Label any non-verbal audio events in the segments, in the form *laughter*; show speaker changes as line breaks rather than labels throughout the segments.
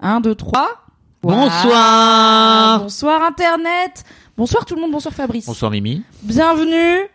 1, 2, 3.
Bonsoir.
Bonsoir Internet Bonsoir tout le monde, bonsoir Fabrice.
Bonsoir Mimi.
Bienvenue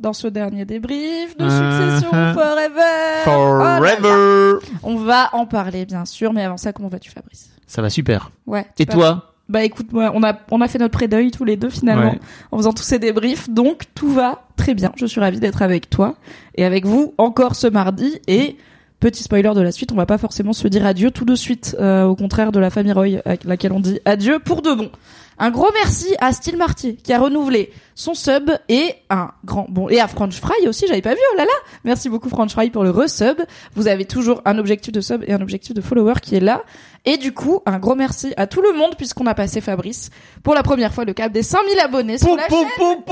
dans ce dernier débrief de
Uh-huh.
Succession Forever. Oh là là.
Forever.
On va en parler bien sûr, mais avant ça, comment vas-tu Fabrice?
Ça va super.
Ouais.
Et toi?
Bah écoute, moi, on a on a fait notre pré-deuil tous les deux finalement
Ouais.
en faisant tous ces débriefs, donc tout va très bien. Je suis ravie d'être avec toi et avec vous encore ce mardi et Petit spoiler de la suite, on va pas forcément se dire adieu tout de suite, euh, au contraire de la famille Roy à laquelle on dit adieu pour de bon. Un gros merci à Steel Marty qui a renouvelé son sub et un grand bon et à French Fry aussi, j'avais pas vu. Oh là là, merci beaucoup French Fry pour le resub. Vous avez toujours un objectif de sub et un objectif de follower qui est là. Et du coup, un gros merci à tout le monde puisqu'on a passé Fabrice pour la première fois le cap des 5000 abonnés sur
pou,
la
pou,
chaîne.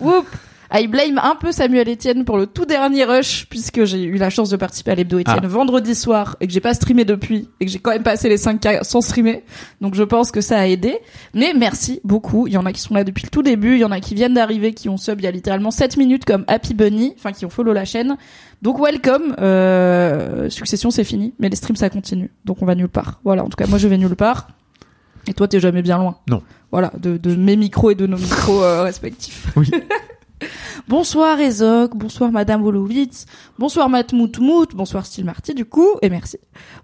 pou,
I blame un peu Samuel Etienne pour le tout dernier rush puisque j'ai eu la chance de participer à l'hebdo Etienne
Ah.
vendredi soir et que j'ai pas streamé depuis et que j'ai quand même passé les 5K sans streamer. Donc je pense que ça a aidé. Mais merci beaucoup. Il y en a qui sont là depuis le tout début. Il y en a qui viennent d'arriver, qui ont sub il y a littéralement 7 minutes comme Happy Bunny, enfin qui ont follow la chaîne. Donc welcome. Euh, Succession c'est fini, mais les streams ça continue. Donc on va nulle part. Voilà. En tout cas moi je vais nulle part. Et toi t'es jamais bien loin.
Non.
Voilà, de, de mes micros et de nos micros euh, respectifs.
Oui. *laughs*
bonsoir Ezok, bonsoir Madame Wolowitz, bonsoir Matt Moutmout, bonsoir Steel Marty du coup, et merci.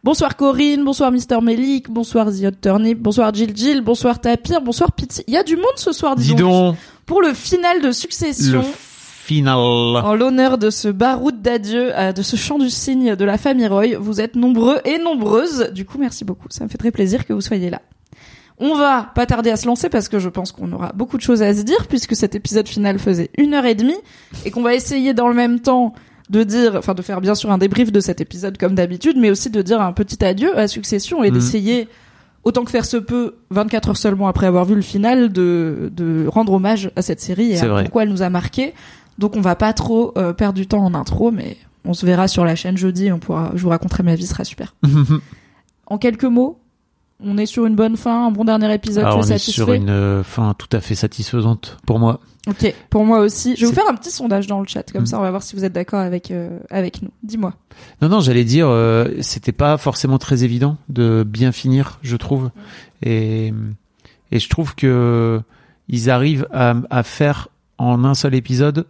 Bonsoir Corinne, bonsoir Mister Melik, bonsoir The Hot Turnip, bonsoir Jill Jill, bonsoir Tapir, bonsoir Pity. Il y a du monde ce soir, dis,
Dis donc,
Pour le final de Succession.
le final.
En l'honneur de ce baroud d'adieu, euh, de ce chant du cygne de la famille Roy, vous êtes nombreux et nombreuses. Du coup, merci beaucoup. Ça me fait très plaisir que vous soyez là. On va pas tarder à se lancer parce que je pense qu'on aura beaucoup de choses à se dire puisque cet épisode final faisait une heure et demie et qu'on va essayer dans le même temps de dire, enfin de faire bien sûr un débrief de cet épisode comme d'habitude, mais aussi de dire un petit adieu à Succession et
Mhm.
d'essayer autant que faire se peut, 24 heures seulement après avoir vu le final, de, de rendre hommage à cette série et à
vrai.
pourquoi elle nous a marqué. Donc on va pas trop euh, perdre du temps en intro, mais on se verra sur la chaîne jeudi. On pourra, je vous raconterai ma vie, ce sera super. *laughs* En quelques mots, on est sur une bonne fin, un bon dernier épisode. Tu
on
es
est
satisfait
sur une euh, fin tout à fait satisfaisante pour moi.
Ok, pour moi aussi. Je vais vous faire un petit sondage dans le chat, comme
Mhm.
ça on va voir si vous êtes d'accord avec euh, avec nous. Dis-moi.
Non, non, j'allais dire, euh, c'était pas forcément très évident de bien finir, je trouve. Et, et je trouve que ils arrivent à, à faire en un seul épisode,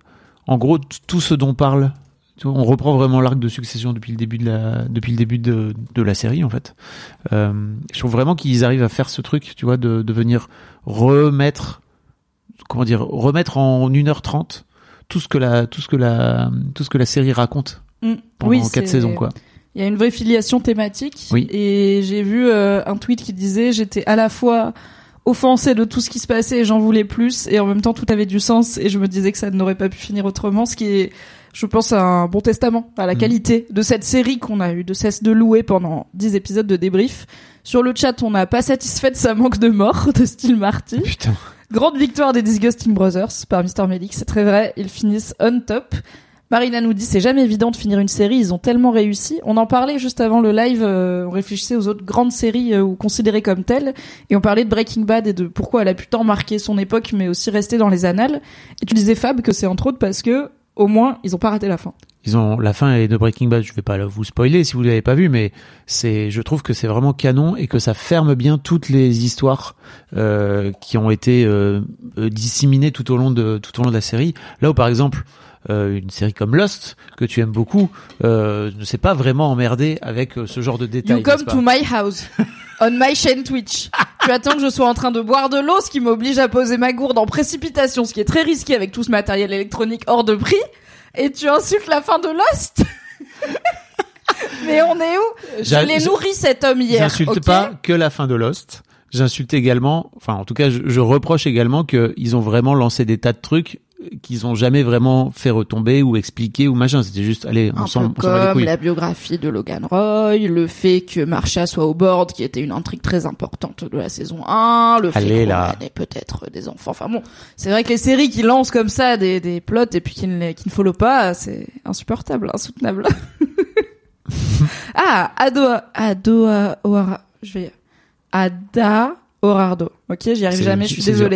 en gros, tout ce dont parle. Tu vois, On reprend vraiment l'arc de succession depuis le début de la, depuis le début de, de la série, en fait. Euh, je trouve vraiment qu'ils arrivent à faire ce truc, tu vois, de, de venir remettre, comment dire, remettre en 1h30 tout ce que la, tout ce que la, tout ce que la série raconte
Mm.
pendant
Oui,
quatre saisons, quoi.
Il y a une vraie filiation thématique.
Oui.
Et j'ai vu euh, un tweet qui disait j'étais à la fois offensée de tout ce qui se passait et j'en voulais plus et en même temps tout avait du sens et je me disais que ça n'aurait pas pu finir autrement ce qui est je pense un bon testament à la
Mhm.
qualité de cette série qu'on a eu de cesse de louer pendant 10 épisodes de débrief. Sur le chat, on n'a pas satisfait de sa manque de mort de Steel Marty.
Putain.
Grande victoire des Disgusting Brothers par Mr. Melik, c'est très vrai. Ils finissent on top. Marina nous dit c'est jamais évident de finir une série, ils ont tellement réussi. On en parlait juste avant le live, euh, on réfléchissait aux autres grandes séries euh, ou considérées comme telles, et on parlait de Breaking Bad et de pourquoi elle a pu tant marquer son époque, mais aussi rester dans les annales. Et tu disais Fab que c'est entre autres parce que au moins ils ont pas raté la fin.
Ils ont la fin est de Breaking Bad. Je vais pas vous spoiler si vous l'avez pas vu, mais c'est, je trouve que c'est vraiment canon et que ça ferme bien toutes les histoires euh, qui ont été euh, euh, disséminées tout au long de tout au long de la série. Là où par exemple euh, une série comme Lost que tu aimes beaucoup euh, ne s'est pas vraiment emmerdé avec euh, ce genre de détails.
You come to my house *laughs* on my chain Twitch. tu attends que je sois en train de boire de l'eau, ce qui m'oblige à poser ma gourde en précipitation, ce qui est très risqué avec tout ce matériel électronique hors de prix. Et tu insultes la fin de Lost *laughs* Mais on est où? Je l'ai nourri cet homme hier.
J'insulte pas que la fin de Lost. J'insulte également, enfin en tout cas je, je reproche également qu'ils ont vraiment lancé des tas de trucs qu'ils ont jamais vraiment fait retomber ou expliquer ou machin. C'était juste, allez, on s'en bat les couilles.
la biographie de Logan Roy, le fait que Marsha soit au board, qui était une intrigue très importante de la saison 1, le fait
Allez,
qu'on
là.
ait peut-être des enfants. Enfin bon, c'est vrai que les séries qui lancent comme ça des, des plots et puis qui ne, les- qui ne follow pas, c'est insupportable, insoutenable. *laughs* ah, Ado, Ado, Oara, je vais, Ada Orardo. Ok, j'y arrive jamais, je suis
dur.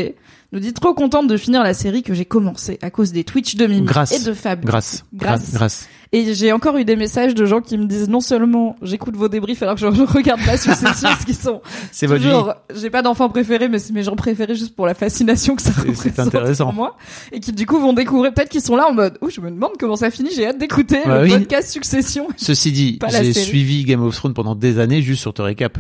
Nous dit trop contente de finir la série que j'ai commencé à cause des Twitch de Mimi
Grâce.
et de Fab.
Grâce.
Grâce.
Grâce.
Et j'ai encore eu des messages de gens qui me disent non seulement j'écoute vos débriefs alors que je *laughs* regarde pas Succession, ce qui sont
C'est
toujours, j'ai pas d'enfants préférés, mais c'est mes gens préférés juste pour la fascination que ça représente
intéressant.
pour moi. Et qui du coup vont découvrir, peut-être qu'ils sont là en mode, oh, je me demande comment ça finit, j'ai hâte d'écouter
Bah
le
oui.
podcast Succession.
Ceci dit, j'ai suivi Game of Thrones pendant des années juste sur te récap.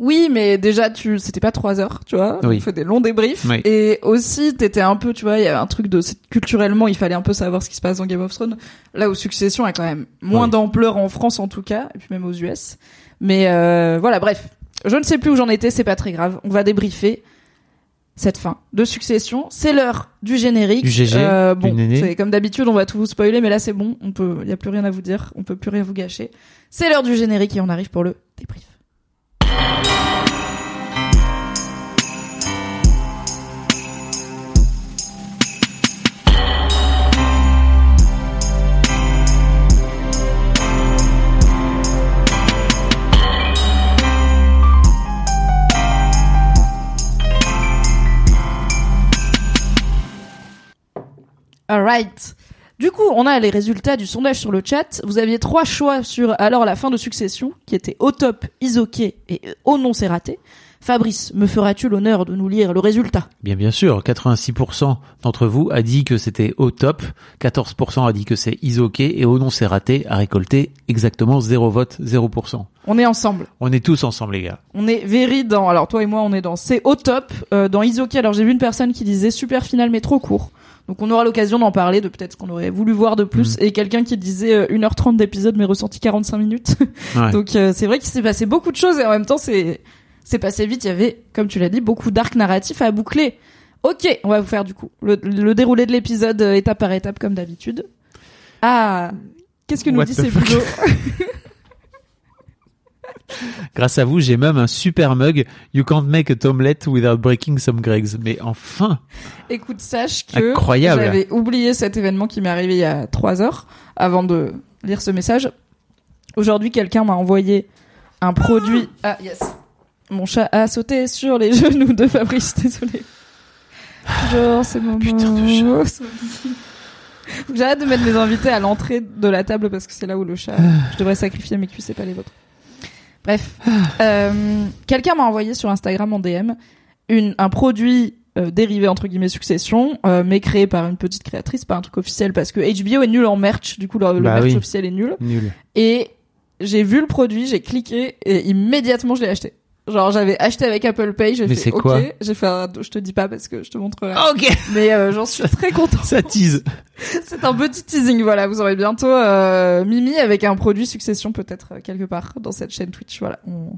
Oui, mais déjà, tu, c'était pas trois heures, tu vois.
Oui.
On fait des longs débriefs.
Oui.
Et aussi, t'étais un peu, tu vois, il y avait un truc de, culturellement, il fallait un peu savoir ce qui se passe dans Game of Thrones. Là où Succession a quand même moins
Oui.
d'ampleur en France, en tout cas, et puis même aux US. Mais, euh, voilà, bref. Je ne sais plus où j'en étais, c'est pas très grave. On va débriefer cette fin de Succession. C'est l'heure du générique.
Du GG,
Euh, bon, c'est comme d'habitude, on va tout vous spoiler, mais là c'est bon. On peut, y a plus rien à vous dire. On peut plus rien vous gâcher. C'est l'heure du générique et on arrive pour le débrief. All right. Du coup, on a les résultats du sondage sur le chat. Vous aviez trois choix sur alors la fin de Succession, qui était au top, Isoké et euh, au non c'est raté. Fabrice, me feras-tu l'honneur de nous lire le résultat?
Bien, bien sûr, 86% d'entre vous a dit que c'était au top, 14% a dit que c'est isoké et au non c'est raté a récolté exactement 0 vote, 0%.
On est ensemble.
On est tous ensemble les gars.
On est very dans. Alors toi et moi, on est dans. C'est au top euh, dans Isoké. Alors j'ai vu une personne qui disait super final mais trop court. Donc on aura l'occasion d'en parler de peut-être ce qu'on aurait voulu voir de plus et quelqu'un qui disait euh, 1h30 d'épisode mais ressenti 45 minutes. *laughs*
Ouais.
Donc euh, c'est vrai qu'il s'est passé beaucoup de choses et en même temps c'est c'est passé vite. Il y avait, comme tu l'as dit, beaucoup d'arcs narratifs à boucler. Ok, on va vous faire du coup le, le déroulé de l'épisode euh, étape par étape comme d'habitude. Ah, qu'est-ce que nous
What
dit ces *laughs*
Grâce à vous, j'ai même un super mug. You can't make a omelette without breaking some Gregs. Mais enfin,
Écoute, sache que
Incroyable.
j'avais oublié cet événement qui m'est arrivé il y a trois heures avant de lire ce message. Aujourd'hui, quelqu'un m'a envoyé un produit. Ah yes. Mon chat a sauté sur les *laughs* genoux de Fabrice. Désolé. Genre, c'est moment.
Putain de chat.
Que J'arrête de mettre mes invités à l'entrée de la table parce que c'est là où le chat. Je devrais sacrifier mes cuisses et pas les vôtres. Bref, Euh, quelqu'un m'a envoyé sur Instagram en DM une, un produit euh, dérivé entre guillemets Succession, euh, mais créé par une petite créatrice, pas un truc officiel parce que HBO est nul en merch. Du coup, le, le
Bah
merch
oui.
officiel est nul.
nul.
Et j'ai vu le produit, j'ai cliqué et immédiatement je l'ai acheté. Genre j'avais acheté avec Apple Pay, j'ai fait OK, j'ai fait un, je te dis pas parce que je te montrerai.
Ok,
Mais euh, j'en suis très content.
ça tease. *laughs*
C'est un petit teasing, voilà. Vous aurez bientôt euh, Mimi avec un produit Succession peut-être euh, quelque part dans cette chaîne Twitch. Voilà, on,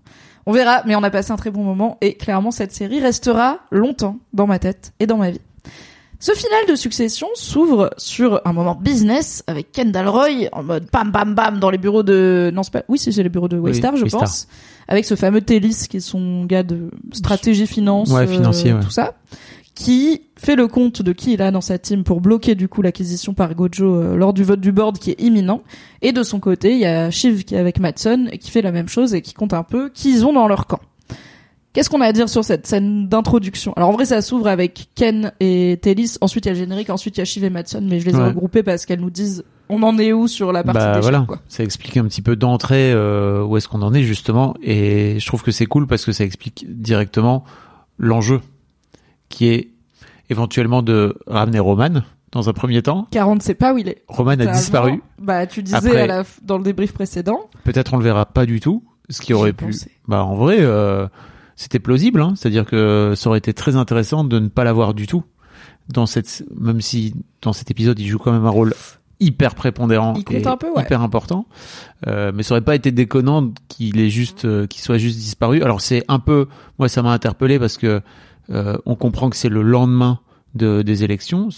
on verra. Mais on a passé un très bon moment et clairement cette série restera longtemps dans ma tête et dans ma vie. Ce final de Succession s'ouvre sur un moment business avec Kendall Roy en mode bam bam bam dans les bureaux de non c'est pas oui c'est c'est les bureaux de Waystar je
Waystar.
pense avec ce fameux Télis qui est son gars de stratégie finance
Ouais, financier,
euh,
ouais.
tout ça qui fait le compte de qui il a dans sa team pour bloquer du coup l'acquisition par Gojo euh, lors du vote du board qui est imminent. Et de son côté, il y a Shiv qui est avec Matson et qui fait la même chose et qui compte un peu qui ils ont dans leur camp. Qu'est-ce qu'on a à dire sur cette scène d'introduction? Alors en vrai, ça s'ouvre avec Ken et Telis. Ensuite, il y a le générique. Ensuite, il y a Shiv et Matson. Mais je les ai
Ouais.
regroupés parce qu'elles nous disent on en est où sur la partie
bah
d'échec,
voilà,
quoi.
ça explique un petit peu d'entrée euh, où est-ce qu'on en est justement, et je trouve que c'est cool parce que ça explique directement l'enjeu, qui est éventuellement de ramener Roman dans un premier temps.
Car on ne sait pas où il est.
Roman a disparu,
Bah, tu disais
Après-
à la f- dans le débrief précédent.
peut-être on le verra pas du tout, ce qui aurait pu. Bah en vrai, euh, c'était plausible, hein, c'est-à-dire que ça aurait été très intéressant de ne pas l'avoir du tout dans cette, même si dans cet épisode il joue quand même un rôle hyper prépondérant
Il
et
un peu, ouais.
hyper important, euh, mais ça aurait pas été déconnant qu'il est juste, euh, qu'il soit juste disparu. Alors c'est un peu, moi ça m'a interpellé parce que euh, on comprend que c'est le lendemain de, des élections.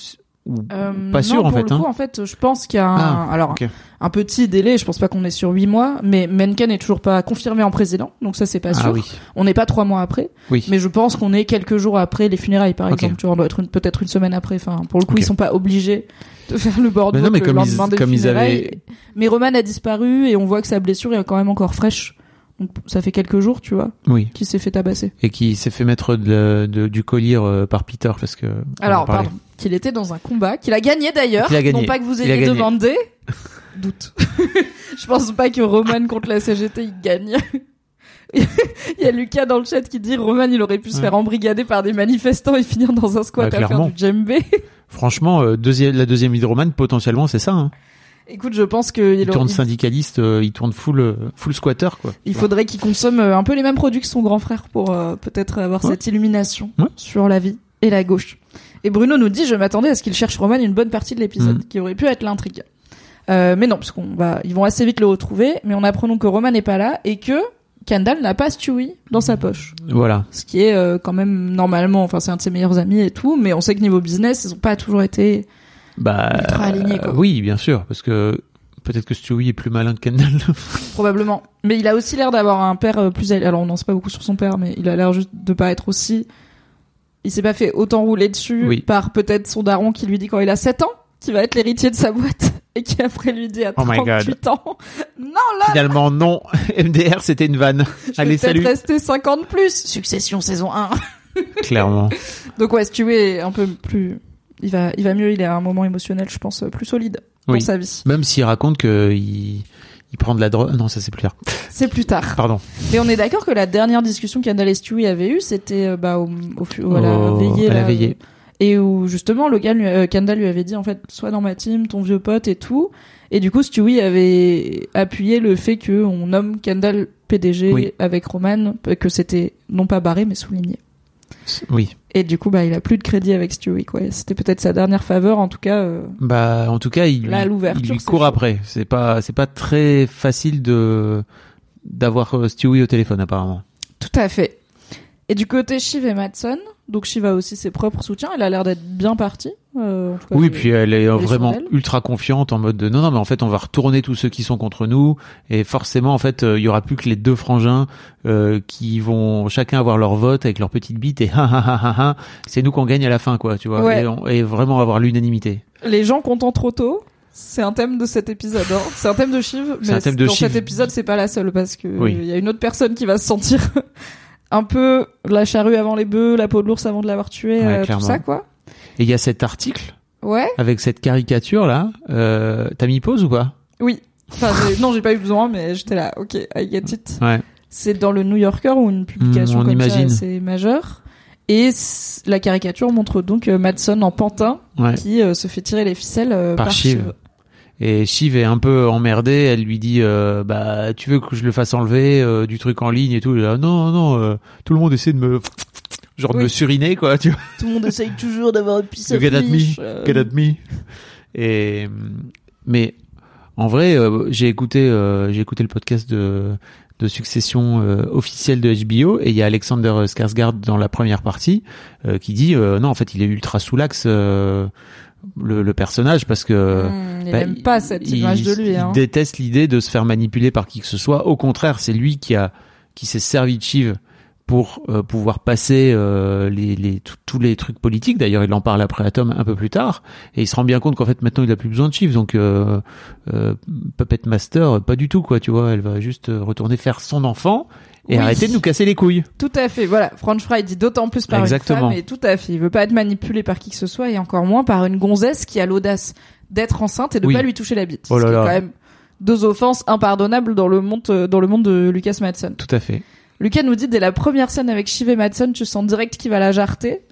Ou
Euh,
pas
non,
sûr en
pour
fait.
le
hein.
coup, en fait, je pense qu'il y a un,
Ah,
alors un petit délai. Je pense pas qu'on est sur huit mois, mais Mencken est toujours pas confirmé en président, donc ça c'est pas sûr.
Ah oui,
On n'est pas trois mois après,
oui.
mais je pense qu'on est quelques jours après les funérailles, par exemple. Tu vois, on doit être peut-être une semaine après. Enfin, pour le coup,
Ok.
ils sont pas obligés de faire le board
Mais non,
vote
mais
le
comme ils-
des
comme ils
funérailles.
avaient-
Mais Roman a disparu et on voit que sa blessure est quand même encore fraîche. Donc ça fait quelques jours, tu vois,
Oui.
qu'il s'est fait tabasser.
Et qui s'est fait mettre de, de- du collier euh, par Peter parce que.
Alors, pardon, qu'il était dans un combat, qu'il a gagné d'ailleurs.
Qu'il a gagné.
Non pas que vous
Il
ayez demandé. *laughs* Doute. *laughs* Je pense pas que Roman contre la CGT il gagne. *laughs* Il y a Lucas dans le chat qui dit Roman il aurait pu se
Ouais.
faire embrigader par des manifestants et finir dans un squat
Bah,
à faire du djembé.
Franchement, euh, deuxième, la deuxième hydromane, potentiellement, c'est ça. Hein.
Écoute, je pense qu'il
Il tourne syndicaliste, euh, il tourne full, euh, full squatter, quoi.
il faudrait qu'il consomme euh, un peu les mêmes produits que son grand frère pour euh, peut-être avoir
Ouais.
cette illumination
Ouais.
sur la vie et la gauche. Et Bruno nous dit, je m'attendais à ce qu'il cherche Roman une bonne partie de l'épisode,
Mm.
qui aurait pu être l'intrigue. Euh, mais non, parce qu'on va, ils vont assez vite le retrouver, mais en apprenant que Roman n'est pas là et que Kendall n'a pas Stewie dans sa poche.
Voilà.
Ce qui est euh, quand même normalement, enfin c'est un de ses meilleurs amis et tout, mais on sait que niveau business, ils ont pas toujours été
Bah,
Ultra aligné, quoi.
euh, oui, bien sûr, parce que peut-être que Stewie est plus malin que Kendall. *laughs*
probablement. Mais il a aussi l'air d'avoir un père plus alors on n'en sait pas beaucoup sur son père, mais il a l'air juste de pas être aussi. Il s'est pas fait autant rouler dessus
Oui.
par peut-être son daron qui lui dit quand il a 7 ans qu'il va être l'héritier de sa boîte *laughs* et qui après lui dit à
Oh my God.
38 ans non là
Finalement, non. *laughs* MDR, c'était une vanne.
je
Allez, salut.
rester 50 plus succession saison 1 *laughs*
Clairement.
donc ouais Stewie est un peu plus il va il va mieux il est à un moment émotionnel je pense plus solide dans
Oui.
sa vie
Même s'il raconte que il, il prend de la drogue. Non, ça c'est plus tard.
c'est plus tard
Pardon.
mais on est d'accord que la dernière discussion qu'Andal et Stewie avaient eue c'était euh, bah au, au, fu- à la
Au-
veillée
à la
là,
veillée.
et où justement Logan euh, Kendall lui avait dit en fait sois dans ma team ton vieux pote et tout et du coup Stewie avait appuyé le fait que on nomme Kendall PDG
Oui.
avec Roman que c'était non pas barré mais souligné
Oui.
et du coup bah il a plus de crédit avec Stewie c'était peut-être sa dernière faveur en tout cas euh,
Bah, en tout cas, il,
Là,
il lui court
chaud.
après. C'est pas, c'est pas très facile de d'avoir euh, Stewie au téléphone apparemment.
tout à fait et du côté Shiv et Madsen donc Shiv a aussi ses propres soutiens elle a l'air d'être bien partie euh, en tout cas,
Oui, puis elle est euh, vraiment
elle.
ultra confiante en mode de non non mais en fait on va retourner tous ceux qui sont contre nous et forcément en fait euh, il y aura plus que les deux frangins euh, qui vont chacun avoir leur vote avec leur petite bite et *laughs* ha ha ha ha ha c'est nous qu'on gagne à la fin quoi tu vois
Ouais.
et, on- et vraiment avoir l'unanimité.
Les gens content trop tôt, c'est un thème de cet épisode. hein. C'est un thème de Shiv,
C'est
mais
un thème de
dans cet épisode, c'est pas la seule parce que
Oui.
il y a une autre personne qui va se sentir *laughs* un peu la charrue avant les bœufs, la peau de l'ours avant de l'avoir tué,
Ouais,
tout ça quoi.
Et il y a cet article
Ouais,
avec cette caricature là. Euh, T'as mis pause ou pas?
Oui. Enfin, non, j'ai pas eu besoin, mais j'étais là. Ok, I get it.
Ouais.
C'est dans le New Yorker ou une publication
Hmm, on
comme
imagine.
ça assez majeure. Et la caricature montre donc euh, Madsen en pantin
Ouais.
qui euh, se fait tirer les ficelles euh,
Par
par,
Shiv.
Shiv.
Et Shiv est un peu emmerdée. Elle lui dit euh, bah tu veux que je le fasse enlever du truc en ligne et tout. Est là, non non tout le monde essaie de me genre de me suriner quoi tu vois.
Tout le monde essaye toujours d'avoir une of *laughs*
get at me,
euh.
get at me. Et mais en vrai, euh, j'ai écouté euh, j'ai écouté le podcast de de succession euh, officielle de HBO et il y a Alexander Skarsgård dans la première partie qui dit non en fait il est ultra sous l'axe le, le personnage parce que
Hmm, il
bah,
aime pas cette
il-
image de lui.
Il
Hein.
déteste l'idée de se faire manipuler par qui que ce soit. Au contraire, c'est lui qui a qui s'est servi de Shiv pour euh, pouvoir passer euh, les, les, tous les trucs politiques. D'ailleurs, il en parle après à Tom un peu plus tard, et il se rend bien compte qu'en fait maintenant il a plus besoin de Shiv, donc euh, euh, Puppet Master, pas du tout quoi, tu vois. Elle va juste euh, retourner faire son enfant et
Oui.
arrêter de nous casser les couilles.
Tout à fait, voilà. French Fry dit d'autant plus par
Exactement.
une femme, et tout à fait. Il veut pas être manipulé par qui que ce soit, et encore moins par une gonzesse qui a l'audace d'être enceinte et de
Oui.
pas lui toucher la bite.
Oh là
Ce qui est
là.
quand même deux offenses impardonnables dans le monde, euh, dans le monde de Lucas Madsen.
Tout à fait.
Lucas nous dit dès la première scène avec Shiv et Madsen, tu sens direct qu'il va la jarter.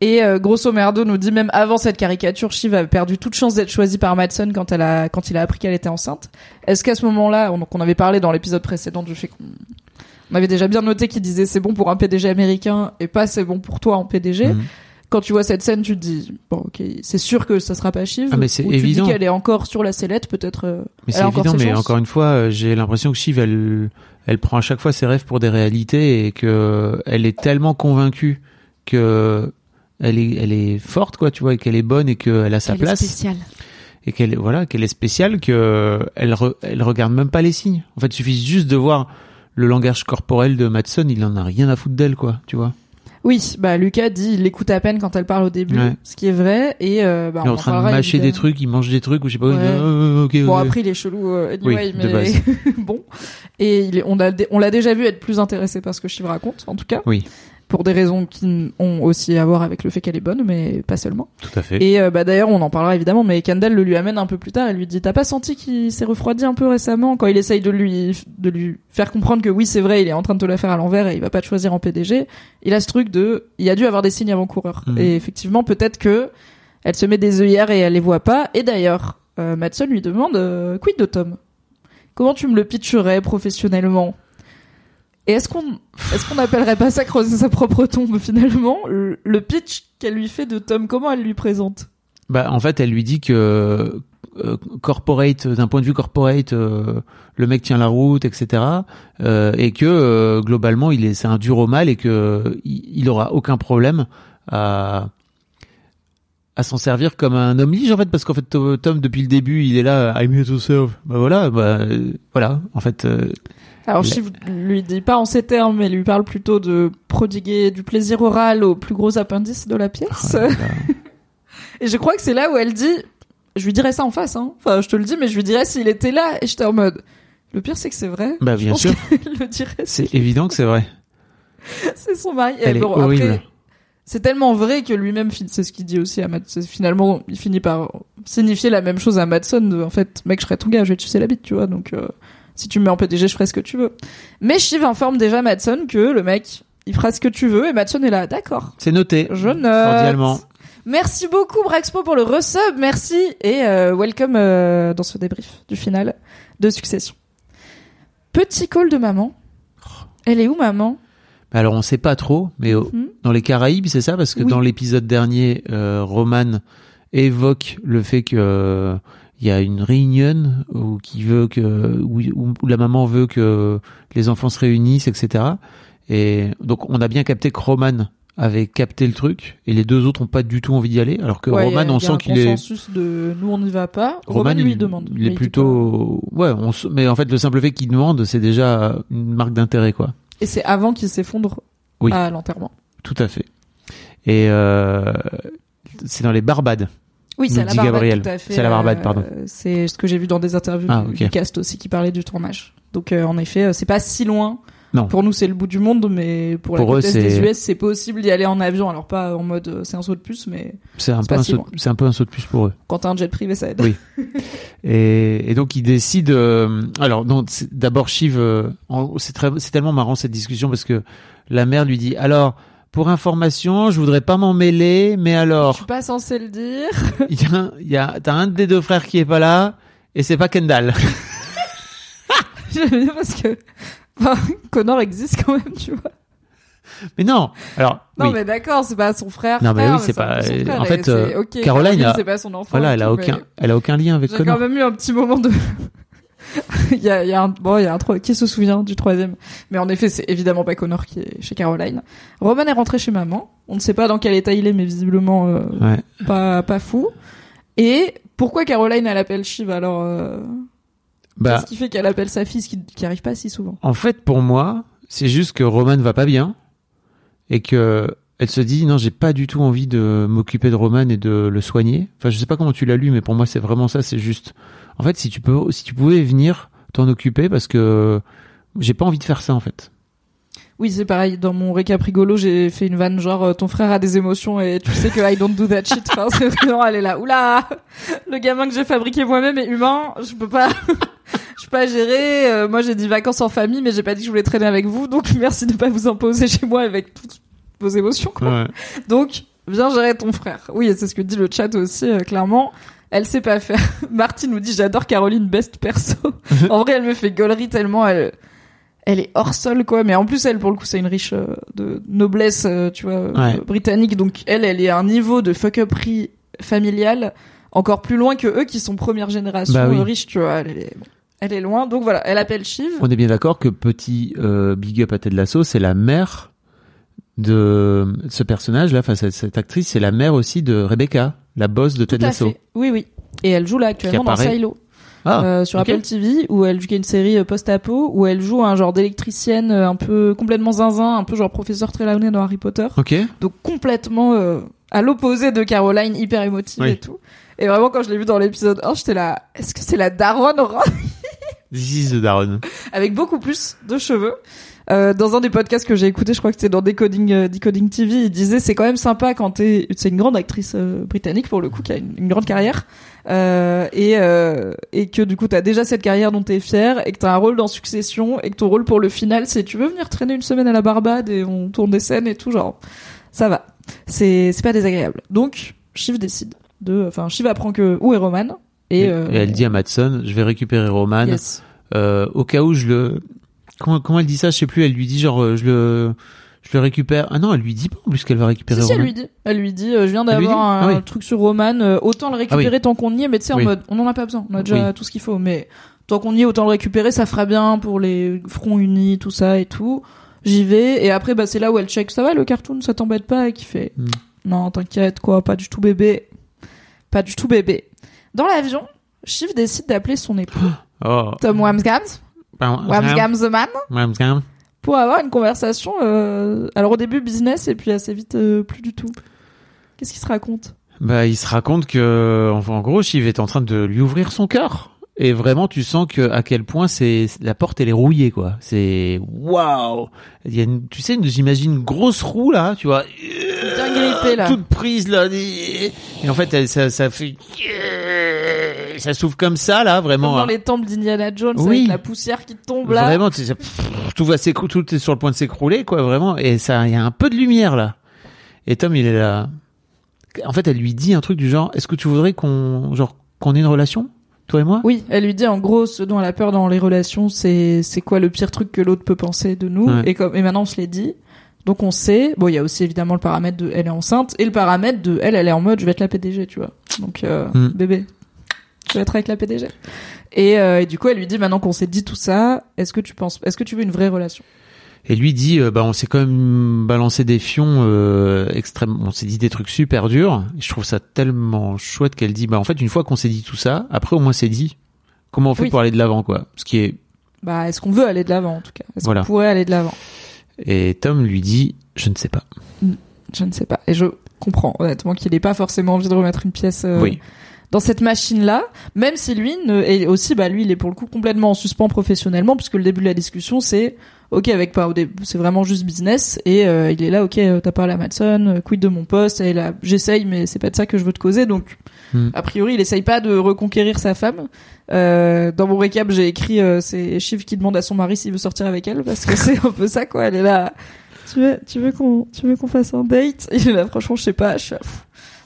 Et euh, grosso merdo nous dit même avant cette caricature, Shiv a perdu toute chance d'être choisie par Madsen quand elle a quand il a appris qu'elle était enceinte. Est-ce qu'à ce moment-là, on, on avait parlé dans l'épisode précédent du fait qu'on on avait déjà bien noté qu'il disait c'est bon pour un PDG américain et pas c'est bon pour toi en PDG.
Mhm.
Quand tu vois cette scène, tu te dis bon ok, c'est sûr que ça sera pas Shiv.
Ah, mais c'est
Ou tu te
évident.
dis qu'elle est encore sur la sellette, peut-être. euh,
Mais
elle
c'est évident, mais
chances.
encore une fois, euh, j'ai l'impression que Shiv, elle, elle prend à chaque fois ses rêves pour des réalités et que elle est tellement convaincue que elle est, elle est forte, quoi, tu vois, et qu'elle est bonne et qu'elle a sa
qu'elle est
place
spéciale.
et qu'elle est, voilà, qu'elle est spéciale, que elle, re- elle regarde même pas les signes. En fait, il suffit juste de voir le langage corporel de Madsen, il en a rien à foutre d'elle, quoi, tu vois.
Oui, bah Lucas dit il l'écoute à peine quand elle parle au début,
Ouais.
ce qui est vrai. Et euh, bah,
il est en train de mâcher des trucs, il mange des trucs, ou je sais pas.
Ouais.
euh, ok,
Bon après il est chelou euh, anyway,
Oui,
mais *laughs* bon. Et il est, on a dé- on l'a déjà vu être plus intéressé par ce que Shiv raconte, en tout cas.
Oui,
Pour des raisons qui ont aussi à voir avec le fait qu'elle est bonne, mais pas seulement.
tout à fait.
Et euh, bah d'ailleurs on en parlera évidemment, mais Kendall le lui amène un peu plus tard. Elle lui dit t'as pas senti qu'il s'est refroidi un peu récemment? Quand il essaye de lui de lui faire comprendre que oui c'est vrai il est en train de te la faire à l'envers et il va pas te choisir en PDG. Il a ce truc de il a dû avoir des signes avant-coureurs.
Mhm.
Et effectivement peut-être que elle se met des œillères et elle les voit pas. Et d'ailleurs euh, Madsen lui demande euh, quid de Tom? Comment tu me le pitcherais professionnellement? Et est-ce qu'on est-ce qu'on appellerait pas ça creuser sa propre tombe finalement le, pitch qu'elle lui fait de Tom comment elle lui présente?
Bah, en fait, elle lui dit que euh, corporate, d'un point de vue corporate, euh, le mec tient la route, etc. euh, et que euh, globalement, il est, c'est un dur au mal et que il, aura aucun problème à à s'en servir comme un homme lige en fait parce qu'en fait To- Tom depuis le début il est là I'm here to serve bah voilà bah voilà en fait euh,
Alors, Shiv lui dit pas en ces termes, mais lui parle plutôt de prodiguer du plaisir oral au plus gros appendice de la pièce.
ah, là. *laughs*
Et je crois que c'est là où elle dit, je lui dirais ça en face, hein. Enfin, je te le dis, mais je lui dirais s'il était là. Et j'étais en mode, le pire c'est que c'est vrai.
bah
Je
bien sûr *laughs*
le dirait.
c'est évident que c'est vrai *laughs*
C'est son mari. Et
elle est
bon,
horrible
après, c'est tellement vrai que lui-même, c'est ce qu'il dit aussi à Matt. c'est- Finalement, il finit par signifier la même chose à Madson. de, En fait, mec, je serais ton gars, je vais te sucer la bite, tu vois. Donc, euh, si tu me mets en PDG, je ferai ce que tu veux. Mais Shiv informe déjà Madson que le mec, il fera ce que tu veux. Et Madson est là, d'accord.
c'est noté
Je note.
cordialement
Merci beaucoup Braxpo pour le resub, merci et euh, welcome euh, dans ce débrief du final de Succession. Petit call de maman. Elle est où maman?
Alors on sait pas trop mais au-
Mhm.
dans les Caraïbes, c'est ça? Parce que
Oui.
dans l'épisode dernier, euh, Roman évoque le fait que il y a une réunion où qui veut que où, où- la maman veut que les enfants se réunissent, etc. Et donc on a bien capté que Roman avait capté le truc et les deux autres ont pas du tout envie d'y aller, alors que
Ouais,
Roman,
y a-
on
y a
sent qu'il est
consensus de nous on n'y va pas. Roman,
il,
lui demande.
il
mais
est
dit
plutôt ouais, on mais en fait le simple fait qu'il demande, c'est déjà une marque d'intérêt quoi.
Et c'est avant qu'il s'effondre
Oui.
à l'enterrement.
Tout à fait. Et euh, c'est dans les Barbades.
Oui, c'est à la Barbade,
Gabriel.
tout à fait.
C'est la Barbade, pardon.
C'est ce que j'ai vu dans des interviews
Ah,
du, cast aussi qui parlait du tournage. Donc euh, en effet, euh, c'est pas si loin.
Non.
Pour nous, c'est le bout du monde, mais pour,
Pour
la
eux,
côte est des
c'est-
US, c'est possible d'y aller en avion. Alors pas en mode euh, c'est un saut de plus, mais
C'est un peu un
si
saut,
loin.
c'est un peu un saut de plus pour eux.
quand t'as un jet privé, ça aide.
Oui. *laughs* Et, et donc ils décident. euh, alors d'abord Shiv, euh, en- c'est très, c'est tellement marrant cette discussion parce que la mère lui dit alors. Pour information, je voudrais pas m'en mêler, mais
Je
alors,
suis pas censé le dire. *laughs*
il y a, y a, t'as un des deux frères qui est pas là, et c'est pas Kendall. *laughs*
J'aime bien parce que enfin, Connor existe quand même, tu vois.
Mais non. Alors,
Non,
oui.
mais d'accord, c'est pas son frère.
Non, mais
frère,
oui, c'est pas-
frère,
en fait, euh, Caroline a-
c'est pas son enfant.
voilà, elle a aucun,
mais-
elle a aucun lien avec
J'ai quand
Connor.
même eu un petit moment de. *laughs* il y a, il y a un, bon, il y a un qui se souvient du troisième. Mais en effet, c'est évidemment pas Connor qui est chez Caroline. Roman est rentré chez maman. On ne sait pas dans quel état il est, mais visiblement euh,
Ouais.
pas pas fou. Et pourquoi Caroline elle appelle Shiv alors euh,
Bah,
Qu'est-ce qui fait qu'elle appelle sa fille, ce qui, qui arrive pas si souvent?
En fait, pour moi, c'est juste que Roman va pas bien et que elle se dit non, j'ai pas du tout envie de m'occuper de Roman et de le soigner. Enfin, je sais pas comment tu l'as lu, mais pour moi, c'est vraiment ça. C'est juste, en fait, si tu peux, si tu pouvais venir t'en occuper, parce que j'ai pas envie de faire ça en fait.
Oui, c'est pareil. Dans mon récap rigolo, j'ai fait une vanne genre euh, ton frère a des émotions et tu sais que I don't do that shit. Enfin, c'est vraiment elle est là. Oula, le gamin que j'ai fabriqué moi-même est humain. Je peux pas, *laughs* je peux pas gérer. Euh, moi, j'ai dit vacances en famille, mais j'ai pas dit que je voulais traîner avec vous. Donc merci de pas vous imposer chez moi avec toutes vos émotions. Quoi.
Ouais.
Donc viens gérer ton frère. Oui, c'est ce que dit le chat aussi euh, clairement. Elle sait pas faire. *laughs* Martine nous dit j'adore Caroline best perso. *laughs* en vrai, elle me fait gaulerie tellement elle elle est hors sol quoi mais en plus elle pour le coup c'est une riche euh, de noblesse euh, tu vois
Ouais.
britannique donc elle elle est à un niveau de fuck uperie familial encore plus loin que eux qui sont première génération
Bah oui.
riches tu vois elle est bon, elle est loin donc voilà elle appelle Shiv
On est bien d'accord que petit euh, big up à Ted Lasso, c'est la mère de ce personnage là, enfin cette, cette actrice, c'est la mère aussi de Rebecca, la boss de
tout
Ted
à
Lasso.
fait oui oui et elle joue là actuellement dans
apparaît.
Silo
Ah,
euh, sur
ok.
Apple TV où elle joue une série euh, post-apo où elle joue un genre d'électricienne euh, un peu complètement zinzin un peu genre professeur Trelawney dans Harry Potter
Ok.
donc complètement euh, à l'opposé de Caroline, hyper émotive
Oui.
et tout. Et vraiment, quand je l'ai vu dans l'épisode 1, j'étais là, est-ce que c'est la daronne Ron
This is the Daron.
Avec beaucoup plus de cheveux. Euh, dans un des podcasts que j'ai écouté, je crois que c'était dans Decoding, euh, Decoding TV, il disait c'est quand même sympa quand t'es, c'est une grande actrice euh, britannique pour le coup qui a une, une grande carrière euh, et euh, et que du coup t'as déjà cette carrière dont t'es fier et que t'as un rôle dans Succession et que ton rôle pour le final c'est tu veux venir traîner une semaine à la Barbade et on tourne des scènes et tout genre ça va c'est c'est pas désagréable donc Shiv décide de enfin Shiv apprend que où est Roman et,
Et,
euh,
et elle dit à Madson, je vais récupérer Roman
yes.
euh, au cas où je le. Comment, comment elle dit ça? Je sais plus. Elle lui dit genre euh, je le je le récupère. Ah non, elle lui dit pas en plus qu'elle va récupérer
Si, si, elle lui dit. Elle lui dit, euh, je viens d'avoir un
Ah oui.
truc sur Roman, euh, autant le récupérer tant qu'on y est, mais tu sais, en
Oui.
mode, on en a pas besoin, on a déjà tout ce qu'il faut, mais tant qu'on y est, autant le récupérer, ça fera bien pour les fronts unis, tout ça et tout. J'y vais, et après, bah, c'est là où elle check, ça va, le cartoon, ça t'embête pas, et qui fait,
Hmm.
non, t'inquiète, quoi, pas du tout bébé. Pas du tout bébé. Dans l'avion, Shiv décide d'appeler son époux, *gasps*
Oh.
Tom Wamsgams, Wamsgams the man,
Wamsgam.
pour avoir une conversation, euh, alors au début business, et puis assez vite, euh, plus du tout. Qu'est-ce qu'il se raconte?
Bah, il se raconte que, enfin, en gros, Shiv est en train de lui ouvrir son cœur. Et vraiment, tu sens que à quel point c'est la porte, elle est rouillée, quoi. C'est waouh. Il y a, une, tu sais, j'imagine une grosse roue là, tu vois,
Bien grippé, là.
toute prise là. Et en fait, elle- ça, ça fait, ça s'ouvre comme ça là,
Comme
vraiment.
dans les temples d'Indiana Jones
Oui.
avec la poussière qui tombe là.
Vraiment, tu sais, pff, tout va s'écrouler, tout est sur le point de s'écrouler, quoi, vraiment. Et ça, il y a un peu de lumière là. Et Tom, il est là. En fait, elle lui dit un truc du genre, est-ce que tu voudrais qu'on, genre, qu'on ait une relation, toi et moi?
Oui, elle lui dit en gros ce dont elle a peur dans les relations, c'est c'est quoi le pire truc que l'autre peut penser de nous?
Ouais.
et comme et maintenant on se l'est dit. Donc on sait. Bon, il y a aussi évidemment le paramètre de elle est enceinte et le paramètre de elle elle est en mode je vais être la PDG, tu vois. Donc euh,
Mm.
bébé, tu vas être avec la PDG. Et, euh, et du coup, elle lui dit maintenant qu'on s'est dit tout ça, est-ce que tu penses est-ce que tu veux une vraie relation?
Et lui dit, euh, bah, on s'est quand même balancé des fions euh, extrêmement, on s'est dit des trucs super durs. Je trouve ça tellement chouette qu'elle dit, bah, en fait, une fois qu'on s'est dit tout ça, après au moins c'est dit. Comment on fait
Oui.
pour aller de l'avant, quoi? Ce qui est.
Bah, est-ce qu'on veut aller de l'avant en tout cas? Est-ce
Voilà.
qu'on pourrait aller de l'avant?
Et Tom lui dit, je ne sais pas.
Je ne sais pas. Et je comprends honnêtement qu'il n'ait pas forcément envie de remettre une pièce euh,
Oui.
Dans cette machine-là, même si lui ne, et aussi bah lui il est pour le coup complètement en suspens professionnellement puisque le début de la discussion c'est ok avec pas au début c'est vraiment juste business et euh, il est là ok euh, t'as parlé à Madson, euh, quid de mon poste et là j'essaye mais c'est pas de ça que je veux te causer donc
Hmm.
a priori il essaye pas de reconquérir sa femme. Euh, dans mon récap j'ai écrit euh, c'est Shiv qui demande à son mari s'il veut sortir avec elle parce que c'est *laughs* un peu ça quoi elle est là tu veux tu veux qu'on tu veux qu'on fasse un date? Il est là franchement je sais pas je suis là,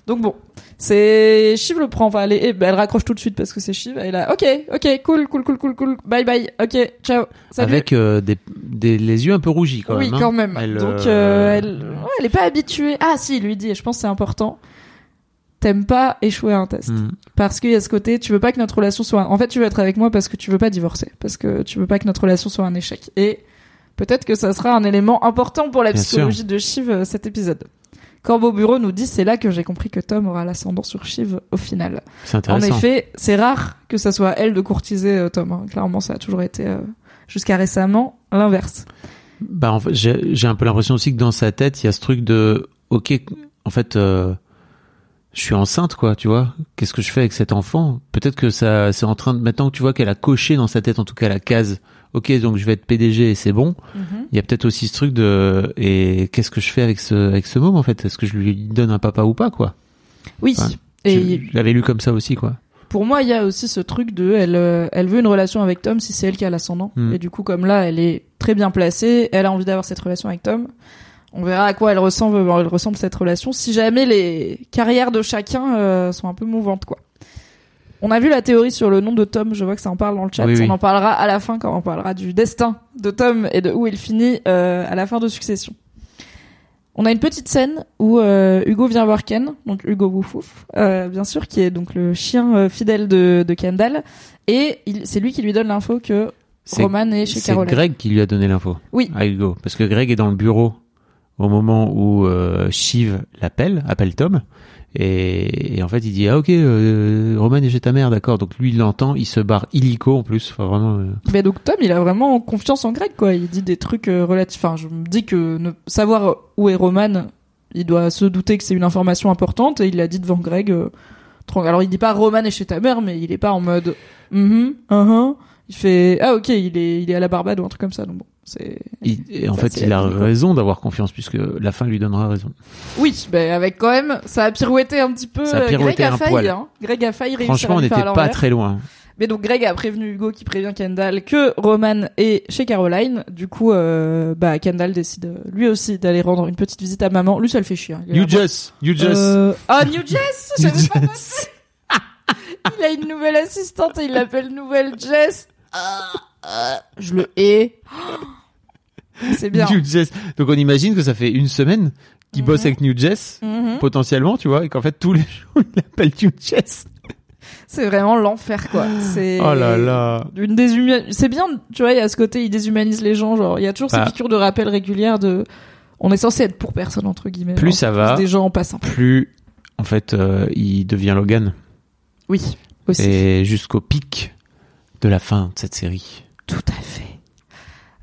donc bon c'est Shiv le prend enfin elle, est- bah, elle raccroche tout de suite parce que c'est Shiv elle est là ok ok cool cool cool cool cool bye bye ok ciao. Salut.
Avec euh, des, des, les yeux un peu rougis, quand
oui
même. hein.
quand même.
Elle,
donc
euh,
euh, elle ouais, elle est pas habituée. Ah si il lui dit et je pense que c'est important. T'aimes pas échouer à un test.
Hmm.
parce qu'il y a ce côté tu veux pas que notre relation soit un- en fait tu veux être avec moi parce que tu veux pas divorcer. Parce que tu veux pas que notre relation soit un échec. Et peut-être que ça sera un élément important pour la
Bien
psychologie de Shiv euh, cet épisode Corbeau Bureau nous dit c'est là que j'ai compris que Tom aura l'ascendant sur Shiv au final
C'est
en
intéressant.
effet c'est rare que ça soit elle de courtiser euh, Tom hein. clairement ça a toujours été euh, jusqu'à récemment l'inverse
Bah, en fait, j'ai un peu l'impression aussi que dans sa tête, il y a ce truc de, ok, en fait, euh, je suis enceinte, quoi, tu vois. Qu'est-ce que je fais avec cet enfant? Peut-être que ça, c'est en train de maintenant que tu vois qu'elle a coché dans sa tête, en tout cas la case. Ok, donc je vais être PDG et c'est bon. Il y a peut-être aussi ce truc de, et qu'est-ce que je fais avec ce, avec ce môme en fait? Est-ce que je lui donne un papa ou pas, quoi?
Oui. Et
Je l'avais lu comme ça aussi, quoi.
pour moi, il y a aussi ce truc de, elle, euh, elle veut une relation avec Tom si c'est elle qui a l'ascendant.
Mm.
Et du coup, comme là, elle est très bien placée, elle a envie d'avoir cette relation avec Tom. On verra à quoi elle ressemble, elle ressemble cette relation. Si jamais les carrières de chacun euh, sont un peu mouvantes, quoi. On a vu la théorie sur le nom de Tom. Je vois que ça en parle dans le chat.
Oui, oui.
On en parlera à la fin quand on parlera du destin de Tom et de où il finit euh, à la fin de Succession. On a une petite scène où euh, Hugo vient voir Ken, donc Hugo Woufouf, euh, bien sûr, qui est donc le chien fidèle de, de Kendall, et c'est lui qui lui donne l'info que
C'est-
Roman est chez
C'est
Caroline.
Greg qui lui a donné l'info.
Oui.
À Hugo. Parce que Greg est dans le bureau au moment où Shiv l'appelle, appelle Tom. Et, en fait, il dit, ah ok, euh, Roman est chez ta mère, d'accord. Donc lui, il l'entend, il se barre illico en plus. Enfin, vraiment... euh,
Mais donc Tom, il a vraiment confiance en Greg, quoi. Il dit des trucs euh, relatifs. Enfin, je me dis que savoir où est Roman, il doit se douter que c'est une information importante, et il l'a dit devant Greg. euh, Alors il dit pas Roman est chez ta mère, mais il est pas en mode. Mhm, uhum. Il fait ah ok, il est il est à la Barbade ou un truc comme ça. Donc bon, c'est.
il- et en
Ça,
fait, il a raison d'avoir confiance puisque la fin lui donnera raison.
Oui, ben avec quand même, ça a pirouetté un petit peu.
Ça a
euh,
pirouetté
Greg a
un
failli,
poil.
hein. Greg a failli réussir
Franchement, on n'était pas très loin.
Mais donc Greg a prévenu Hugo qui prévient Kendall que Roman est chez Caroline. Du coup, euh, bah Kendall décide euh, lui aussi d'aller rendre une petite visite à maman. Lui, ça le fait chier. hein. Il est
You
là,
just, you just.
Euh, Ah, New Jess *laughs* J'avais pas
just.
Il a une nouvelle assistante et il l'appelle Nouvelle Jess. Je le hais. *gasps* C'est bien.
New Jess. Donc on imagine que ça fait une semaine qu'il bosse avec New Jess,
Mhm.
potentiellement, tu vois, et qu'en fait tous les *laughs* jours il appelle New Jess.
C'est vraiment l'enfer, quoi. *gasps* C'est
Oh là là.
une déshuman... C'est bien, tu vois, il y a ce côté, il déshumanise les gens. Genre, il y a toujours
Bah.
ces piqûres de rappel régulières de. On est censé être pour personne entre guillemets.
Plus ça va.
Des gens en passant.
Plus, en fait, euh, il devient Logan.
Oui, aussi.
Et jusqu'au pic de la fin de cette série.
Tout à fait.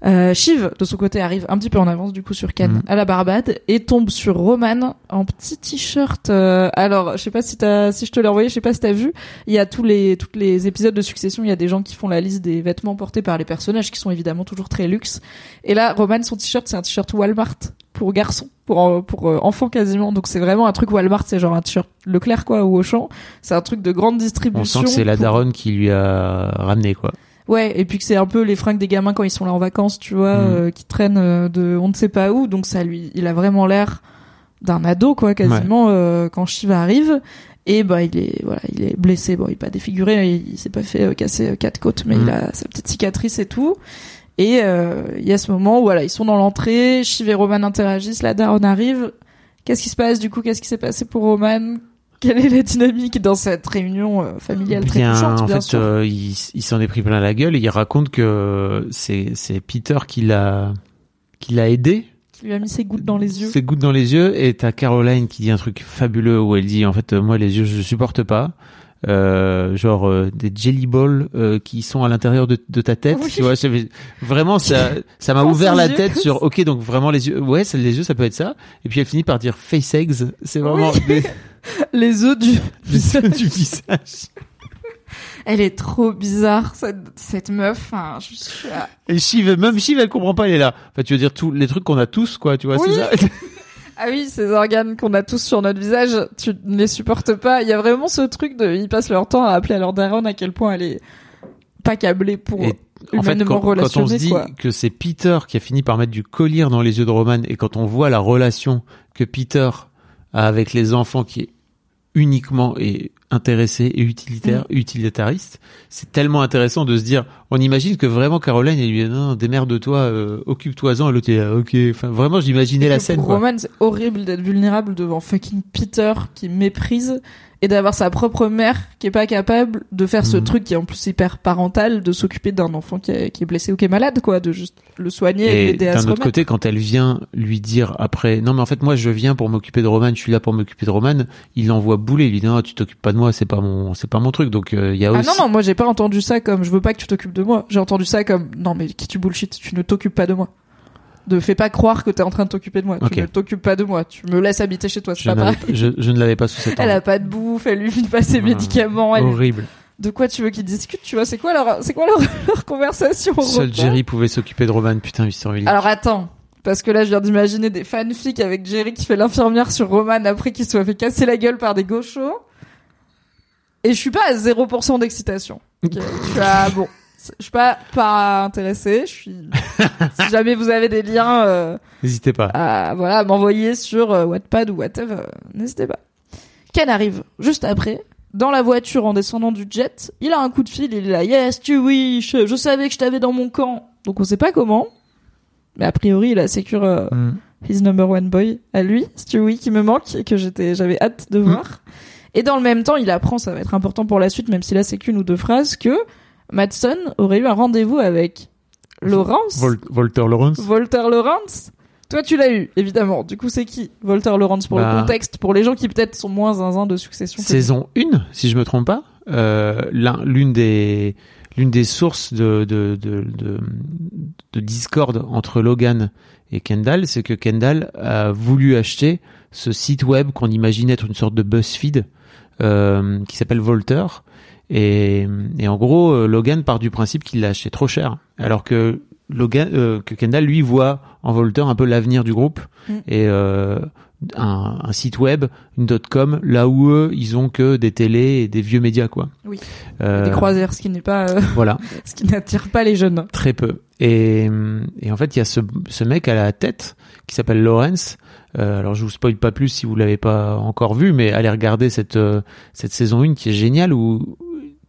Euh, Shiv, de son côté, arrive un petit peu en avance du coup sur Ken
Mhm.
à la Barbade et tombe sur Roman en petit t-shirt. euh, alors, je sais pas si t'as, si je te l'ai envoyé, je sais pas si t'as vu. Il y a tous les, tous les épisodes de Succession, il y a des gens qui font la liste des vêtements portés par les personnages qui sont évidemment toujours très luxe. Et là, Roman, son t-shirt, c'est un t-shirt Walmart pour garçons, pour euh, pour euh, enfants quasiment. Donc c'est vraiment un truc Walmart, c'est genre un t-shirt Leclerc quoi ou Auchan. C'est un truc de grande
On
distribution.
sent que c'est la
pour-
daronne qui lui a ramené, quoi.
Ouais, et puis que c'est un peu les fringues des gamins quand ils sont là en vacances, tu vois,
Mm.
euh, qui traînent euh, de on ne sait pas où. Donc ça lui, il a vraiment l'air d'un ado, quoi, quasiment euh, quand Shiva arrive. Et bah il est voilà, il est blessé. Bon, il est pas défiguré, il, il s'est pas fait euh, casser euh, quatre côtes, mais
Mm.
il a sa petite cicatrice et tout. Et euh, il y a ce moment où voilà, ils sont dans l'entrée, Shiv et Roman interagissent, la daronne arrive. Qu'est-ce qui se passe du coup? Qu'est-ce qui s'est passé pour Roman? Quelle est la dynamique dans cette réunion euh, familiale très
Bien,
touchante,
en fait,
sûr
euh, il, il s'en est pris plein la gueule et il raconte que c'est Peter qui l'a qui l'a aidé.
Qui lui a mis ses gouttes dans les yeux.
Ses gouttes dans les yeux et t'as Caroline qui dit un truc fabuleux où elle dit en fait moi les yeux je supporte pas. Euh, genre euh, des jelly balls euh, qui sont à l'intérieur de, de ta tête
Oui.
tu vois j'avais- vraiment ça ça m'a *laughs* ouvert la
yeux
tête sur ok donc vraiment les yeux ouais ça, les yeux ça peut être ça et puis elle finit par dire face eggs c'est vraiment
Oui.
des, *laughs*
les œufs du *laughs*
du visage
Elle est trop bizarre cette, cette meuf. Enfin, je suis là.
et Shiv même Shiv elle comprend pas elle est là enfin tu veux dire tous les trucs qu'on a tous quoi tu vois
Oui.
c'est ça
Ah oui, ces organes qu'on a tous sur notre visage, tu ne les supportes pas. Il y a vraiment ce truc de, ils passent leur temps à appeler à leur daronne à quel point elle est pas câblée pour
Et en fait, quand, quand on se dit
quoi.
que c'est Peter qui a fini par mettre du collier dans les yeux de Roman, et quand on voit la relation que Peter a avec les enfants qui est uniquement et intéressé et utilitaire,
Mm.
utilitariste, c'est tellement intéressant de se dire, on imagine que vraiment Caroline, elle lui dit, non, démerde-toi, euh, occupe-toi-en, et l'autre est là, ok, enfin, vraiment, j'imaginais la scène,
Pour
quoi.
Roman, c'est horrible d'être vulnérable devant fucking Peter qui méprise et d'avoir sa propre mère qui est pas capable de faire ce
Mhm.
truc qui est en plus hyper parental, de s'occuper d'un enfant qui est, qui est blessé ou qui est malade, quoi, de juste le soigner et,
Et
l'aider à
d'un
se
autre
remettre.
côté, quand elle vient lui dire après, non mais en fait moi je viens pour m'occuper de Roman, je suis là pour m'occuper de Roman, il l'envoie bouler, il lui dit non tu t'occupes pas de moi, c'est pas mon, c'est pas mon truc. Donc euh, il y a
Ah non, non, moi j'ai pas entendu ça comme je veux pas que tu t'occupes de moi. J'ai entendu ça comme non, mais qui tu bullshit, tu ne t'occupes pas de moi. De fais pas croire que t'es en train de t'occuper de moi. Tu ne t'occupes pas de moi. Tu me laisses habiter chez toi. C'est
Je,
pas
n'avais-
pareil.
je, je ne l'avais pas sous cet *laughs*
Elle a pas de bouffe, elle lui file pas ses
Ah,
médicaments. Elle...
Horrible.
De quoi tu veux qu'ils discutent Tu vois, c'est quoi leur, c'est quoi leur, *laughs* leur conversation
Seul
repas
Jerry pouvait s'occuper de Roman. Putain, Mister.
Alors attends, parce que là je viens d'imaginer des fanfics avec Jerry qui fait l'infirmière sur Roman après qu'il soit fait casser la gueule par des gauchos. Et je suis pas à 0% d'excitation. Ok, je suis à bon. Je suis pas pas intéressée. Je suis. *laughs* si jamais vous avez des liens euh,
N'hésitez pas.
à voilà m'envoyer sur euh, Wattpad ou whatever, euh, n'hésitez pas. Ken arrive juste après. Dans la voiture en descendant du jet, il a un coup de fil, il est là, yes, tu oui, je, savais que je t'avais dans mon camp. Donc on sait pas comment. Mais a priori, il a sécure euh,
Mm.
his number one boy à lui, Stewie, qui me manque et que j'étais, j'avais hâte de voir. Et dans le même temps, il apprend, ça va être important pour la suite, même si là c'est qu'une ou deux phrases, que Madsen aurait eu un rendez-vous avec Laurence.
Vol- Walter Lawrence.
Walter Lawrence. Toi, tu l'as eu, évidemment. Du coup, c'est qui Walter Lawrence pour
Bah.
le contexte, pour les gens qui peut-être sont moins zinzin de succession.
Saison 1, si je me trompe pas, euh, l'un- l'une des l'une des sources de de, de, de de discorde entre Logan et Kendall, c'est que Kendall a voulu acheter ce site web qu'on imagine être une sorte de BuzzFeed euh, qui s'appelle Volter. Et, et en gros, euh, Logan part du principe qu'il l'a acheté trop cher, alors que Logan, euh, que Kendall lui voit en Volter un peu l'avenir du groupe
Mm.
et euh, un, un site web, une .com, là où eux, ils ont que des télés et des vieux médias quoi.
Oui.
Euh,
Des croisières, ce qui n'est pas, euh, *laughs*
Voilà, *laughs*
ce qui n'attire pas les jeunes.
très peu. Et, et en fait, il y a ce, ce mec à la tête qui s'appelle Lawrence. Euh, alors, je vous spoil pas plus si vous l'avez pas encore vu, mais allez regarder cette euh, cette saison 1 qui est géniale où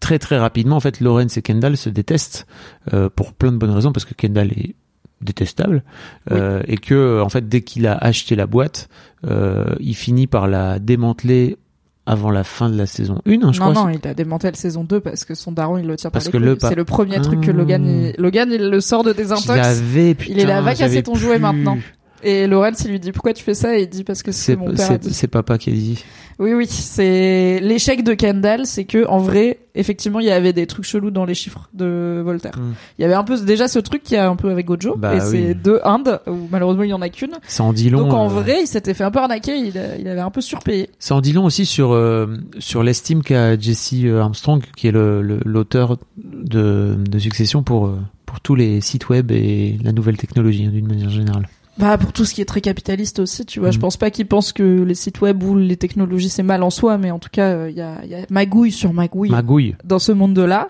très très rapidement, en fait, Lawrence et Kendall se détestent euh, pour plein de bonnes raisons parce que Kendall est détestable euh, et que en fait dès qu'il a acheté la boîte euh, il finit par la démanteler avant la fin de la saison 1 hein, je
non,
crois
non, il a démantelé la saison 2 parce que son daron, il le tire
Parce
par
que le pa-
C'est le premier truc que
Ah.
Logan, il... Logan, il le sort de désintox.
Putain,
Il est là, va casser ton jouet maintenant. Et Lawrence, il lui dit pourquoi tu fais ça et il dit parce que c'est
C'est
mon père.
c'est- c'est papa qui a dit.
Oui, oui, c'est l'échec de Kendall, c'est que en vrai, effectivement, il y avait des trucs chelous dans les chiffres de Voltaire.
Mm.
Il y avait un peu déjà ce truc qui a un peu avec Gojo,
Bah
et c'est
oui.
deux Indes où malheureusement il y en a qu'une.
Ça en dit long.
Donc en
euh,
vrai, il s'était fait un peu arnaquer, il, il avait un peu surpayé.
Ça en dit long aussi sur euh, sur l'estime qu'a Jesse euh, Armstrong, qui est le le- l'auteur de, de Succession pour pour tous les sites web et la nouvelle technologie hein, d'une manière générale.
Bah pour tout ce qui est très capitaliste aussi, tu vois. Je
Mm.
pense pas qu'il pense que les sites web ou les technologies c'est mal en soi, mais en tout cas euh, il y, a, y a magouille sur magouille
Magouille.
dans ce monde-là.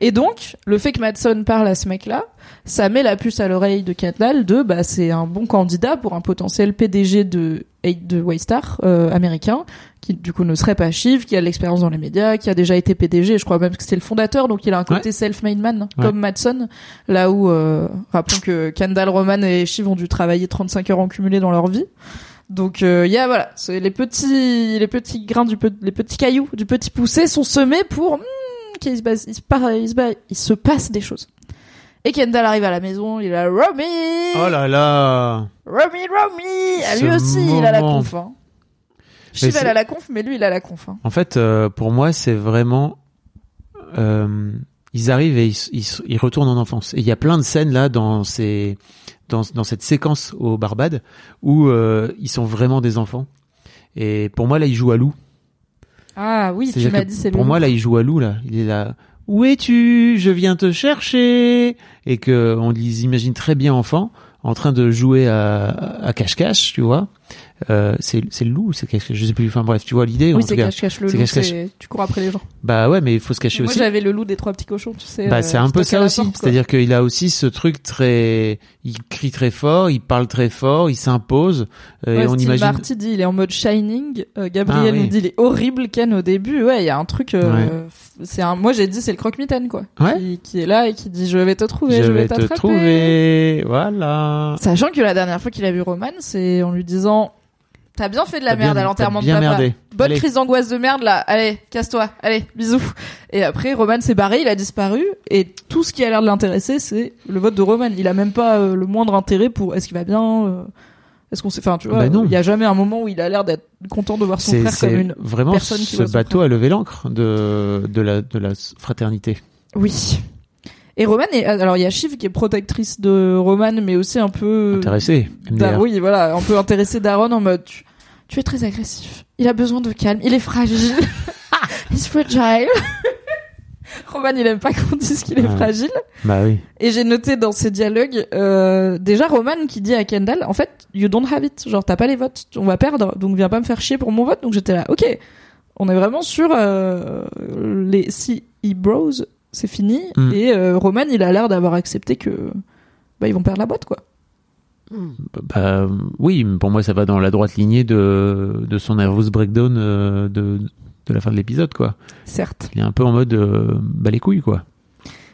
Et donc le fait que Madson parle à ce mec-là, ça met la puce à l'oreille de Kendall de bah c'est un bon candidat pour un potentiel PDG de de Waystar euh, américain qui du coup ne serait pas Shiv, qui a de l'expérience dans les médias, qui a déjà été PDG, je crois même que c'était le fondateur, donc il a un côté self-made man
Ouais.
comme Madson, là où euh, rappelons que Kendall, Roman et Shiv ont dû travailler 35 heures en cumulé dans leur vie. Donc il y a voilà, c'est les petits les petits grains du pe- les petits cailloux du petit poussé sont semés pour qu'il se passe il se, par- il se ba- il se passe des choses. Et Kendall arrive à la maison, il a Romy,
Oh là là.
Romy, Romy. Lui aussi, il a la conf. Hein. Shiv, elle a la conf, mais lui, il a la conf. Hein.
En fait, euh, pour moi, c'est vraiment. euh, ils arrivent et ils, ils, ils retournent en enfance. Et il y a plein de scènes là dans ces dans, dans cette séquence au Barbade où euh, ils sont vraiment des enfants. Et pour moi là, ils jouent à loup.
Ah oui, tu m'as dit, c'est
Pour moi là, il joue à loup là. Il est là. Où es-tu? Je viens te chercher. Et que on les imagine très bien enfants en train de jouer à à cache-cache, tu vois. Euh, c'est c'est le loup, ou c'est cache-cache? Je sais plus. Enfin bref, tu vois l'idée.
Oui, c'est
cas.
cache-cache le loup, tu cours après les gens.
Bah ouais, mais il faut se cacher
Moi,
aussi.
j'avais le loup des trois petits cochons, tu sais.
Bah
euh,
c'est un
qui
peu ça aussi, c'est-à-dire qu'il a aussi ce truc très, il crie très fort, il parle très fort, il s'impose, euh,
Ouais,
et on
Steve
imagine.
Marty dit il est en mode Shining. Euh, Gabriel
Ah, oui.
nous dit il est horrible Ken au début. Ouais, il y a un truc. euh, C'est un. Moi j'ai dit c'est le croque-mitaine quoi.
Ouais.
Qui, qui est là et qui dit je vais te trouver,
je
je,
vais te
t'attraper.
trouver, voilà.
Sachant que la dernière fois qu'il a vu Roman, c'est en lui disant T'as bien fait de la merde à l'enterrement de papa.
merdé.
Bonne
Allez.
crise d'angoisse de merde là. Allez, casse-toi. Allez, bisous. Et après, Roman s'est barré, il a disparu. Et tout ce qui a l'air de l'intéresser, c'est le vote de Roman. Il a même pas euh, le moindre intérêt pour est-ce qu'il va bien. euh, Est-ce qu'on sait. Enfin, tu vois,
Bah
il y a jamais un moment où il a l'air d'être content de voir son frère comme une.
vraiment
personne qui
ce bateau a levé l'ancre de de la de la fraternité.
Oui. Et Roman est, alors il y a Shiv qui est protectrice de Roman, mais aussi un peu
Intéressé.
Da-
MDR.
oui, voilà, un peu intéressé d'Aaron en mode tu, tu es très agressif. Il a besoin de calme. Il est fragile. *laughs* He's fragile. Roman, il aime pas qu'on dise qu'il est
Ouais.
fragile.
Bah oui.
Et j'ai noté dans ces dialogues, euh, déjà Roman qui dit à Kendall, en fait, you don't have it. Genre, t'as pas les votes. On va perdre. Donc, viens pas me faire chier pour mon vote. Donc, j'étais là, ok. On est vraiment sur euh, les si bros, c'est fini.
Mm.
Et euh, Roman, il a l'air d'avoir accepté que bah ils vont perdre la boîte, quoi.
Bah oui, pour moi ça va dans la droite lignée de, de son nervous breakdown euh, de, de la fin de l'épisode quoi.
Certes.
Il est un peu en mode euh, bah les couilles quoi.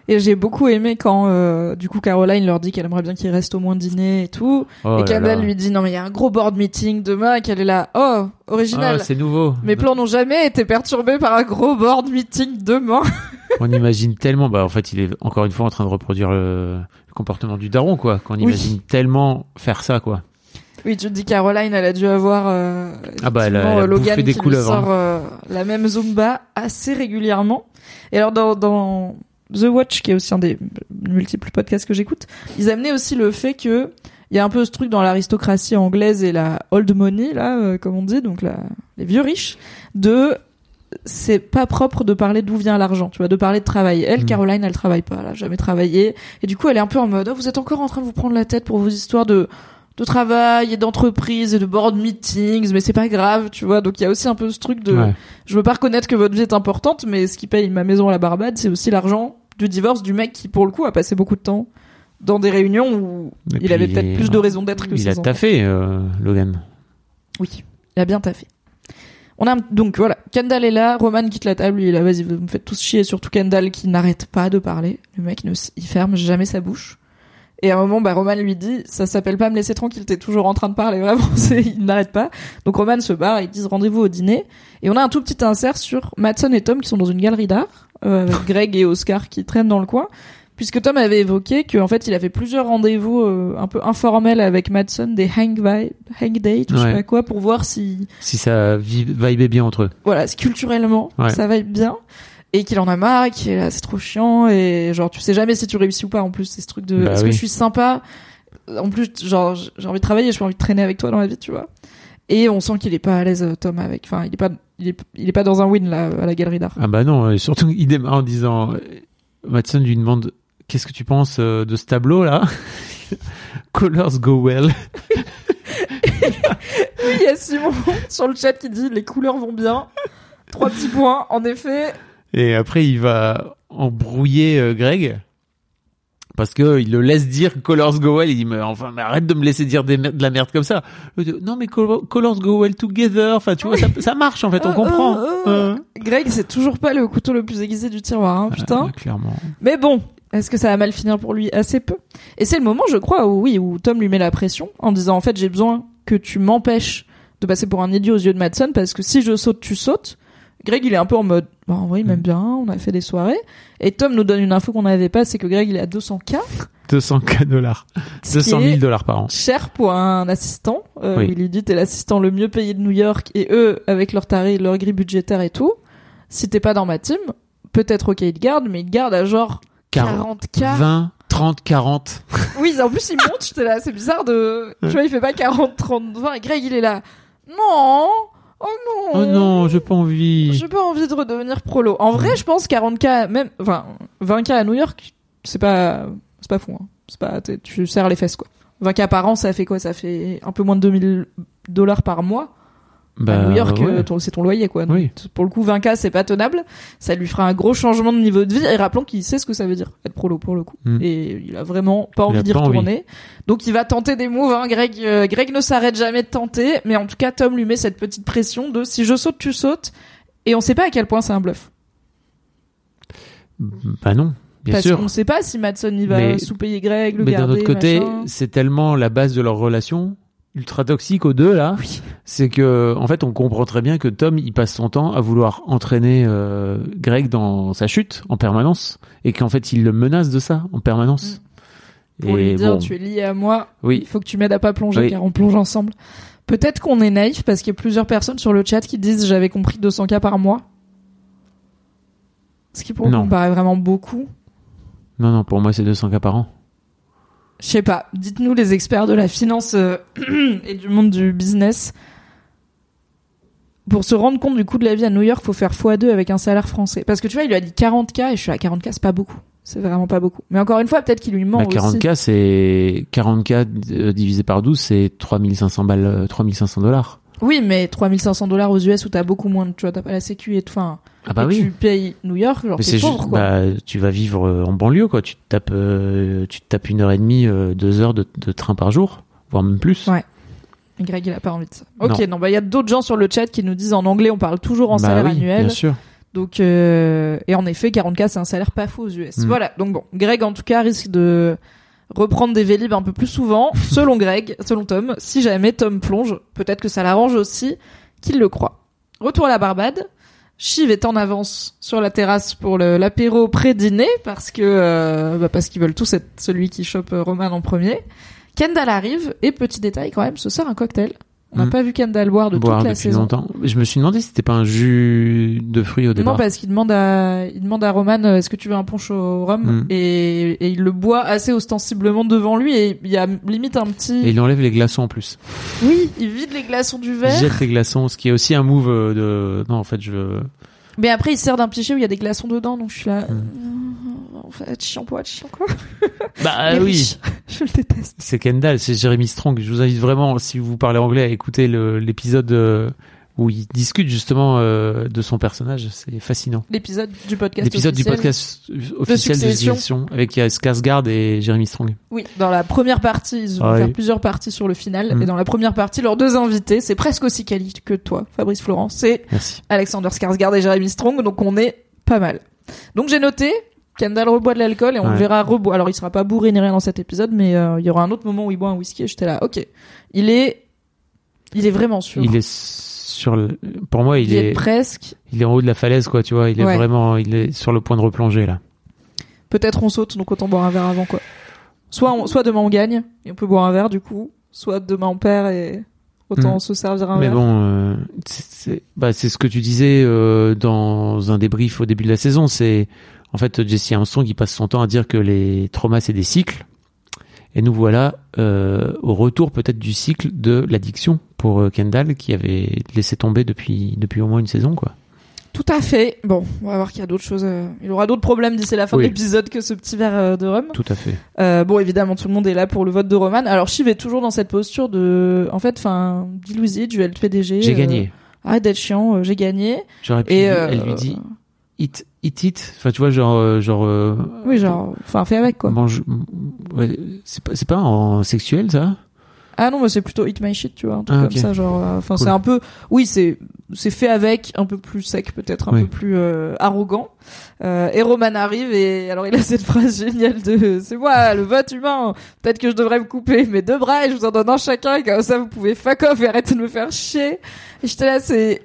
Et j'ai beaucoup aimé quand, euh, du coup, Caroline leur dit qu'elle aimerait bien qu'il reste au moins dîner et tout.
Oh
et
là.
lui dit non mais il y a un gros board meeting demain et qu'elle est là. Oh, original.
Ah, c'est nouveau.
Mes plans n'ont jamais été perturbés par un gros board meeting demain. *laughs*
On imagine tellement bah en fait il est encore une fois en train de reproduire le, le comportement du daron quoi. Qu'on
Oui.
imagine tellement faire ça quoi.
Oui, tu te dis Caroline, elle a dû avoir euh,
Ah bah, elle a- elle a
euh, Logan
des
qui lui
couleuvres,
sort euh, la même Zumba assez régulièrement. Et alors dans, dans The Watch, qui est aussi un des multiples podcasts que j'écoute, ils amenaient aussi le fait que il y a un peu ce truc dans l'aristocratie anglaise et la old money là, euh, comme on dit, donc la, les vieux riches, de c'est pas propre de parler d'où vient l'argent, tu vois, de parler de travail. Elle,
Mm.
Caroline, elle travaille pas, elle a jamais travaillé, et du coup, elle est un peu en mode, oh, vous êtes encore en train de vous prendre la tête pour vos histoires de de travail et d'entreprise et de board meetings, mais c'est pas grave, tu vois. Donc il y a aussi un peu ce truc de,
Ouais.
je veux pas reconnaître que votre vie est importante, mais ce qui paye ma maison à la Barbade, c'est aussi l'argent du divorce du mec qui, pour le coup, a passé beaucoup de temps dans des réunions où
Et
il avait peut-être plus de raisons d'être que
Il
ses
a
enfants.
taffé euh, Logan.
Oui, il a bien taffé. On a donc voilà, Kendall est là, Roman quitte la table, il est là, vas-y, vous me faites tous chier, surtout Kendall qui n'arrête pas de parler. Le mec ne, il ferme jamais sa bouche. Et à un moment, bah, Roman lui dit, ça s'appelle pas me laisser tranquille, t'es toujours en train de parler, vraiment, *laughs* il n'arrête pas. Donc Roman se barre, ils disent rendez-vous au dîner. Et on a un tout petit insert sur Madsen et Tom qui sont dans une galerie d'art, euh, avec *laughs* Greg et Oscar qui traînent dans le coin. Puisque Tom avait évoqué qu'en fait, il avait plusieurs rendez-vous euh, un peu informels avec Madsen, des hang, hang dates, ou je sais
Ouais.
pas quoi, pour voir si,
Si ça vi- vibait bien entre eux.
voilà, culturellement,
Ouais.
ça va bien. Et qu'il en a marre, qu'il est là, c'est trop chiant, et genre, tu sais jamais si tu réussis ou pas, en plus, c'est ce truc de,
Bah
est-ce
oui.
que je suis sympa? En plus, genre, j'ai envie de travailler, j'ai envie de traîner avec toi dans la vie, tu vois. Et on sent qu'il est pas à l'aise, euh, Tom, avec, enfin, il est pas, il est, il est pas dans un win, là, à la galerie d'art.
Ah bah non, et surtout il démarre en disant, euh, Matson lui demande qu'est-ce que tu penses euh, de ce tableau là? *laughs* Colors go well. *laughs*
Oui, il y a Simon *laughs* sur le chat qui dit les couleurs vont bien. Trois petits points. En effet,
Et après il va embrouiller euh, Greg parce que il le laisse dire Colors go well. Il dit mais enfin mais arrête de me laisser dire des mer- de la merde comme ça. Non mais colo- Colors go well together. Enfin tu vois ça, ça marche en fait, on
Euh,
comprend.
euh, euh. Greg, c'est toujours pas le couteau le plus aiguisé du tiroir, hein, putain.
Euh, clairement.
Mais bon, est-ce que ça va mal finir pour lui Assez peu? Et c'est le moment, je crois, où oui, où Tom lui met la pression en disant en fait j'ai besoin que tu m'empêches de passer pour un idiot aux yeux de Madsen parce que si je saute, tu sautes. Greg, il est un peu en mode, bah, en vrai, il m'aime bien, on a fait des soirées. Et Tom nous donne une info qu'on n'avait pas, c'est que Greg, il est à 200K.
200 *laughs* dollars,
Ce
200
qui
000
est
dollars par an.
cher pour un assistant. Euh,
Oui.
Il lui dit t'es l'assistant le mieux payé de New York et eux, avec leur tarif, leur grille budgétaire et tout, si t'es pas dans ma team, peut-être ok ils te gardent, mais ils te gardent à genre 40K.
20, 30, 40.
Oui, en plus il monte, j'étais là, c'est bizarre de... Tu vois, il fait pas 40, 30, 20 et Greg il est là. Non Oh non
Oh non, j'ai pas envie.
J'ai pas envie de redevenir prolo. En vrai, je pense 40K, même, enfin, 20K à New York, c'est pas, c'est pas fou, hein. C'est pas, tu serres les fesses, quoi. 20K par an, ça fait quoi? Ça fait un peu moins de 2000 dollars par mois.
Bah,
à New York,
ouais.
euh, c'est ton loyer, quoi. Donc,
Oui.
Pour le coup, 20K, c'est pas tenable. Ça lui fera un gros changement de niveau de vie. Et rappelons qu'il sait ce que ça veut dire, être prolo, pour le coup.
Mm.
Et il a vraiment pas envie d'y
envie.
retourner. Donc, il va tenter des moves, hein. Greg, euh, Greg ne s'arrête jamais de tenter. Mais en tout cas, Tom lui met cette petite pression de si je saute, tu sautes. Et on sait pas à quel point c'est un bluff.
Bah non, bien
Parce qu'on sait pas si Madson il va
Mais-
sous-payer Greg, le
Mais d'un
garder,
autre côté, c'est tellement la base de leur relation ultra toxique aux deux là, c'est que en fait on comprend très bien que Tom il passe son temps à vouloir entraîner euh, Greg dans sa chute en permanence et qu'en fait il le menace de ça en permanence.
Mm. Pour lui dire,
bon,
tu es lié à moi. Il
oui,
faut que tu m'aides à pas plonger
Oui.
car on plonge ensemble. Peut-être qu'on est naïf parce qu'il y a plusieurs personnes sur le chat qui disent j'avais compris 200k par mois. Ce qui pour nous paraît vraiment beaucoup.
Non, non, pour moi, c'est 200 cas par an.
Je sais pas. Dites-nous les experts de la finance euh, *clears throat* et du monde du business. Pour se rendre compte du coût de la vie à New York, faut faire x2 avec un salaire français. Parce que tu vois, il lui a dit 40K et je suis à 40K, c'est pas beaucoup. C'est vraiment pas beaucoup. Mais encore une fois, peut-être qu'il lui ment
Bah,
aussi.
40K, c'est 40K euh, divisé par 12, c'est 3500 balles, euh, 3500 dollars.
Oui, mais 3500 dollars aux US où t'as beaucoup moins de, tu vois, t'as pas la sécu et tout. Enfin,
Ah bah oui.
tu payes New York, genre t'es
c'est
pauvre, quoi.
bah, tu vas vivre euh, en banlieue, quoi. Tu te tapes, euh, tu te tapes une heure et demie, euh, deux heures de, de train par jour, voire même plus.
Ouais. Greg, il a pas envie de ça. Ok,
Non.
non, bah, il y a d'autres gens sur le chat qui nous disent en anglais, on parle toujours en
Bah
salaire
oui,
annuel.
Bien sûr.
Donc, euh, et en effet, 40K, c'est un salaire pas fou aux US.
Mm.
Voilà. Donc bon, Greg, en tout cas, risque de reprendre des Vélib un peu plus souvent, selon Greg, selon Tom. Si jamais Tom plonge, peut-être que ça l'arrange aussi qu'il le croit. Retour à la Barbade. Shiv est en avance sur la terrasse pour l'apéro pré-dîner parce que euh, bah parce qu'ils veulent tous être celui qui chope euh, Roman en premier. Kendall arrive et petit détail quand même, se sert un cocktail. On n'a
Mm.
pas vu Kendall boire de
Boire
toute la saison.
longtemps. Je me suis demandé si c'était pas un jus de fruits au départ.
Non, parce qu'il demande à, il demande à Roman, euh, est-ce que tu veux un punch au rhum
Mm.
et, et il le boit assez ostensiblement devant lui et il y a limite un petit.
Et il enlève les glaçons en plus.
Oui, il vide les glaçons du
Il
verre.
jette les glaçons, ce qui est aussi un move euh, de. Non, en fait, je.
Mais après, il sert d'un pichet où il y a des glaçons dedans, donc je suis là.
Mm.
Fait, chiant pour être chiant, quoi.
Bah *laughs*
Mais
oui. *laughs*
Je le déteste.
C'est Kendall, c'est Jeremy Strong. Je vous invite vraiment, si vous parlez anglais, à écouter l'épisode euh, où il discute justement euh, de son personnage. C'est fascinant.
L'épisode du podcast.
L'épisode du
officiel.
podcast officiel de
Succession.
Avec euh, Skarsgård et Jeremy Strong.
Oui, dans la première partie, ils vont
Ah oui.
faire plusieurs parties sur le final.
Mm.
Et dans la première partie, leurs deux invités, c'est presque aussi quali que toi, Fabrice Florent. C'est
Merci.
Alexander Skarsgård et Jeremy Strong, donc on est pas mal. Donc j'ai noté, Kendall reboit de l'alcool et on le verra reboire. Alors il sera pas bourré ni rien dans cet épisode, mais euh, il y aura un autre moment où il boit un whisky et j'étais là, ok. Il est, il est vraiment sûr.
Il est sur le... Pour moi, il,
Il est
est...
presque.
il est en haut de la falaise, quoi. Tu vois, il est
Ouais.
vraiment, il est sur le point de replonger là.
Peut-être on saute, donc autant boire un verre avant quoi. Soit, on- soit demain on gagne et on peut boire un verre du coup, soit demain on perd et autant
Mm.
se servir un
Mais
verre.
bon, euh, c'est- bah, c'est ce que tu disais euh, dans un débrief au début de la saison. C'est en fait Jesse Armstrong qui passe son temps à dire que les traumas c'est des cycles. Et nous voilà euh, au retour peut-être du cycle de l'addiction pour euh, Kendall qui avait laissé tomber depuis depuis au moins une saison quoi.
Tout à fait. Bon, on va voir qu'il y a d'autres choses. euh, Il aura d'autres problèmes d'ici la fin
Oui.
de l'épisode que ce petit verre de rhum.
Tout à fait.
Euh, bon, évidemment, tout le monde est là pour le vote de Roman. Alors, Shiv est toujours dans cette posture de, en fait, enfin, dis-lui, tu es le PDG.
J'ai
euh,
gagné.
Arrête d'être chiant, j'ai gagné.
J'aurais pu.
Et
Elle lui dit it it it. Enfin tu vois genre euh, genre. euh,
Oui, genre, enfin, fais avec quoi.
mange. ouais, c'est pas c'est pas en sexuel ça?
Ah non, mais c'est plutôt eat my shit, tu vois, un truc
Ah,
comme ça, genre, euh, enfin,
Cool.
c'est un peu, oui, c'est, c'est fait avec, un peu plus sec, peut-être, un
Oui.
peu plus euh, arrogant. Euh, et Roman arrive et alors il a *laughs* cette phrase géniale de, c'est moi, le vote humain. Peut-être que je devrais me couper mes deux bras et je vous en donne un chacun, et comme ça vous pouvez fuck off et arrêter de me faire chier. Et j'étais là, c'est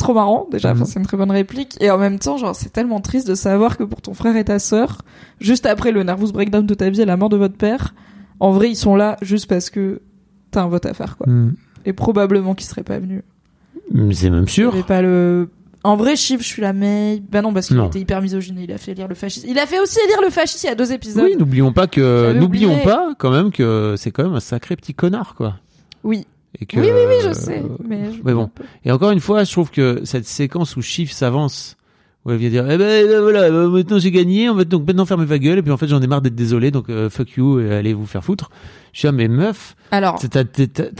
trop marrant déjà,
Mhm.
c'est une très bonne réplique. Et en même temps, genre, c'est tellement triste de savoir que pour ton frère et ta sœur, juste après le nervous breakdown de ta vie et la mort de votre père, en vrai, ils sont là juste parce que t'as un vote à faire, quoi.
Hmm.
Et probablement qu'ils seraient pas venus.
C'est même
Il
sûr.
avait pas le. En vrai, Chiv, je suis la mais. Bah non, parce qu'il était hyper misogyne. Il a fait lire le fascisme. Il a fait aussi lire le fascisme il y a deux épisodes.
Oui, n'oublions pas que n'oublions pas quand même que c'est quand même un sacré petit connard quoi.
Oui,
Et que,
oui, oui, oui, je
euh,
sais. Mais, je-
mais bon. Et encore une fois, je trouve que cette séquence où Chief s'avance, où elle vient dire, eh ben, eh ben, voilà, euh, maintenant j'ai gagné, on va donc maintenant fermer ma gueule, et puis en fait j'en ai marre d'être désolé, donc euh, fuck you, et allez vous faire foutre. Je suis là, mais meuf,
Alors,
t'as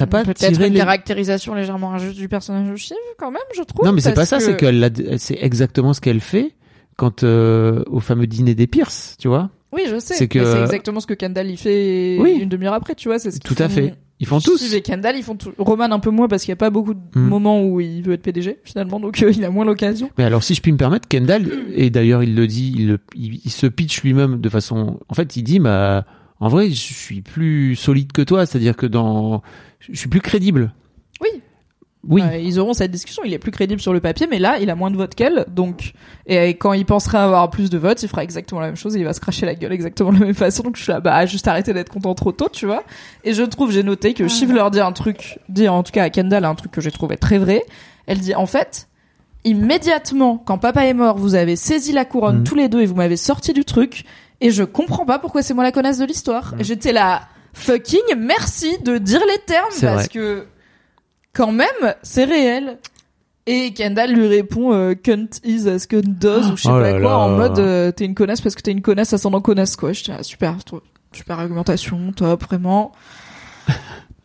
pas
peut-être une
les...
caractérisation légèrement injuste du personnage de Chiv, quand même, je trouve.
Non, mais c'est pas ça,
que-
c'est qu'elle l'a- c'est exactement ce qu'elle fait quand euh, au fameux dîner des Pierce, tu vois.
Oui, je sais.
c'est que-
exactement ce que Kendall y fait
Oui.
une demi-heure après, tu vois. C'est ce
Tout à fait. Ils font
Steve
tous.
et Kendall, ils font tout. Roman un peu moins parce qu'il y a pas beaucoup de
Mm.
moments où il veut être PDG finalement, donc euh, il a moins l'occasion.
Mais alors, si je puis me permettre, Kendall, et d'ailleurs il le dit, il, il se pitch lui-même de façon. En fait, il dit, bah, en vrai, je suis plus solide que toi, c'est-à-dire que dans, je suis plus crédible.
Oui.
Oui.
Euh, ils auront cette discussion. Il est plus crédible sur le papier, mais là, il a moins de votes qu'elle. Donc, et quand il pensera avoir plus de votes, il fera exactement la même chose et il va se cracher la gueule exactement de la même façon. Donc, je suis là, bah, juste arrêter d'être content trop tôt, tu vois. Et je trouve, j'ai noté que Shiv leur dit un truc, dit en tout cas à Kendall un truc que j'ai trouvé très vrai. Elle dit, en fait, immédiatement, quand papa est mort, vous avez saisi la couronne
Mhm.
tous les deux et vous m'avez sorti du truc. Et je comprends pas pourquoi c'est moi la connasse de l'histoire. Et J'étais là, fucking merci de dire les termes parce
vrai.
que quand même c'est réel. Et Kendall lui répond euh, cunt is as cunt does ou je sais
Oh
pas quoi
là.
en mode euh, t'es une connasse parce que t'es une connasse ascendant connasse quoi. Là, super, super argumentation, top vraiment.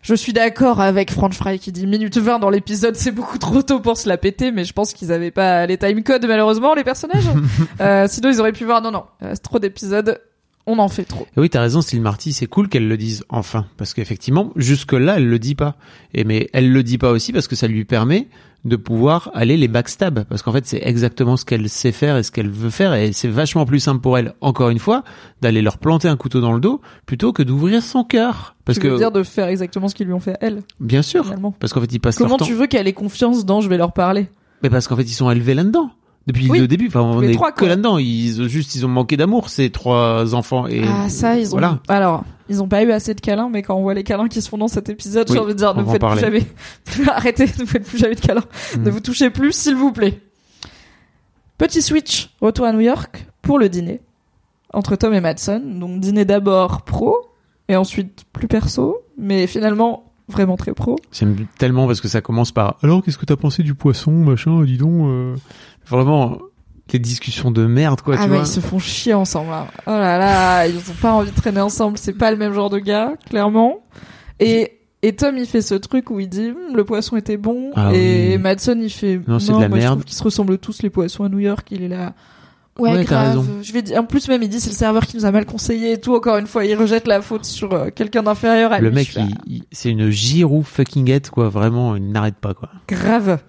Je suis d'accord avec French Fry qui dit minute 20 dans l'épisode, c'est beaucoup trop tôt pour se la péter, mais je pense qu'ils avaient pas les timecodes malheureusement les personnages. *laughs* euh, sinon ils auraient pu voir non non, trop d'épisodes, on en fait trop.
Et oui, t'as raison, Steel Marty, c'est cool qu'elle le dise enfin, parce qu'effectivement, jusque là, elle le dit pas. Et mais elle le dit pas aussi parce que ça lui permet de pouvoir aller les backstab, parce qu'en fait, c'est exactement ce qu'elle sait faire et ce qu'elle veut faire, et c'est vachement plus simple pour elle, encore une fois, d'aller leur planter un couteau dans le dos plutôt que d'ouvrir son cœur, parce
tu veux
que
dire de faire exactement ce qu'ils lui ont fait à elle
bien sûr,
finalement.
parce qu'en fait, ils passent
Comment
leur temps.
tu veux qu'elle ait confiance dans je vais leur parler
Mais parce qu'en fait, ils sont élevés là-dedans. Depuis
Oui.
le début, enfin, on est
trois,
que là-dedans. Ils juste, ils ont manqué d'amour ces trois enfants et
Ah ça ils ont
voilà.
alors ils ont pas eu assez de câlins mais quand on voit les câlins qui se font dans cet épisode
Oui,
j'ai envie de dire *laughs* ne faites plus jamais arrêtez ne vous faites plus jamais de câlins
Mm.
ne vous touchez plus s'il vous plaît petit switch retour à New York pour le dîner entre Tom et Madsen donc dîner d'abord pro et ensuite plus perso mais finalement vraiment très pro
J'aime tellement parce que ça commence par alors qu'est-ce que t'as pensé du poisson machin dis donc euh, vraiment les discussions de merde quoi
ah
tu
bah
vois
ils se font chier ensemble hein. oh là là ils ont pas envie de traîner ensemble c'est pas le même genre de gars clairement et et Tom il fait ce truc où il dit Hum, le poisson était bon
Ah
et
oui.
Madsen il fait
Non, c'est de la
moi, je
merde.
trouve qu'ils se ressemblent tous les poissons à New York il est là ouais,
Ouais, t'as
grave.
raison.
je vais dire en plus même il dit c'est le serveur qui nous a mal conseillé et tout. Encore une fois il rejette la faute sur euh, quelqu'un d'inférieur à
le
lui.
mec
Je suis là,
il- c'est une giroux fucking head quoi. Vraiment il n'arrête pas quoi.
Grave.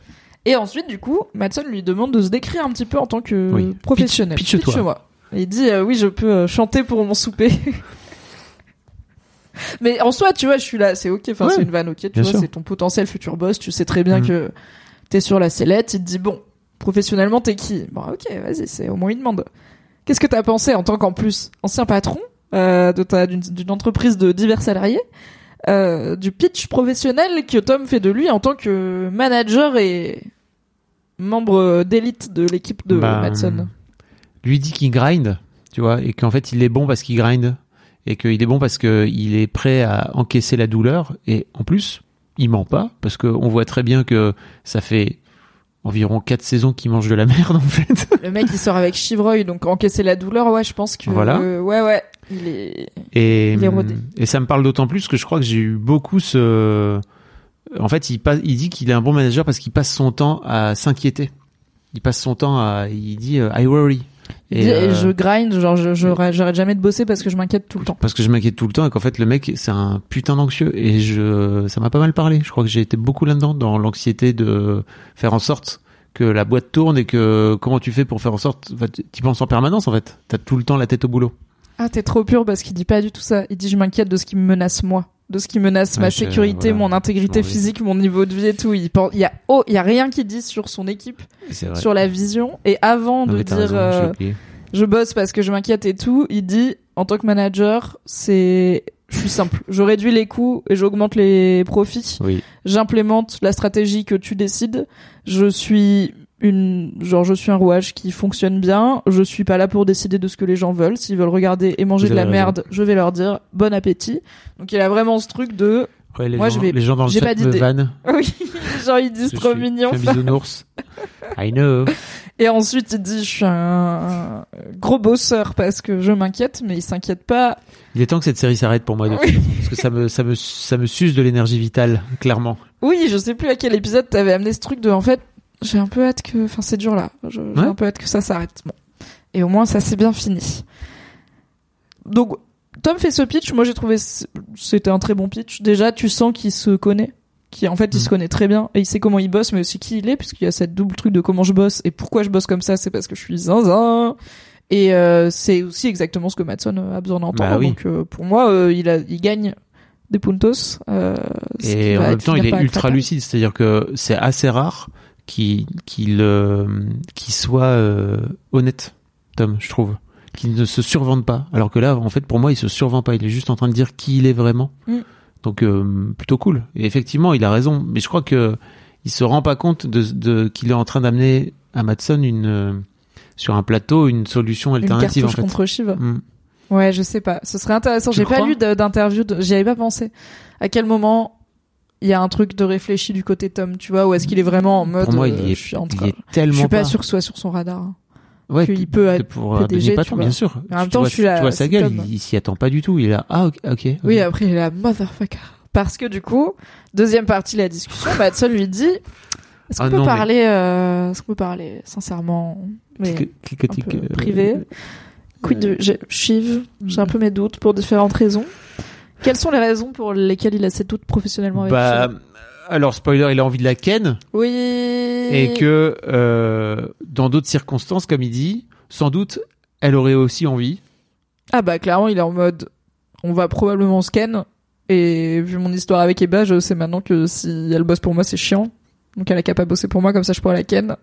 Et ensuite du coup Madsen lui demande de se décrire un petit peu en tant que
Oui.
professionnel.
Pitch-
il dit euh, oui je peux euh, chanter pour mon souper. *laughs* Mais en soi tu vois je suis là c'est ok enfin
Ouais,
c'est une vanne ok tu
bien
vois c'est ton potentiel futur boss tu sais très bien
Mm.
que t'es sur la sellette. Il te dit bon professionnellement t'es qui? Bon ok vas-y c'est au moins une demande qu'est-ce que t'as pensé en tant qu'en plus ancien patron euh, de ta d'une entreprise de divers salariés euh, du pitch professionnel que Tom fait de lui en tant que manager et membre d'élite de l'équipe de
Bah,
Madsen?
lui dit qu'il grind tu vois et qu'en fait il est bon parce qu'il grind et qu'il est bon parce que il est prêt à encaisser la douleur et en plus il ment pas parce qu'on voit très bien que ça fait environ quatre saisons qu'il mange de la merde en fait *laughs*
Le mec il sort avec Chivroy donc encaisser la douleur ouais je pense que
Voilà.
euh, ouais ouais il est
Et,
Il est rodé.
et ça me parle d'autant plus que je crois que j'ai eu beaucoup ce. En fait, il, passe, il dit qu'il est un bon manager parce qu'il passe son temps à s'inquiéter. Il passe son temps à. Il dit euh, I worry.
Dit,
euh,
et je grind genre je je- j'arrête jamais de bosser parce que je m'inquiète tout le temps.
Parce que je m'inquiète tout le temps et qu'en fait, le mec, c'est un putain d'anxieux. Et je, ça m'a pas mal parlé. Je crois que j'ai été beaucoup là-dedans, dans l'anxiété de faire en sorte que la boîte tourne et que comment tu fais pour faire en sorte. Enfin, tu penses en permanence en fait. T'as tout le temps la tête au boulot.
Ah t'es trop pur parce qu'il dit pas du tout ça. Il dit je m'inquiète de ce qui me menace moi, de ce qui menace
Ouais,
ma sécurité,
voilà,
mon intégrité physique, mon niveau de vie et tout. Il pense, il y a oh il y a rien qu'il dit sur son équipe, sur la vision. Et avant
Non,
de dire
raison,
euh, je bosse parce que je m'inquiète et tout, il dit en tant que manager, c'est je suis simple, je réduis les coûts et j'augmente les profits.
Oui.
J'implémente la stratégie que tu décides. Je suis une genre je suis un rouage qui fonctionne bien, je suis pas là pour décider de ce que les gens veulent, s'ils veulent regarder et manger de la
raison.
merde, je vais leur dire bon appétit. Donc il a vraiment ce truc de
Ouais, les,
Moi,
gens,
je vais-
les gens dans le chat
pas
me *laughs*
oui, genre ils disent
Je
trop
suis-
mignon.
je suis un bisounours. *laughs* I know.
Et ensuite il dit je suis un, un gros bosseur parce que je m'inquiète mais il s'inquiète pas
Il est temps que cette série s'arrête pour moi, de
Oui.
parce que ça me, ça me, ça me suce de l'énergie vitale, clairement.
Oui, je sais plus à quel épisode t'avais amené ce truc de en fait, j'ai un peu hâte que enfin c'est dur là. J'ai
Ouais.
un peu hâte que ça s'arrête. Bon. Et au moins ça s'est bien fini. Donc Tom fait ce pitch, moi j'ai trouvé c'était un très bon pitch. Déjà, tu sens qu'il se connaît, qui en fait il
Mm.
se connaît très bien et il sait comment il bosse mais aussi qui il est puisqu'il y a cette double truc de comment je bosse et pourquoi je bosse comme ça, c'est parce que je suis zinzin. Et euh, c'est aussi exactement ce que Matson a besoin d'entendre.
Bah oui.
Donc euh, pour moi, euh, il a il gagne des puntos. euh,
Et en même temps, il est ultra
fatal.
lucide, c'est-à-dire que c'est assez rare qu'il, euh, qu'il soit euh, honnête, Tom, je trouve. Qu'il ne se survende pas. Alors que là, en fait, pour moi, il se survend pas. Il est juste en train de dire qui il est vraiment.
Mm.
Donc, euh, plutôt cool. Et effectivement, il a raison. Mais je crois que il se rend pas compte de, de qu'il est en train d'amener à Matson une, euh, sur un plateau une solution
Une
alternative, en
cartouche
fait.
contre Shiv.
Mm.
Ouais, je sais pas. Ce serait intéressant. J'ai pas lu d'interview. J'y avais pas pensé. À quel moment il y a un truc de réfléchi du côté Tom, tu vois, ou est-ce qu'il est vraiment en mode
Pour moi,
euh,
il y est,
je suis en
il
train-
y est tellement
Je suis pas
pas
sûr que ce soit sur son radar. hein.
ouais,
qu'il peut être
pour
PDG,
patron, bien sûr.
Mais en même
Tu
temps,
vois-
je suis là,
Tu vois sa gueule, il, il s'y attend pas du tout. Il est là, ah, ok.
Oui, après il est la motherfucker. Parce que du coup, deuxième partie de la discussion, Madson lui dit est-ce qu'on
Ah
peut
non, mais-
parler, euh, est-ce qu'on peut parler sincèrement, mais un peu
euh,
privé? Quid de Shiv J'ai un peu mes doutes pour différentes raisons. Quelles sont les raisons pour lesquelles il a ses doutes professionnellement avec
Bah, alors spoiler, il a envie de la ken
Oui.
et que euh, dans d'autres circonstances, comme il dit, sans doute, elle aurait aussi envie.
Ah bah clairement, il est en mode on va probablement scan et vu mon histoire avec Eba, je sais maintenant que si elle bosse pour moi, c'est chiant. Donc elle a qu'à pas bosser pour moi comme ça je pourrais la ken.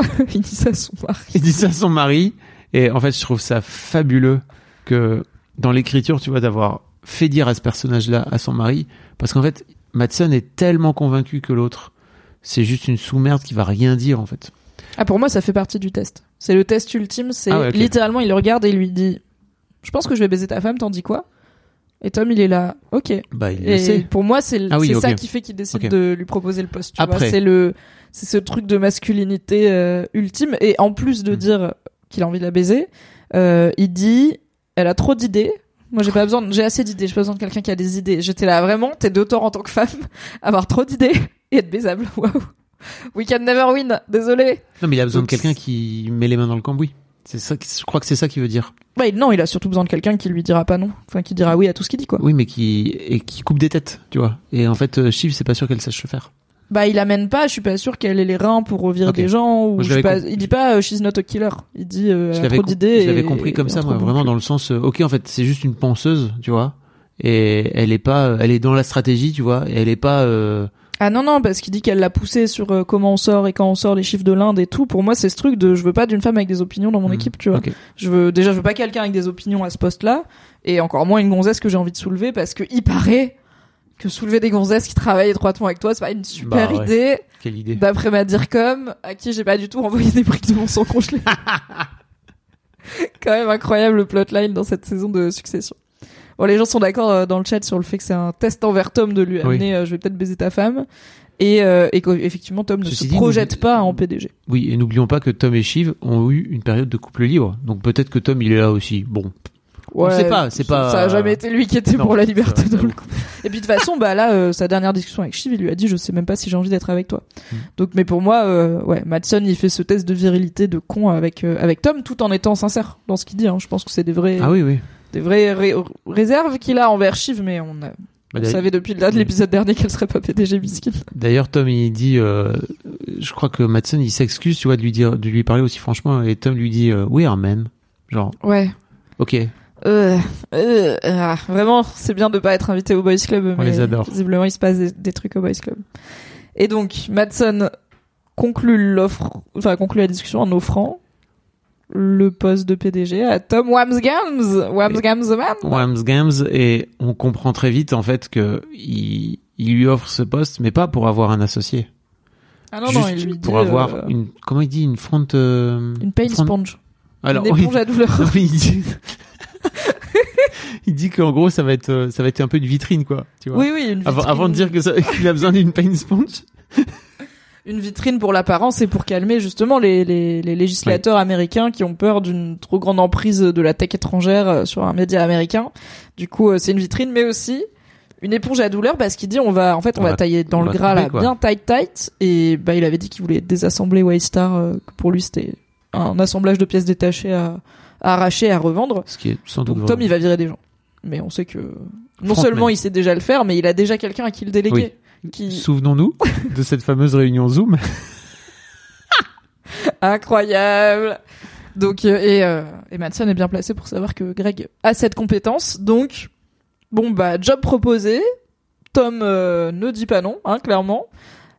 *laughs* il dit ça à son mari.
Il dit ça à son mari et en fait, je trouve ça fabuleux que dans l'écriture, tu vois, d'avoir fait dire à ce personnage-là à son mari, parce qu'en fait, Madsen est tellement convaincu que l'autre, c'est juste une sous-merde qui va rien dire en fait.
Ah pour moi ça fait partie du test. C'est le test ultime, c'est
Ah ouais,
littéralement il le regarde et il lui dit je pense que je vais baiser ta femme, t'en dis quoi? Et Tom il est là, ok.
Bah, il le
Et
sait.
pour moi, c'est
Ah oui,
ça qui fait qu'il décide de lui proposer le poste. Tu
Après.
c'est le, c'est ce truc de masculinité euh, ultime. Et en plus de
Mm.
dire qu'il a envie de la baiser, euh, il dit, elle a trop d'idées. Moi, j'ai pas besoin, j'ai assez d'idées. J'ai pas besoin de quelqu'un qui a des idées. J'étais là vraiment, t'es de tort en tant que femme, *laughs* avoir trop d'idées et être baisable. *laughs* Waouh. We can never win. Désolé.
Non, mais il a besoin
Donc,
de quelqu'un qui met les mains dans le cambouis. C'est ça, je crois que c'est ça qu'il veut dire.
Bah, non, il a surtout besoin de quelqu'un qui lui dira pas non. Enfin, qui dira oui à tout ce qu'il dit, quoi.
Oui, mais qui et qui coupe des têtes, tu vois. Et en fait, euh, Shiv, c'est pas sûr qu'elle sache le faire.
Bah, il amène pas, je suis pas sûr qu'elle ait les reins pour virer
Ok.
des gens, ou
Moi, je
pas, il dit pas, euh, she's not a killer. Il dit, euh, elle a trop d'idées.
je l'avais compris comme ça, moi, vraiment dans le sens, euh, ok, en fait, c'est juste une ponceuse, tu vois. Et elle est pas, elle est dans la stratégie, tu vois. Et elle est pas. euh,
Ah non, non, parce qu'il dit qu'elle l'a poussé sur euh, comment on sort et quand on sort les chiffres de l'Inde et tout. Pour moi, c'est ce truc de, je veux pas d'une femme avec des opinions dans mon
hmm,
équipe, tu vois.
ok.
Je veux, déjà, je veux pas quelqu'un avec des opinions à ce poste-là, et encore moins une gonzesse que j'ai envie de soulever, parce que il paraît que soulever des gonzesses qui travaillent étroitement avec toi, c'est pas une super
Bah ouais.
idée.
Quelle idée.
D'après ma DIRCOM, à qui j'ai pas du tout envoyé des briques de mon sang congelé. Quand même incroyable le plotline dans cette saison de Succession. Bon, les gens sont d'accord euh, dans le chat sur le fait que c'est un test envers Tom de lui
Oui.
amener euh, je vais peut-être baiser ta femme. Et, euh, et qu'effectivement, Tom ne
Ceci
se
dit,
projette pas en PDG.
Oui, et n'oublions pas que Tom et Shiv ont eu une période de couple libre. Donc peut-être que Tom, il est là aussi. Bon. On sait pas, c'est pas-
Ça a jamais été lui qui était
Non,
pour la liberté
vrai,
dans le couple. Et puis de toute façon, bah là, euh, sa dernière discussion avec Shiv, il lui a dit, je sais même pas si j'ai envie d'être avec toi.
Mm.
Donc, mais pour moi, euh, ouais, Madson, il fait ce test de virilité de con avec euh, avec Tom, tout en étant sincère dans ce qu'il dit. Hein. Je pense que c'est des vrais,
Ah oui, oui.
des vraies ré- réserves qu'il a envers Shiv, mais on, a,
Bah,
on depuis le- l'épisode dernier qu'elle serait pas PDG biscuit.
D'ailleurs, Tom, il dit, euh, je crois que Madsen, il s'excuse, tu vois, de lui dire, de lui parler aussi franchement, et Tom lui dit, euh, we are men. Genre,
Ouais.
ok.
Euh, euh, ah, vraiment, c'est bien de pas être invité au Boys Club,
On
mais
les adore.
visiblement il se passe des, des trucs au Boys Club. Et donc, Madson conclut l'offre, enfin conclut la discussion en offrant le poste de PDG à Tom Wamsgams, Wamsgams the man.
Whams Games, et on comprend très vite, en fait, que il, il lui offre ce poste, mais pas pour avoir un associé.
Ah non
Juste
non, il lui dit
pour avoir
euh,
une, comment il dit, une front, euh,
une pain
front-
sponge,
Alors,
une
oui.
éponge à douleur. *laughs*
Non, il dit, *laughs* il dit qu'en gros, ça va être, euh, ça va être un peu une vitrine, quoi, tu vois.
Oui oui, une vitrine,
Avant, avant de dire que ça- *laughs* qu'il a besoin d'une pain sponge. *laughs*
une vitrine pour l'apparence et pour calmer justement les, les, les législateurs américains qui ont peur d'une trop grande emprise de la tech étrangère euh, sur un média américain. Du coup, euh, c'est une vitrine, mais aussi une éponge à douleur parce qu'il dit on va en fait on,
On
va,
va-
tailler dans le gras là
quoi.
bien tight tight et bah il avait dit qu'il voulait désassembler Waystar euh, pour lui c'était un assemblage de pièces détachées à, à arracher à revendre.
Ce qui est sans doute
Donc
vrai.
Tom il va virer des gens. Mais on sait que non seulement il sait déjà le faire mais il a déjà quelqu'un à qui le déléguer. Qui...
Souvenons-nous de cette fameuse réunion Zoom. *laughs*
Incroyable. Donc euh, et euh, et Madsen est bien placé pour savoir que Greg a cette compétence. Donc bon bah job proposé. Tom euh, ne dit pas non, hein, clairement.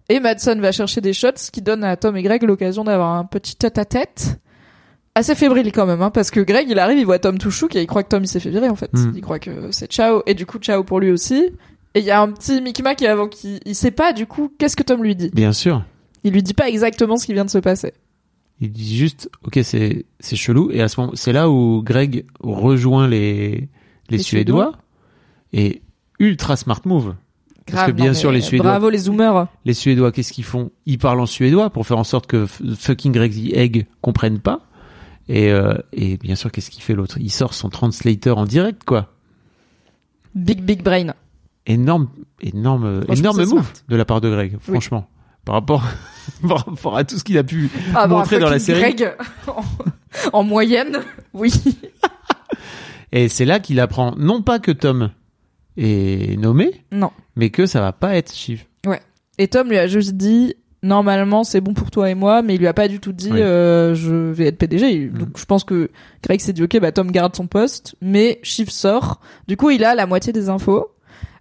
Et Madsen va chercher des shots, ce qui donne à Tom et Greg l'occasion d'avoir un petit tête-à-tête. Assez fébrile quand même, hein, parce que Greg, il arrive, il voit Tom tout chouk et il croit que Tom il s'est fait virer en fait.
Mm.
Il croit que c'est ciao, et du coup ciao pour lui aussi. Et il y a un petit micmac avant qu'il il sait pas du coup qu'est-ce que Tom lui dit.
Bien sûr.
Il lui dit pas exactement ce qui vient de se passer.
Il dit juste, ok, c'est c'est chelou. Et à ce moment, c'est là où Greg rejoint les les,
Les
Suédois et ultra smart move. Parce
Grave,
que bien sûr, les Suédois,
Bravo les zoomers.
les Suédois, qu'est-ce qu'ils font? Ils parlent en suédois pour faire en sorte que fucking Greg the Egg comprenne pas. Et, euh, et bien sûr, qu'est-ce qu'il fait l'autre? Il sort son translator en direct, quoi.
Big big brain.
Énorme, énorme, énorme move
smart.
de la part de Greg, franchement. Par rapport, *laughs* par rapport à tout ce qu'il a pu
Ah,
montrer dans la série.
Greg, *laughs* en, en moyenne, *laughs* oui.
Et c'est là qu'il apprend non pas que Tom est nommé,
Non.
mais que ça va pas être Chief.
Et Tom lui a juste dit normalement c'est bon pour toi et moi, mais il lui a pas du tout dit
Oui.
euh, je vais être PDG.
Mm.
Donc je pense que Greg s'est dit ok bah Tom garde son poste, mais Chief sort. Du coup il a la moitié des infos.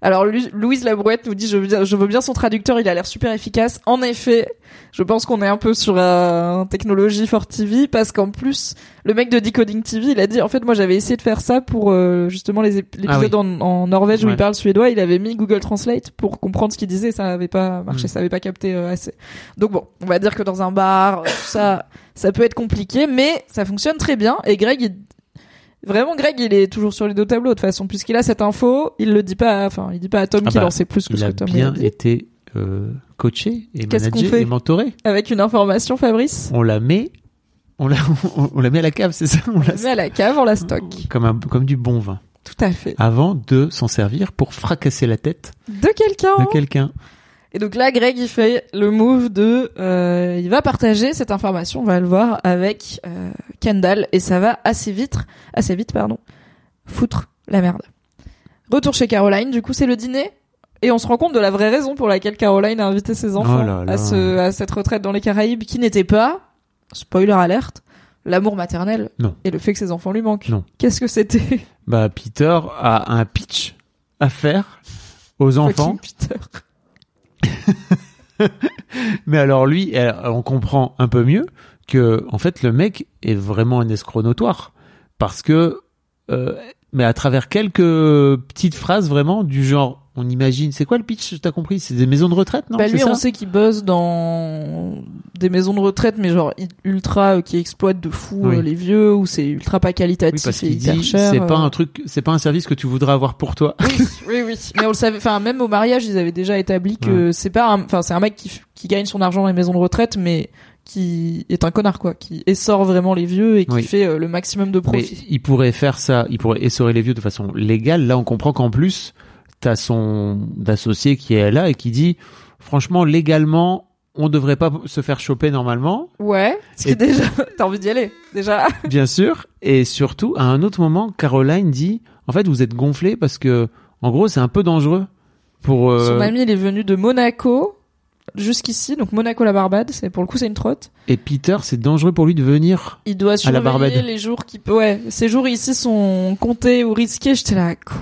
Alors Lu- Louise Labrouette nous dit je veux, bien, je veux bien son traducteur, il a l'air super efficace. En effet, je pense qu'on est un peu sur un technologie for TV parce qu'en plus le mec de Decoding TV il a dit en fait moi j'avais essayé de faire ça pour euh, justement les
Ah
en, en Norvège où il parle suédois, il avait mis Google Translate pour comprendre ce qu'il disait, ça avait pas marché,
Mm.
ça avait pas capté euh, assez. Donc bon, on va dire que dans un bar, euh, tout ça, ça peut être compliqué, mais ça fonctionne très bien. Et Greg, il- vraiment Greg, il est toujours sur les deux tableaux de toute façon, puisqu'il a cette info, il le dit pas, enfin, il dit pas à Tom
Ah
qu'il
bah,
en sait plus que ce que Tom lui a
bien été euh, coaché et managé
fait
et mentoré.
Avec une information, Fabrice,
On la met, on la, *laughs* on, on la met à la cave, c'est ça On
on
la
la met à la cave, on la stocke.
comme un, comme du bon vin.
Tout à fait.
Avant de s'en servir pour fracasser la tête
De quelqu'un.
de quelqu'un.
Et donc là, Greg, il fait le move de, euh, il va partager cette information, on va le voir avec euh, Kendall, et ça va assez vite, assez vite, pardon, foutre la merde. Retour chez Caroline, du coup, c'est le dîner, et on se rend compte de la vraie raison pour laquelle Caroline a invité ses enfants
Oh là là.
à ce, à cette retraite dans les Caraïbes, qui n'était pas, spoiler alerte, l'amour maternel
Non.
et le fait que ses enfants lui manquent.
Non.
Qu'est-ce que c'était
Bah, Peter a un pitch à faire aux enfants.
Peter. *laughs*
Mais alors lui, on comprend un peu mieux que en fait le mec est vraiment un escroc notoire parce que euh, mais à travers quelques petites phrases vraiment du genre on imagine c'est quoi le pitch t'as compris? C'est des maisons de retraite non?
Bah lui,
ça?
on sait qu'il bosse dans des maisons de retraite, mais genre ultra euh, qui exploitent de fou
Oui.
euh, les vieux, ou c'est ultra pas
oui
qualitatif
parce
et
qu'il
hyper
dit
cher.
c'est pas
euh.
un truc c'est pas un service que tu voudrais avoir pour toi
Oui, *laughs* oui, oui. Mais on le savait. Enfin, même au mariage, ils avaient déjà établi que c'est pas. un- Enfin, c'est un mec qui, qui gagne son argent dans les maisons de retraite, mais qui est un connard quoi, qui essore vraiment les vieux et qui
Oui.
fait euh, le maximum de
mais
profit.
il pourrait faire ça il pourrait essorer les vieux de façon légale là on comprend qu'en plus t'as son associé qui est là et qui dit franchement légalement on devrait pas se faire choper normalement
Ouais. Ce qui
Et-
est déjà. *laughs* T'as envie d'y aller déjà. *laughs*
Bien sûr. Et surtout, à un autre moment, Caroline dit, en fait, vous êtes gonflé parce que, en gros, c'est un peu dangereux pour. euh,
Son ami, il est venu de Monaco jusqu'ici, donc Monaco la Barbade. C'est pour le coup, c'est une trotte.
Et Peter, c'est dangereux pour lui de venir.
Il doit
la
surveiller
Barbade.
les jours qui ouais, ces jours ici sont comptés ou risqués. J'étais là quoi?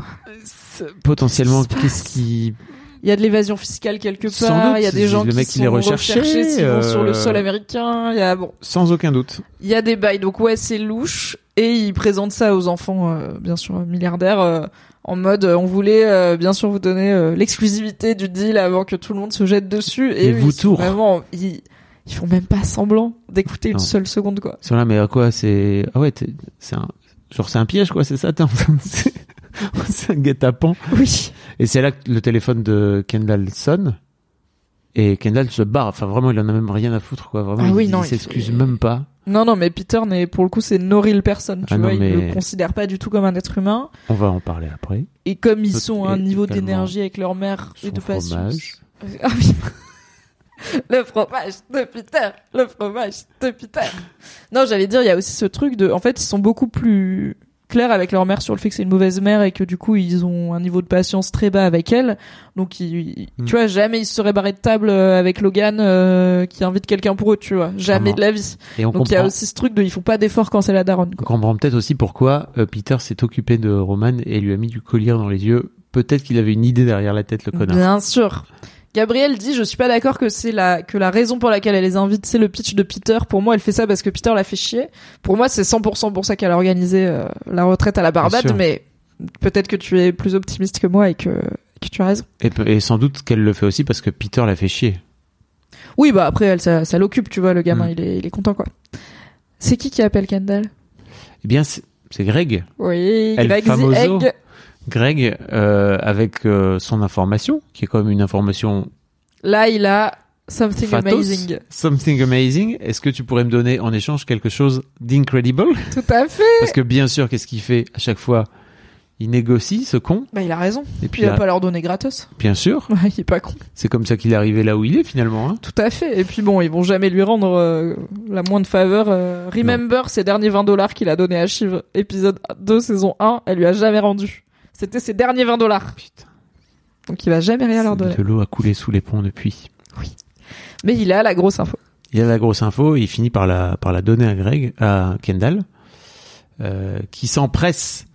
Potentiellement,
Qu'est-ce qui. Il y a de l'évasion fiscale quelque
Sans
part,
doute,
il y a des gens qui sont recherchés s'ils vont sur le
euh,
sol américain, il y a bon,
Sans aucun doute.
il y a des bails. Donc ouais, c'est louche et il présente ça aux enfants euh, bien sûr milliardaires euh, en mode euh, on voulait euh, bien sûr vous donner euh, l'exclusivité du deal avant que tout le monde se jette dessus et eux,
vous
ils sont vraiment ils, ils font même pas semblant d'écouter une seule seconde quoi.
Ils sont là, mais à quoi C'est. Ah ouais, c'est un. Genre, c'est un piège, quoi, c'est ça *laughs* C'est un guet-apens.
Oui.
Et c'est là que le téléphone de Kendall sonne. Et Kendall se barre. Enfin, vraiment, il en a même rien à foutre, quoi. Vraiment,
Ah
il,
oui,
il
non, il
s'excuse même pas.
Non non mais Peter n'est pour le coup c'est no real personne, tu
Ah non,
vois, il
mais-
le considère pas du tout comme un être humain.
On va en parler après.
Et comme ils sont à un niveau d'énergie avec leur mère et de patience.
fromage. *laughs*
Ah oui. le fromage de Peter, le fromage de Peter. Non, j'allais dire, il y a aussi ce truc de, en fait, ils sont beaucoup plus clairs avec leur mère sur le fait que c'est une mauvaise mère et que du coup ils ont un niveau de patience très bas avec elle. Donc, ils,
Mm.
tu vois, jamais ils se seraient barrés de table euh, avec Logan euh, qui invite quelqu'un pour eux, tu vois, jamais de la vie.
Et on
Donc il y a aussi ce truc de, ils font pas d'efforts quand c'est la daronne.
on comprend peut-être aussi pourquoi euh, Peter s'est occupé de Roman et lui a mis du collier dans les yeux. Peut-être qu'il avait une idée derrière la tête, le connard.
Bien sûr. Gabrielle dit je suis pas d'accord que c'est la que la raison pour laquelle elle les invite c'est le pitch de Peter. Pour moi, elle fait ça parce que Peter l'a fait chier. Pour moi, c'est 100% pour ça qu'elle a organisé euh, la retraite à la Barbade, mais peut-être que tu es plus optimiste que moi et que que tu as raison.
Et, sans doute qu'elle le fait aussi parce que Peter l'a fait chier.
Oui, bah après, elle, ça, ça l'occupe, tu vois, le gamin,
Mm.
il, est, il est content, quoi. C'est qui qui appelle Kendall?
Eh bien, c'est Greg.
Oui,
El
Greg the
famoso.
Egg.
Greg, euh, avec euh, son information, qui est même une information
Là, il a something
fatos,
amazing.
something amazing. Est-ce que tu pourrais me donner en échange quelque chose d'incredible? *laughs*
Tout à fait.
Parce que bien sûr, qu'est-ce qu'il fait à chaque fois? Il négocie, ce con.
Bah, il a raison.
Et puis
Il va pas leur donner gratos.
bien sûr, *laughs*
Ouais, il est pas con.
c'est comme ça qu'il est arrivé là où il est finalement. Hein.
Tout à fait. Et puis bon, ils vont jamais lui rendre euh, la moindre faveur. euh, remember ses derniers 20 dollars qu'il a donné à Shiv, épisode 2, saison 1, elle lui a jamais rendu. C'était ses derniers 20 dollars.
Putain,
Donc il va jamais rien leur donner.
de l'eau a coulé sous les ponts depuis.
Mais il a la grosse info.
Il a la grosse info, et il finit par la, par la donner à Greg, à Kendall, euh, qui s'empresse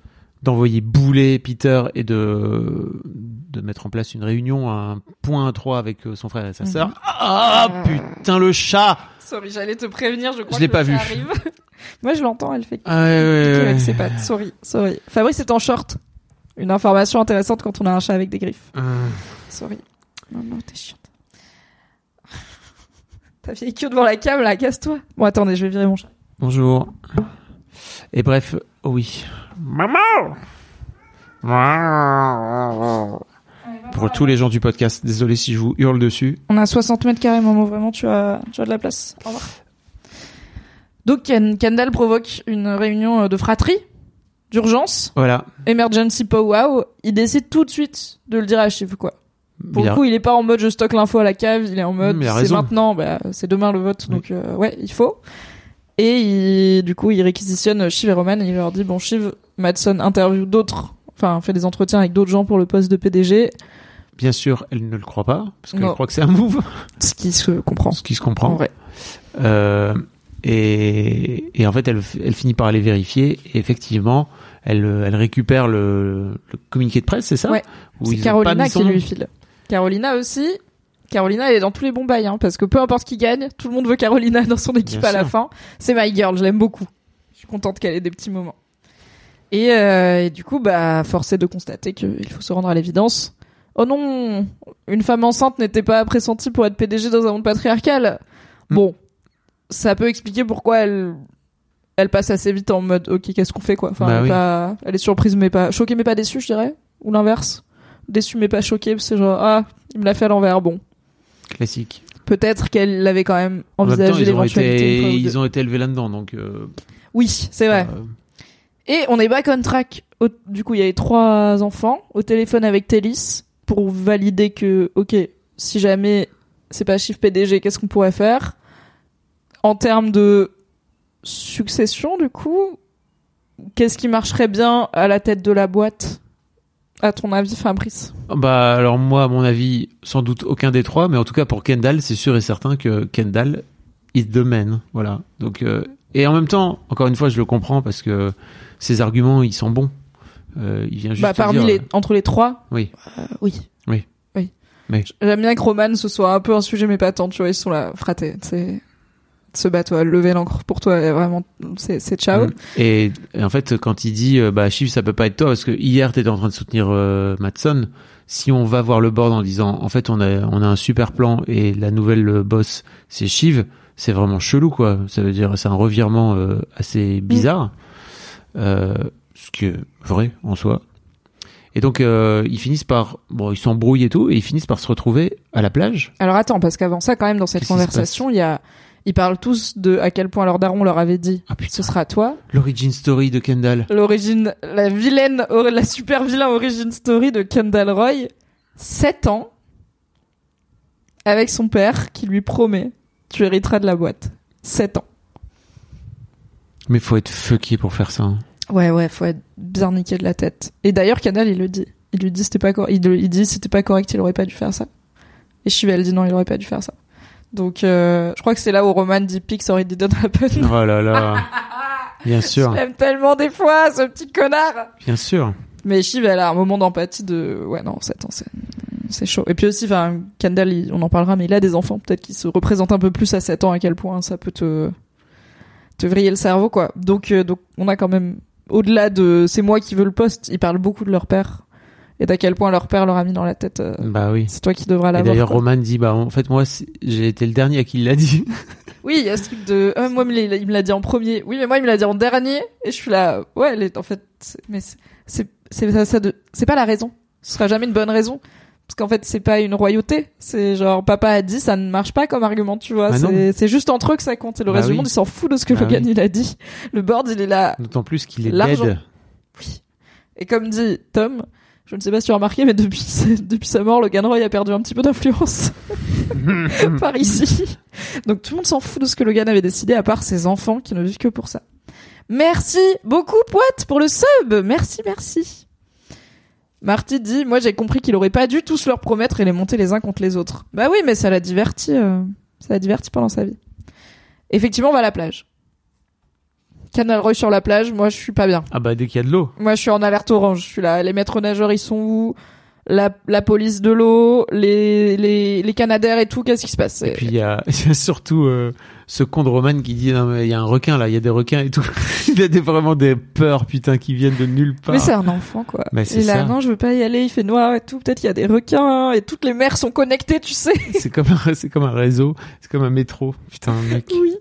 d'envoyer bouler Peter et de, de mettre en place une réunion, un point à trois avec euh, son frère et sa
Mhm.
sœur. Ah, putain, le chat!
Sorry, j'allais te prévenir, je crois
Je l'ai
que
pas vu.
arrive. *laughs* Moi, je l'entends, elle fait
Ah, ouais, ouais,
avec ses pattes. Sorry, sorry. Fabrice est en short. Une information intéressante quand on a un chat avec des griffes.
Ah.
Sorry. Non, non, t'es chiante. *laughs* Ta vieille queue devant la cam, là, casse-toi. Bon, attendez, je vais virer mon chat.
Bonjour. Et bref, oh oui. Pour tous les gens du podcast, désolé si je vous hurle dessus.
On a 60 mètres carrés, Momo. Vraiment, tu as, tu as de la place. Au revoir. Donc, Ken- Kendall provoque une réunion euh, de fratrie, d'urgence,
Voilà.
emergency powwow. Il décide tout de suite de le dire à Shiv, quoi. Pour
Il
le
a-
coup, il est pas en mode je stocke l'info à la cave, il est en mode
Mm,
c'est maintenant, bah, c'est demain le vote,
Oui.
donc euh, ouais, il faut. Et il- du coup, il réquisitionne Shiv et Roman et il leur dit bon, Shiv, Madson interview d'autres, enfin fait des entretiens avec d'autres gens pour le poste de PDG,
Bien sûr, elle ne le croit pas, parce qu'elle croit que c'est un move,
ce qui se comprend.
ce qui se
En
comprend.
vrai.
Euh, et, et en fait, elle, elle finit par aller vérifier, et effectivement, elle, elle récupère le, le communiqué de presse, c'est ça
Ouais.
Où
C'est Carolina qui lui file. Carolina aussi. Carolina, elle est dans tous les bons bails, hein, parce que peu importe qui gagne, tout le monde veut Carolina dans son équipe
Bien
à la fin. C'est my girl, je l'aime beaucoup. Je suis contente qu'elle ait des petits moments. Et, euh, et du coup, bah, force est de constater qu'il faut se rendre à l'évidence. Oh non, une femme enceinte n'était pas pressentie pour être PDG dans un monde patriarcal.
Hmm.
Bon, ça peut expliquer pourquoi elle, elle passe assez vite en mode, ok, qu'est-ce qu'on fait quoi. Enfin,
Bah
elle, est
oui.
pas, elle est surprise mais pas choquée mais pas déçue, je dirais, ou l'inverse. Déçue mais pas choquée, c'est genre ah, il me l'a fait à l'envers. Bon,
Classique.
peut-être qu'elle l'avait quand même envisagé
ils ont,
l'éventualité. une fois
été, ils ont été élevés là-dedans, donc... Euh,
Oui, c'est vrai.
euh,
Et on est back on track. Du coup, il y avait trois enfants au téléphone avec Télis pour valider que, ok, si jamais c'est pas chiffre PDG, qu'est-ce qu'on pourrait faire? En termes de succession, du coup, qu'est-ce qui marcherait bien à la tête de la boîte À ton avis, Fabrice?
Bah alors moi, à mon avis, sans doute aucun des trois, mais en tout cas pour Kendall, c'est sûr et certain que Kendall is the man. Voilà. Donc euh, et en même temps, encore une fois, je le comprends parce que ses arguments, ils sont bons. Euh, il vient juste
Bah, parmi
dire,
les entre les trois,
Oui.
euh, oui,
Oui.
oui.
Mais-
J'aime bien que Roman ce soit un peu un sujet mais pas tant. Tu vois, ils sont là, fratés. C'est ce bateau, lever l'encre pour toi, vraiment, c'est ciao.
Mm. Et, et en fait, quand il dit, euh, bah, Chief, ça peut pas être toi, parce que hier, t'étais en train de soutenir euh, Matson. Si on va voir le board en disant, en fait, on a, on a un super plan et la nouvelle euh, boss, c'est Shiv, c'est vraiment chelou, quoi. Ça veut dire, c'est un revirement euh, assez bizarre. Euh, ce qui est vrai, en soi. Et donc, euh, ils finissent par, bon, ils s'embrouillent et tout, et ils finissent par se retrouver à la plage.
Alors attends, parce qu'avant ça, quand même, dans cette conversation, il y a, ils parlent tous de à quel point leur daron leur avait dit,
Ah putain.
ce sera toi.
L'origin story de Kendall.
L'origine, la vilaine, la super vilain origin story de Kendall Roy, 7 ans, avec son père qui lui promet, tu hériteras de la boîte. 7 ans.
Mais faut être fucké pour faire ça. hein.
Ouais, ouais, faut être bien niqué de la tête. Et d'ailleurs, Kendall, il le dit. Il lui dit c'était pas cor- il, dit c'était pas correct, il aurait pas dû faire ça. Et Shiva, elle dit non, il aurait pas dû faire ça. Donc, euh, je crois que c'est là où Roman dit Pix sorry didn't happen.
Oh là là. *laughs* Bien sûr.
Je l'aime tellement des fois, ce petit connard.
Bien sûr.
Mais Shiv, elle a un moment d'empathie de, ouais, non, 7 ans, c'est, chaud. Et puis aussi, enfin, Kendall, il- on en parlera, mais il a des enfants, peut-être qu'il se représente un peu plus à 7 ans, à quel point ça peut te, te vriller le cerveau, quoi. Donc, euh, donc, on a quand même, au-delà de, c'est moi qui veux le poste, ils parlent beaucoup de leur père. Et d'à quel point leur père leur a mis dans la tête. euh,
Bah oui.
c'est toi qui devras
Et
l'avoir.
d'ailleurs. Roman dit, bah, en fait, moi, j'ai été le dernier à qui il l'a dit. *laughs*
Oui, il y a ce truc de euh, moi il me l'a- dit en premier. Oui, mais moi il me l'a dit en dernier et je suis là ouais, elle est- en fait mais c'est c'est ça, ça de c'est pas la raison. Ce sera jamais une bonne raison parce qu'en fait c'est pas une royauté, c'est genre papa a dit ça ne marche pas comme argument, tu vois,
Bah
c'est juste entre eux que ça compte et le
Bah
reste du monde il s'en fout de ce que
Bah
Logan
oui.
il a dit. Le board il est là
D'autant plus qu'il est dead.
oui. Et comme dit Tom, je ne sais pas si tu as remarqué, mais depuis, *laughs* sa- depuis sa mort, Logan Roy a perdu un petit peu d'influence *laughs* par ici. Donc tout le monde s'en fout de ce que Logan avait décidé, à part ses enfants qui ne vivent que pour ça. Merci beaucoup, Poite, pour le sub. Merci, merci. Marty dit, moi j'ai compris qu'il aurait pas dû tous leur promettre et les monter les uns contre les autres. Bah oui, mais ça l'a diverti, euh, ça l'a diverti pendant sa vie. Effectivement, on va à la plage. Canal Roy sur la plage, moi je suis pas bien.
Ah bah, dès qu'il y a de l'eau.
Moi, je suis en alerte orange. Je suis là. Les maîtres nageurs, ils sont où? La, la police de l'eau, les, les, les canadaires et tout. Qu'est-ce qui se passe?
Et puis, il y a, *laughs* il y a surtout euh, ce con de Roman qui dit, non, mais il y a un requin, là, il y a des requins et tout. *laughs* il a des, vraiment des peurs, putain, qui viennent de nulle part.
Mais c'est un enfant, quoi.
Bah, c'est
là,
ça.
non, je veux pas y aller. Il fait noir et tout. Peut-être qu'il y a des requins et toutes les mers sont connectées, tu sais. *laughs*
C'est comme un, c'est comme un réseau, c'est comme un métro. Putain, mec.
oui.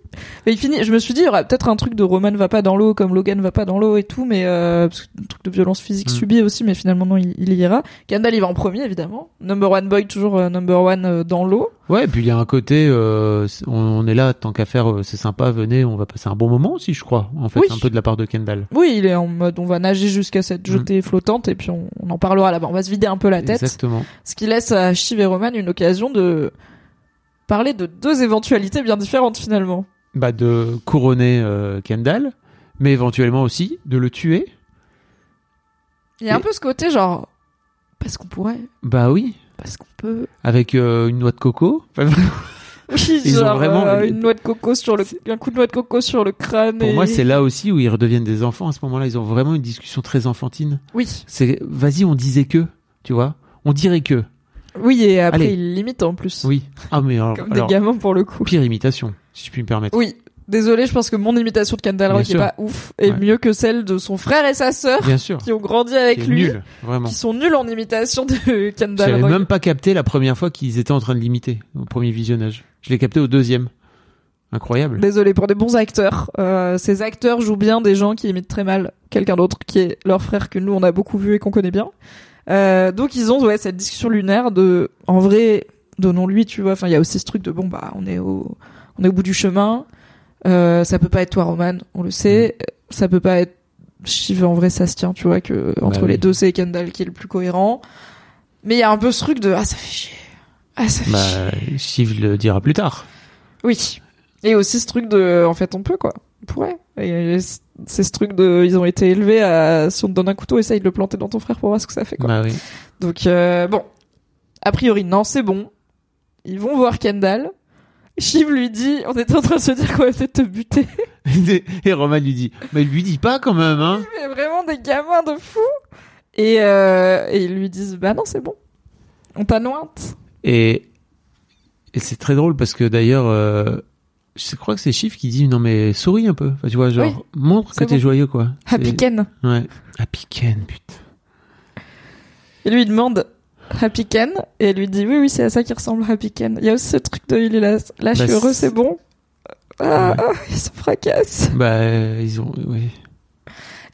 Mais il finit. Je me suis dit, il y aura peut-être un truc de Roman va pas dans l'eau comme Logan va pas dans l'eau et tout, mais euh, parce que un truc de violence physique
Mm.
subie aussi. Mais finalement, non, il, il y ira. Kendall, il va en premier, évidemment. Number one boy, toujours euh, number one euh, dans l'eau.
Ouais, et puis il y a un côté, euh, on, est là, tant qu'à faire, euh, c'est sympa, venez, on va passer un bon moment aussi, je crois, en fait,
Oui.
un peu de la part de Kendall.
Oui, il est en mode on va nager jusqu'à cette
Mm.
jetée flottante et puis on, on en parlera là-bas. On va se vider un peu la tête.
Exactement.
Ce qui laisse à Shiv et Roman une occasion de parler de deux éventualités bien différentes finalement.
Bah, de couronner euh, Kendall, mais éventuellement aussi de le tuer.
Il y a un peu ce côté genre parce qu'on pourrait,
Bah oui,
parce qu'on peut.
avec euh, une noix de coco. *laughs*
Oui,
Ils ont vraiment-
euh, une noix de coco sur le un coup de noix de coco sur le crâne.
Pour
et-
moi, c'est là aussi où ils redeviennent des enfants. À ce moment-là, ils ont vraiment une discussion très enfantine.
Oui,
C'est, vas-y, on disait que, tu vois, on dirait que.
oui et après
Allez.
il limite en plus.
Oui. Ah mais alors,
Comme
alors,
des gamins pour le coup.
pire imitation, si je puis me permettre.
Oui. Désolé, je pense que mon imitation de Kendall qui est pas ouf est
Ouais.
mieux que celle de son frère et sa sœur qui ont grandi avec lui.
nul,
qui sont nuls en imitation de Kendall
J'avais
Roy.
même pas capté la première fois qu'ils étaient en train de l'imiter au premier visionnage. Je l'ai capté au deuxième. Incroyable.
Désolé pour des bons acteurs. Euh, ces acteurs jouent bien des gens qui imitent très mal quelqu'un d'autre qui est leur frère que nous on a beaucoup vu et qu'on connaît bien. Euh, donc ils ont ouais cette discussion lunaire de en vrai donnons-lui tu vois. Enfin il y a aussi ce truc de bon bah on est au on est au bout du chemin. Euh, ça peut pas être toi Roman, on le sait. Ça peut pas être Shiv en vrai ça se tient tu vois que entre
Bah
les
oui.
deux c'est Kendall qui est le plus cohérent. Mais il y a un peu ce truc de ah ça fait chier. Ah ça fait chier.
Bah, Shiv le dira plus tard.
Oui. Et aussi ce truc de, en fait, on peut quoi. On pourrait. C'est ce truc de, ils ont été élevés à, si on te donne un couteau, essaye de le planter dans ton frère pour voir ce que ça fait quoi.
Bah oui.
Donc euh, bon, a priori non, c'est bon. Ils vont voir Kendall. Shiv lui dit, on était en train de se dire qu'on va peut-être te buter. *laughs*
Et Roman lui dit, mais lui dis pas quand même, hein.
Mais vraiment des gamins de fous. Et, euh, et ils lui disent, bah non, c'est bon. On t'anointe.
Et, et c'est très drôle parce que d'ailleurs, euh, je crois que c'est Shiv qui dit, non mais souris un peu. Enfin, tu vois, genre,
Oui.
montre que t'es joyeux, quoi.
Happy Ken.
Ouais. Happy Ken, putain.
Il lui demande Happy Ken et elle lui dit oui oui c'est à ça qui ressemble Happy Ken. Il y a aussi ce truc de il est là, là je
Bah,
suis heureux
c'est-
bon. Ah,
Ouais.
ah, il se fracasse.
Bah, euh, ils ont, oui.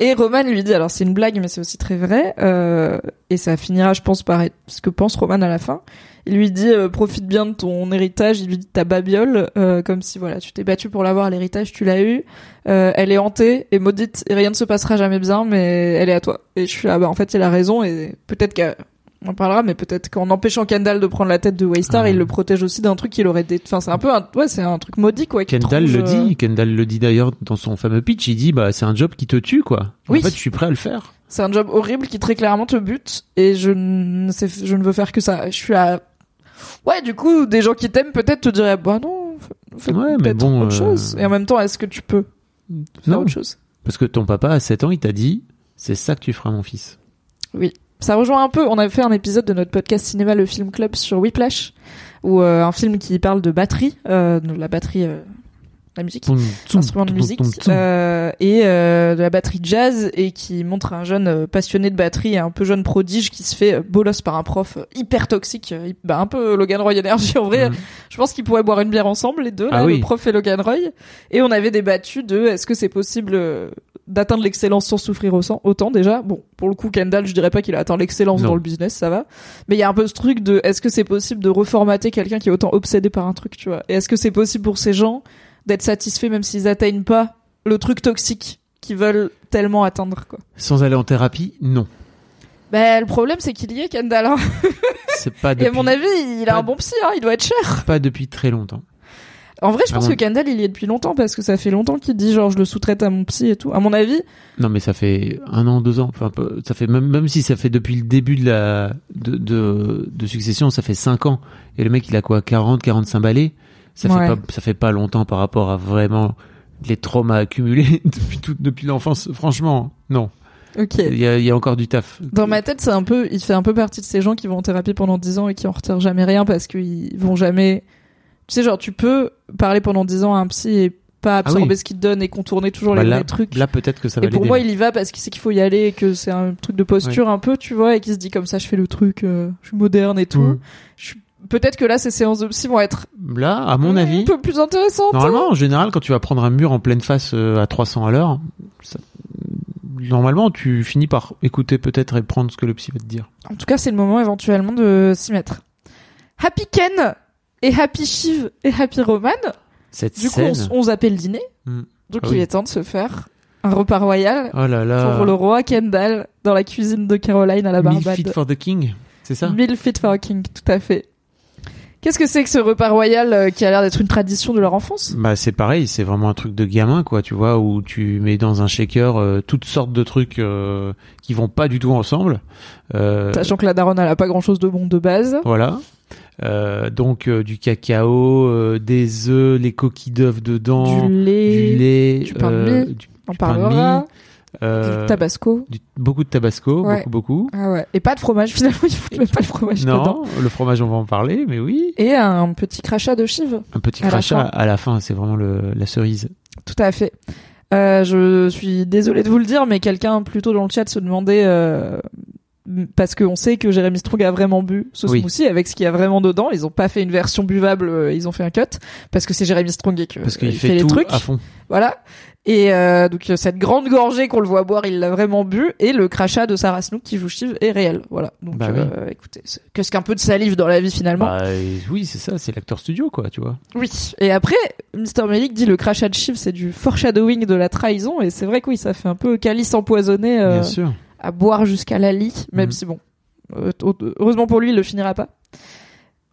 Et Roman lui dit alors c'est une blague mais c'est aussi très vrai euh, et ça finira je pense par ce que pense Roman à la fin. Il lui dit euh, profite bien de ton héritage, il lui dit ta babiole euh, comme si voilà tu t'es battu pour l'avoir l'héritage tu l'as eu. Elle est hantée et maudite et rien ne se passera jamais bien mais elle est à toi. Et je suis là bah en fait il a raison et peut-être qu'à on en parlera, mais peut-être qu'en empêchant Kendall de prendre la tête de Waystar,
Ah.
il le protège aussi d'un truc qu'il aurait dé... Enfin, c'est un peu un... Ouais, c'est un truc maudit, quoi.
Kendall le
euh,
dit. Kendall le dit d'ailleurs dans son fameux pitch. Il dit, bah, c'est un job qui te tue, quoi.
Oui.
En fait, je suis prêt à le faire.
C'est un job horrible qui très clairement te bute, et je ne sais... je ne veux faire que ça. Je suis à... Ouais, du coup, des gens qui t'aiment peut-être te diraient, bah non, fais
Ouais, mais bon,
autre
euh,
chose. Et en même temps, est-ce que tu peux faire
Non.
autre chose?
Parce que ton papa, à 7 ans, il t'a dit, c'est ça que tu feras, mon fils.
Oui. Ça rejoint un peu, on avait fait un épisode de notre podcast cinéma Le Film Club sur Whiplash, où euh, un film qui parle de batterie, euh, de la batterie euh, la musique,
toum,
instrument de musique,
toum.
euh, et euh, de la batterie jazz, et qui montre un jeune euh, passionné de batterie, et un peu jeune prodige qui se fait euh, bolos par un prof hyper toxique, bah, un peu Logan Roy Energy en vrai.
Mhm.
Je pense qu'ils pourraient boire une bière ensemble les deux, là,
Ah oui.
le prof et Logan Roy. Et on avait débattu de est-ce que c'est possible euh, d'atteindre l'excellence sans souffrir autant, déjà. Bon, pour le coup, Kendall, je dirais pas qu'il a atteint l'excellence dans le business, ça va. Mais il y a un peu ce truc de est-ce que c'est possible de reformater quelqu'un qui est autant obsédé par un truc, tu vois? Et est-ce que c'est possible pour ces gens d'être satisfaits même s'ils atteignent pas le truc toxique qu'ils veulent tellement atteindre, quoi?
Sans aller en thérapie, non.
Ben, le problème, c'est qu'il y est, Kendall. hein.
C'est pas *laughs*
Et
depuis,
à mon avis, il a
pas-
un bon psy, hein, il doit être cher.
pas depuis très longtemps.
En vrai, je pense que Kendall, il y est depuis longtemps parce que ça fait longtemps qu'il dit genre je le sous-traite à mon psy et tout. À mon avis,
Non, mais ça fait un an, deux ans. Enfin, ça fait même, même si ça fait depuis le début de la de, de, de succession, ça fait cinq ans. Et le mec, il a quoi, 40, 45 balais? Ça
Ouais.
fait pas, ça fait pas longtemps par rapport à vraiment les traumas accumulés *laughs* depuis tout, depuis l'enfance. Franchement, non.
ok.
Il y a, il y a encore du taf.
Dans ma tête, c'est un peu, il fait un peu partie de ces gens qui vont en thérapie pendant 10 ans et qui en retirent jamais rien parce qu'ils vont jamais. Tu sais, genre, tu peux parler pendant 10 ans à un psy et pas absorber
Ah oui.
ce qu'il te donne et contourner toujours
Bah
les
là,
vrais trucs.
là peut-être que ça va
et pour moi, il y va parce qu'il sait qu'il faut y aller et que c'est un truc de posture un peu, tu vois, et qu'il se dit comme ça, je fais le truc, euh, je suis moderne et tout.
Ouais.
Je suis- Peut-être que là, ces séances de psy vont être
Là, à mon avis,
un peu plus intéressantes.
Normalement, en général, quand tu vas prendre un mur en pleine face euh, à 300 à l'heure, ça- normalement, tu finis par écouter peut-être et prendre ce que le psy va te dire.
En tout cas, c'est le moment éventuellement de s'y mettre. Happy Ken et Happy Shiv et Happy Roman.
Cette
Du coup, on,
scène.
on zappait le dîner.
Hmm.
Donc
Ah
il
oui.
est temps de se faire un repas royal
Oh là là.
pour le roi Kendall dans la cuisine de Caroline à la Barbade.
fit for the king, c'est ça?
Meal fit for a king, tout à fait. Qu'est-ce que c'est que ce repas royal euh, qui a l'air d'être une tradition de leur enfance?
Bah c'est pareil, c'est vraiment un truc de gamin quoi, tu vois, où tu mets dans un shaker euh, toutes sortes de trucs euh, qui vont pas du tout ensemble. Euh,
Sachant que la daronne elle a pas grand chose de bon de base.
Voilà. Euh, donc euh, du cacao, euh, des œufs, les coquilles d'œufs dedans,
du lait,
du lait,
du pain de mie,
du,
on
du pain de
parlera,
mie,
du tabasco.
beaucoup de tabasco,
Ouais.
beaucoup beaucoup.
Ah ouais. Et pas de fromage, *laughs* finalement, foutent même pas le fromage dedans.
Non, le fromage on va en parler, mais oui.
Et un petit crachat de chive.
Un petit
À
crachat à la fin, c'est vraiment le, la cerise.
Tout à fait. Je suis désolée de vous le dire, mais quelqu'un plutôt dans le chat se demandait parce qu'on sait que Jérémy Strong a vraiment bu ce
Oui.
smoothie avec ce qu'il y a vraiment dedans. Ils ont pas fait une version buvable, euh, ils ont fait un cut parce que c'est Jérémy Strong et que
Parce qu'il
il
fait,
les trucs.
à fond.
Voilà. Et euh, donc euh, cette grande gorgée qu'on le voit boire, il l'a vraiment bu. Et le crachat de Sarah Snook qui joue Shiv est réel. Voilà. Donc
Bah
euh, écoutez, qu'est-ce qu'un peu de salive dans la vie finalement
Bah, euh, oui, c'est ça, c'est l'acteur studio, quoi, tu vois.
Oui. Et après, Mr. Melik dit le crachat de Shiv, c'est du foreshadowing de la trahison. Et c'est vrai que oui, ça fait un peu calice empoisonné euh,
Bien sûr.
À boire jusqu'à la lit, même
Mhm.
si bon, euh, heureusement pour lui, il le finira pas.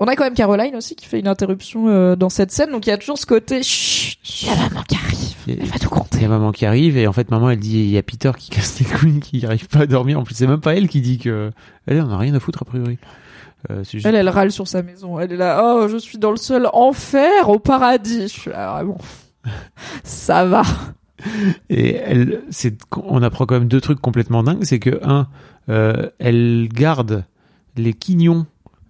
On a quand même Caroline aussi qui fait une interruption euh, dans cette scène, donc il y a toujours ce côté chut, il y a maman qui arrive,
Il
elle va tout
Il
compter.
y a maman qui arrive et en fait maman elle dit il y a Peter qui casse les couilles qui arrive pas à dormir en plus c'est même pas elle qui dit que elle en a rien à foutre a priori euh, juste
Elle, elle râle sur sa maison. Elle est là, oh, je suis dans le seul enfer au paradis. Je suis là, vraiment. *laughs* Ça va. *laughs*
et elle c'est on apprend quand même deux trucs complètement dingues c'est que un euh, elle garde les quignons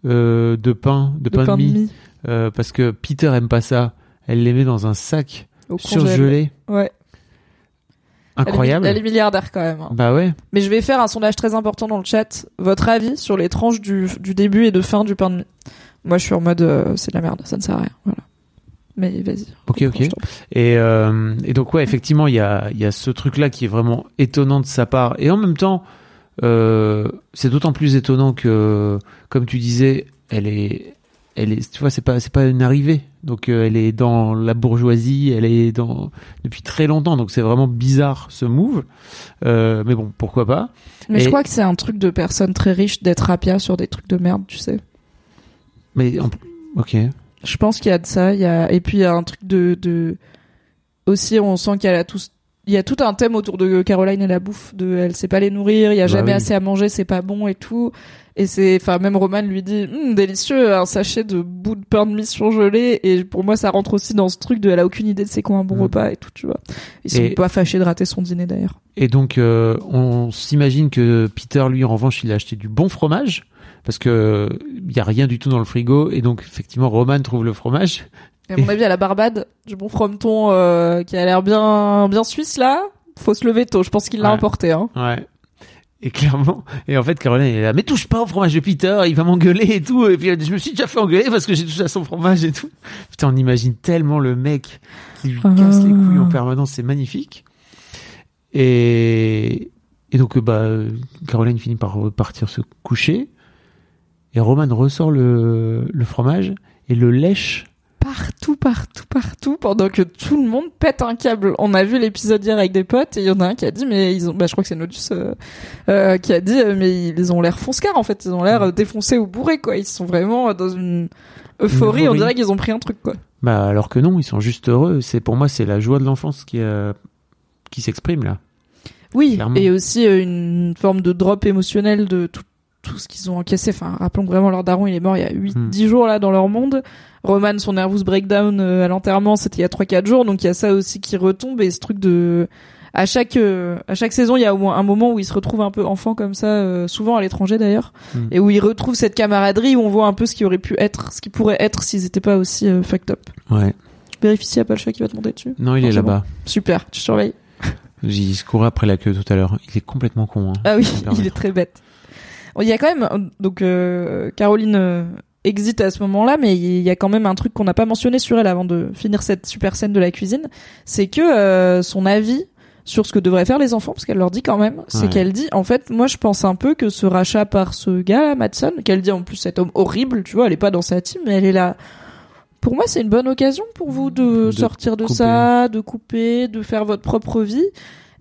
euh, de pain de, pain, de mie,
mie
euh, parce que Peter aime pas ça elle les met dans un sac
au
surgelé
Ouais.
incroyable
Elle est, elle est milliardaire quand même. hein.
bah ouais
Mais je vais faire un sondage très important dans le chat. Votre avis sur les tranches du, du début et de fin du pain de mie? Moi, je suis en mode, c'est de la merde, ça ne sert à rien. Voilà. Mais vas-y.
Ok, ok. Et, euh, et donc ouais, effectivement, il y a, y a ce truc-là qui est vraiment étonnant de sa part. Et en même temps, euh, c'est d'autant plus étonnant que, comme tu disais, elle est, elle est, tu vois, c'est pas, c'est pas une arrivée. Donc euh, elle est dans la bourgeoisie, elle est dans depuis très longtemps. Donc c'est vraiment bizarre ce move. Mais bon, pourquoi pas
Mais je crois que c'est un truc de personnes très riches d'être rapia sur des trucs de merde, tu sais.
Mais en- ok.
Je pense qu'il y a de ça. Il y a et puis il y a un truc de, de... aussi on sent qu'il y a la tous il y a tout un thème autour de Caroline et la bouffe de elle sait pas les nourrir, il y a
Bah
jamais
oui.
assez à manger, c'est pas bon et tout. Et c'est enfin même Roman lui dit Hum, délicieux un sachet de bout de pain de mie surgelé et pour moi ça rentre aussi dans ce truc de elle a aucune idée de c'est quoi un bon
Mm.
repas et tout, tu vois. Ils sont
Et-
pas fâchés de rater son dîner d'ailleurs.
Et donc, euh, on s'imagine que Peter, lui, en revanche, il a acheté du bon fromage. Parce que il y a rien du tout dans le frigo et donc effectivement Roman trouve le fromage.
Et à mon avis, à la Barbade, du bon frometon euh, qui a l'air bien bien suisse là, faut se lever tôt. Je pense qu'il l'a
Ouais.
emporté. Hein.
Ouais. Et clairement, et en fait Caroline est là, mais touche pas au fromage de Peter, il va m'engueuler et tout. Et puis je me suis déjà fait engueuler parce que j'ai touché à son fromage et tout. Putain, on imagine tellement le mec qui lui casse les couilles en permanence, c'est magnifique. Et, et donc bah Caroline finit par partir se coucher. Et Roman ressort le, le fromage et le lèche.
Partout, partout, partout, pendant que tout le monde pète un câble. On a vu l'épisode hier avec des potes et il y en a un qui a dit, mais ils ont, bah je crois que c'est Nodus euh, euh, qui a dit, euh, mais ils ont l'air fonce en fait, ils ont l'air euh, défoncés ou bourrés quoi. Ils sont vraiment dans une euphorie. On dirait qu'ils ont pris un truc quoi.
Bah alors que non, ils sont juste heureux. C'est pour moi c'est la joie de l'enfance qui euh, qui s'exprime là.
Oui,
Clairement.
et aussi une forme de drop émotionnel de tout, tout ce qu'ils ont encaissé. Enfin, rappelons que vraiment leur daron, il est mort il y a 8
Hmm.
10 jours là dans leur monde. Roman, son nervous breakdown euh, à l'enterrement, c'était il y a 3 4 jours, donc il y a ça aussi qui retombe et ce truc de à chaque euh, à chaque saison, il y a au moins un moment où ils se retrouvent un peu enfants comme ça, euh, souvent à l'étranger d'ailleurs,
Hmm.
et où ils retrouvent cette camaraderie où on voit un peu ce qui aurait pu être, ce qui pourrait être s'ils étaient pas aussi euh, fucked up.
Ouais.
Vérifie s'il y a pas le chat qui va te monter dessus.
Non, il
Non,
est là-bas.
Super, tu surveilles.
J'y se courait après la queue tout à l'heure. Il est complètement con. Hein.
Ah oui, *laughs* il est très bête. Il y a quand même donc euh, Caroline euh, exit à ce moment-là, mais il y a quand même un truc qu'on n'a pas mentionné sur elle avant de finir cette super scène de la cuisine, c'est que euh, son avis sur ce que devraient faire les enfants, parce qu'elle leur dit quand même, c'est
Ouais.
qu'elle dit en fait, moi je pense un peu que ce rachat par ce gars, là, Madsen, qu'elle dit en plus cet homme horrible, tu vois, elle est pas dans sa team, mais elle est là. Pour moi, c'est une bonne occasion pour vous de,
De
sortir de
couper.
ça, de couper, de faire votre propre vie.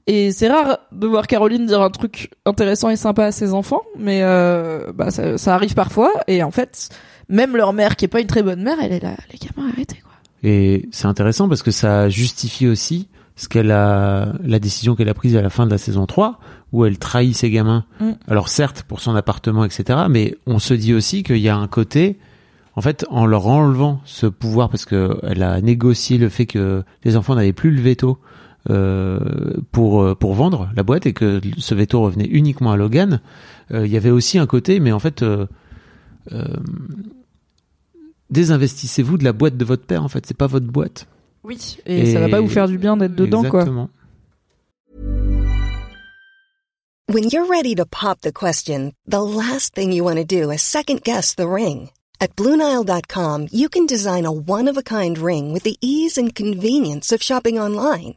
Et c'est rare de voir Caroline dire un truc intéressant et sympa à ses enfants, mais euh, bah ça, ça arrive parfois. Et en fait, même leur mère, qui est pas une très bonne mère, elle est là, les gamins, arrêtez quoi.
Et c'est intéressant parce que ça justifie aussi ce qu'elle a, la décision qu'elle a prise à la fin de la saison 3, où elle trahit ses gamins.
Mm.
Alors certes, pour son appartement, etc., mais on se dit aussi qu'il y a un côté, en fait, en leur enlevant ce pouvoir, parce que elle a négocié le fait que les enfants n'avaient plus le veto euh, pour euh, pour vendre la boîte et que ce veto revenait uniquement à Logan, euh, il y avait aussi un côté, mais en fait, euh, euh, désinvestissez-vous de la boîte de votre père. En fait, c'est pas votre boîte.
Oui. Et, ça va pas vous faire du bien d'être dedans quoi.
Exactement.
When you're ready to pop the question, the last thing you want to do is second guess the ring. At Bluenile.com, you can design a one-of-a-kind ring with the ease and convenience of shopping online.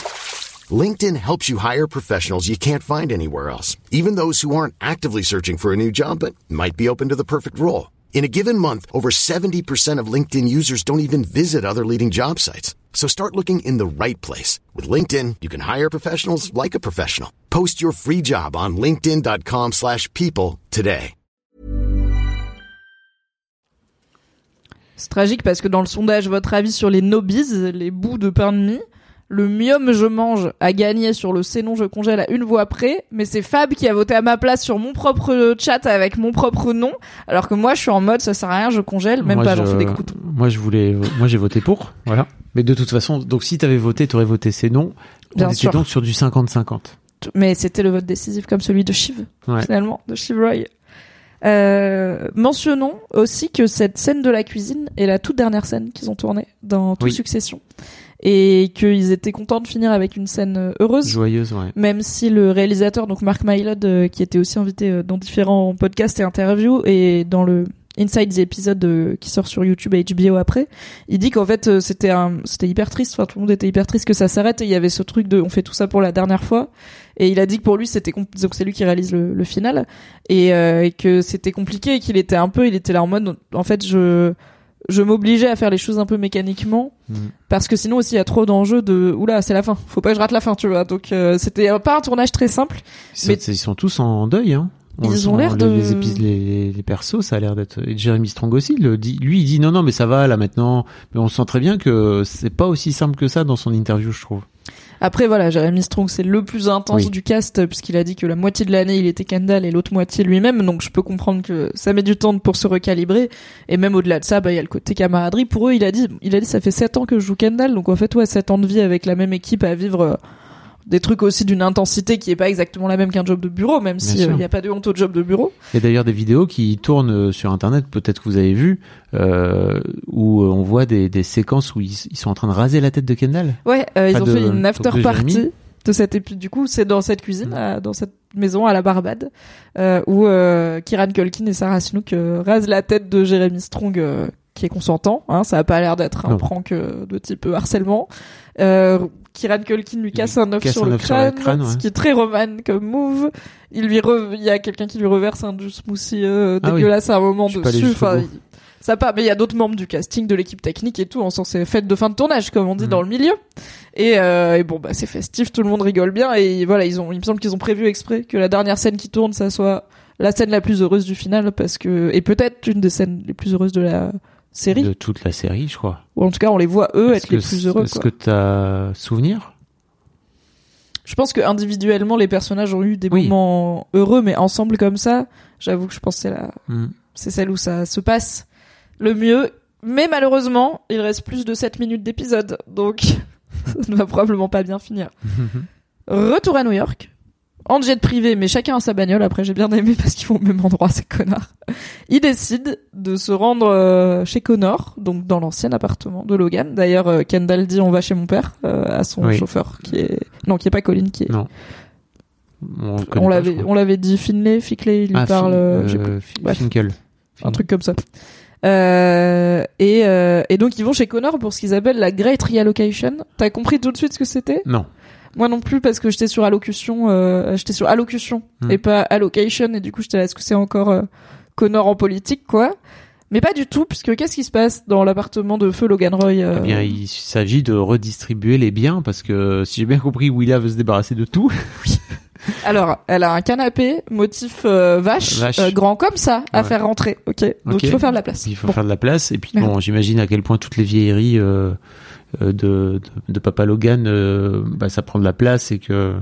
LinkedIn helps you hire professionals you can't find anywhere else, even those who aren't actively searching for a new job but might be open to the perfect role. In a given month, over 70% of LinkedIn users don't even visit other leading job sites. So start looking in the right place. With LinkedIn, you can hire professionals like a professional. Post your free job on linkedin.com/people slash people today.
C'est tragique parce que dans le sondage, votre avis sur les nobies, les bouts de pain de mie, le mium je mange a gagné sur le c'est non je congèle à une voix près, mais c'est Fab qui a voté à ma place sur mon propre chat avec mon propre nom, alors que moi je suis en mode ça sert à rien, je congèle, même
Moi,
pas,
je-
j'en fais des.
Moi, je voulais, moi, j'ai voté pour, voilà. Mais de toute façon, donc si t'avais voté, t'aurais voté c'est non.
Bien
On était
sûr.
donc sur du 50-50.
Mais c'était le vote décisif comme celui de Shiv,
Ouais.
finalement, de Shiv Roy. Euh, mentionnons aussi que cette scène de la cuisine est la toute dernière scène qu'ils ont tournée dans toute
Oui.
Succession. Et qu'ils étaient contents de finir avec une scène euh, heureuse.
Joyeuse, ouais.
même si le réalisateur, donc Mark Mylod, euh, qui était aussi invité euh, dans différents podcasts et interviews, et dans le Inside the épisode qui sort sur YouTube et HBO après, il dit qu'en fait c'était un, c'était hyper triste, enfin tout le monde était hyper triste que ça s'arrête et il y avait ce truc de on fait tout ça pour la dernière fois et il a dit que pour lui c'était donc c'est lui qui réalise le, le final et, euh, et que c'était compliqué et qu'il était un peu il était là en mode en fait je je m'obligeais à faire les choses un peu mécaniquement
Mhm.
parce que sinon aussi il y a trop d'enjeux de oula c'est la fin faut pas que je rate la fin tu vois donc euh, c'était pas un tournage très simple
Ils,
Mais-
sont, ils sont tous en deuil, hein. on
Ils ont l'air de-
les, les, les persos, ça a l'air d'être. Et Jeremy Strong aussi, le dit, lui, il dit non, non, mais ça va là maintenant. Mais on sent très bien que c'est pas aussi simple que ça dans son interview, je trouve.
Après voilà, Jeremy Strong c'est le plus intense
Oui.
du cast puisqu'il a dit que la moitié de l'année il était Kendall et l'autre moitié lui-même, donc je peux comprendre que ça met du temps pour se recalibrer. Et même au-delà de ça, bah il y a le côté camaraderie. Pour eux, il a dit, il a dit ça fait sept ans que je joue Kendall, donc en fait ouais, sept ans de vie avec la même équipe à vivre. Euh, des trucs aussi d'une intensité qui est pas exactement la même qu'un job de bureau, même
Bien
si il n'y a pas de honte au job de bureau.
Il y a d'ailleurs des vidéos qui tournent euh, sur internet, peut-être que vous avez vu, euh, où euh, on voit des, des séquences où ils, ils sont en train de raser la tête de Kendall.
Ouais, euh, ils ont
de-
fait une after party de cet épisode. Du coup, c'est dans cette cuisine,
Mm.
à- dans cette maison à la Barbade, euh, où euh, Kieran Culkin et Sarah Snook euh, rasent la tête de Jeremy Strong, euh, qui est consentant. Hein, ça a pas l'air d'être un prank euh, de type harcèlement. Kieran Culkin lui casse un œuf sur, le
œuf sur le
crâne,
crâne, ouais.
ce qui est très roman comme move. Il lui re- il y a quelqu'un qui lui reverse un du smoothie euh,
Ah oui.
dégueulasse à un moment
Je suis pas allé
dessus. Enfin, il- ça part, mais il y a d'autres membres du casting, de l'équipe technique et tout. On sent c'est fête de fin de tournage, comme on dit
Mm.
dans le milieu. Et, euh, et bon, bah c'est festif, tout le monde rigole bien. Et voilà, ils ont, il me semble qu'ils ont prévu exprès que la dernière scène qui tourne, ça soit la scène la plus heureuse du final, parce que et peut-être une des scènes les plus heureuses de la série.
De toute la série, je crois.
Ou en tout cas, on les voit eux être les plus heureux.
Est-ce que t'as souvenir?
Je pense que individuellement, les personnages ont eu des
Oui.
moments heureux, mais ensemble comme ça, j'avoue que je pense que c'est la,
Hmm.
c'est celle où ça se passe le mieux. Mais malheureusement, il reste plus de 7 minutes d'épisode, donc *laughs* ça ne va probablement pas bien finir. *laughs* Retour à New York. En jet privé, mais chacun a sa bagnole. Après, j'ai bien aimé parce qu'ils vont au même endroit, ces connards. Ils décident de se rendre euh, chez Connor, donc dans l'ancien appartement de Logan. D'ailleurs, euh, Kendall dit on va chez mon père euh, à son
Oui.
chauffeur, qui est non, qui est pas Colin, qui est.
Non. On,
l'avait, on l'avait dit Finlay, Fickley, il lui
Ah,
parle.
Fin-. Finkel.
un truc comme ça. Euh, et, euh, et donc ils vont chez Connor pour ce qu'ils appellent la Great Reallocation. T'as compris tout de suite ce que c'était?
Non.
Moi non plus parce que j'étais sur allocution, euh, j'étais sur allocution
Hmm.
et pas allocation et du coup j'étais là est-ce que c'est encore euh, Connor en politique quoi? Mais pas du tout puisque qu'est-ce qui se passe dans l'appartement de feu Logan Roy euh,
Eh bien, il s'agit de redistribuer les biens parce que si j'ai bien compris, Willa veut se débarrasser de tout. *laughs*
Alors elle a un canapé motif euh, vache,
Vache.
euh, grand comme ça à
Ouais.
faire rentrer. Ok. Donc il faut faire de la place.
Il faut
Bon.
faire de la place. Et puis, bon, j'imagine à quel point toutes les vieilleries de, de, de Papa Logan, euh, bah, ça prend de la place et que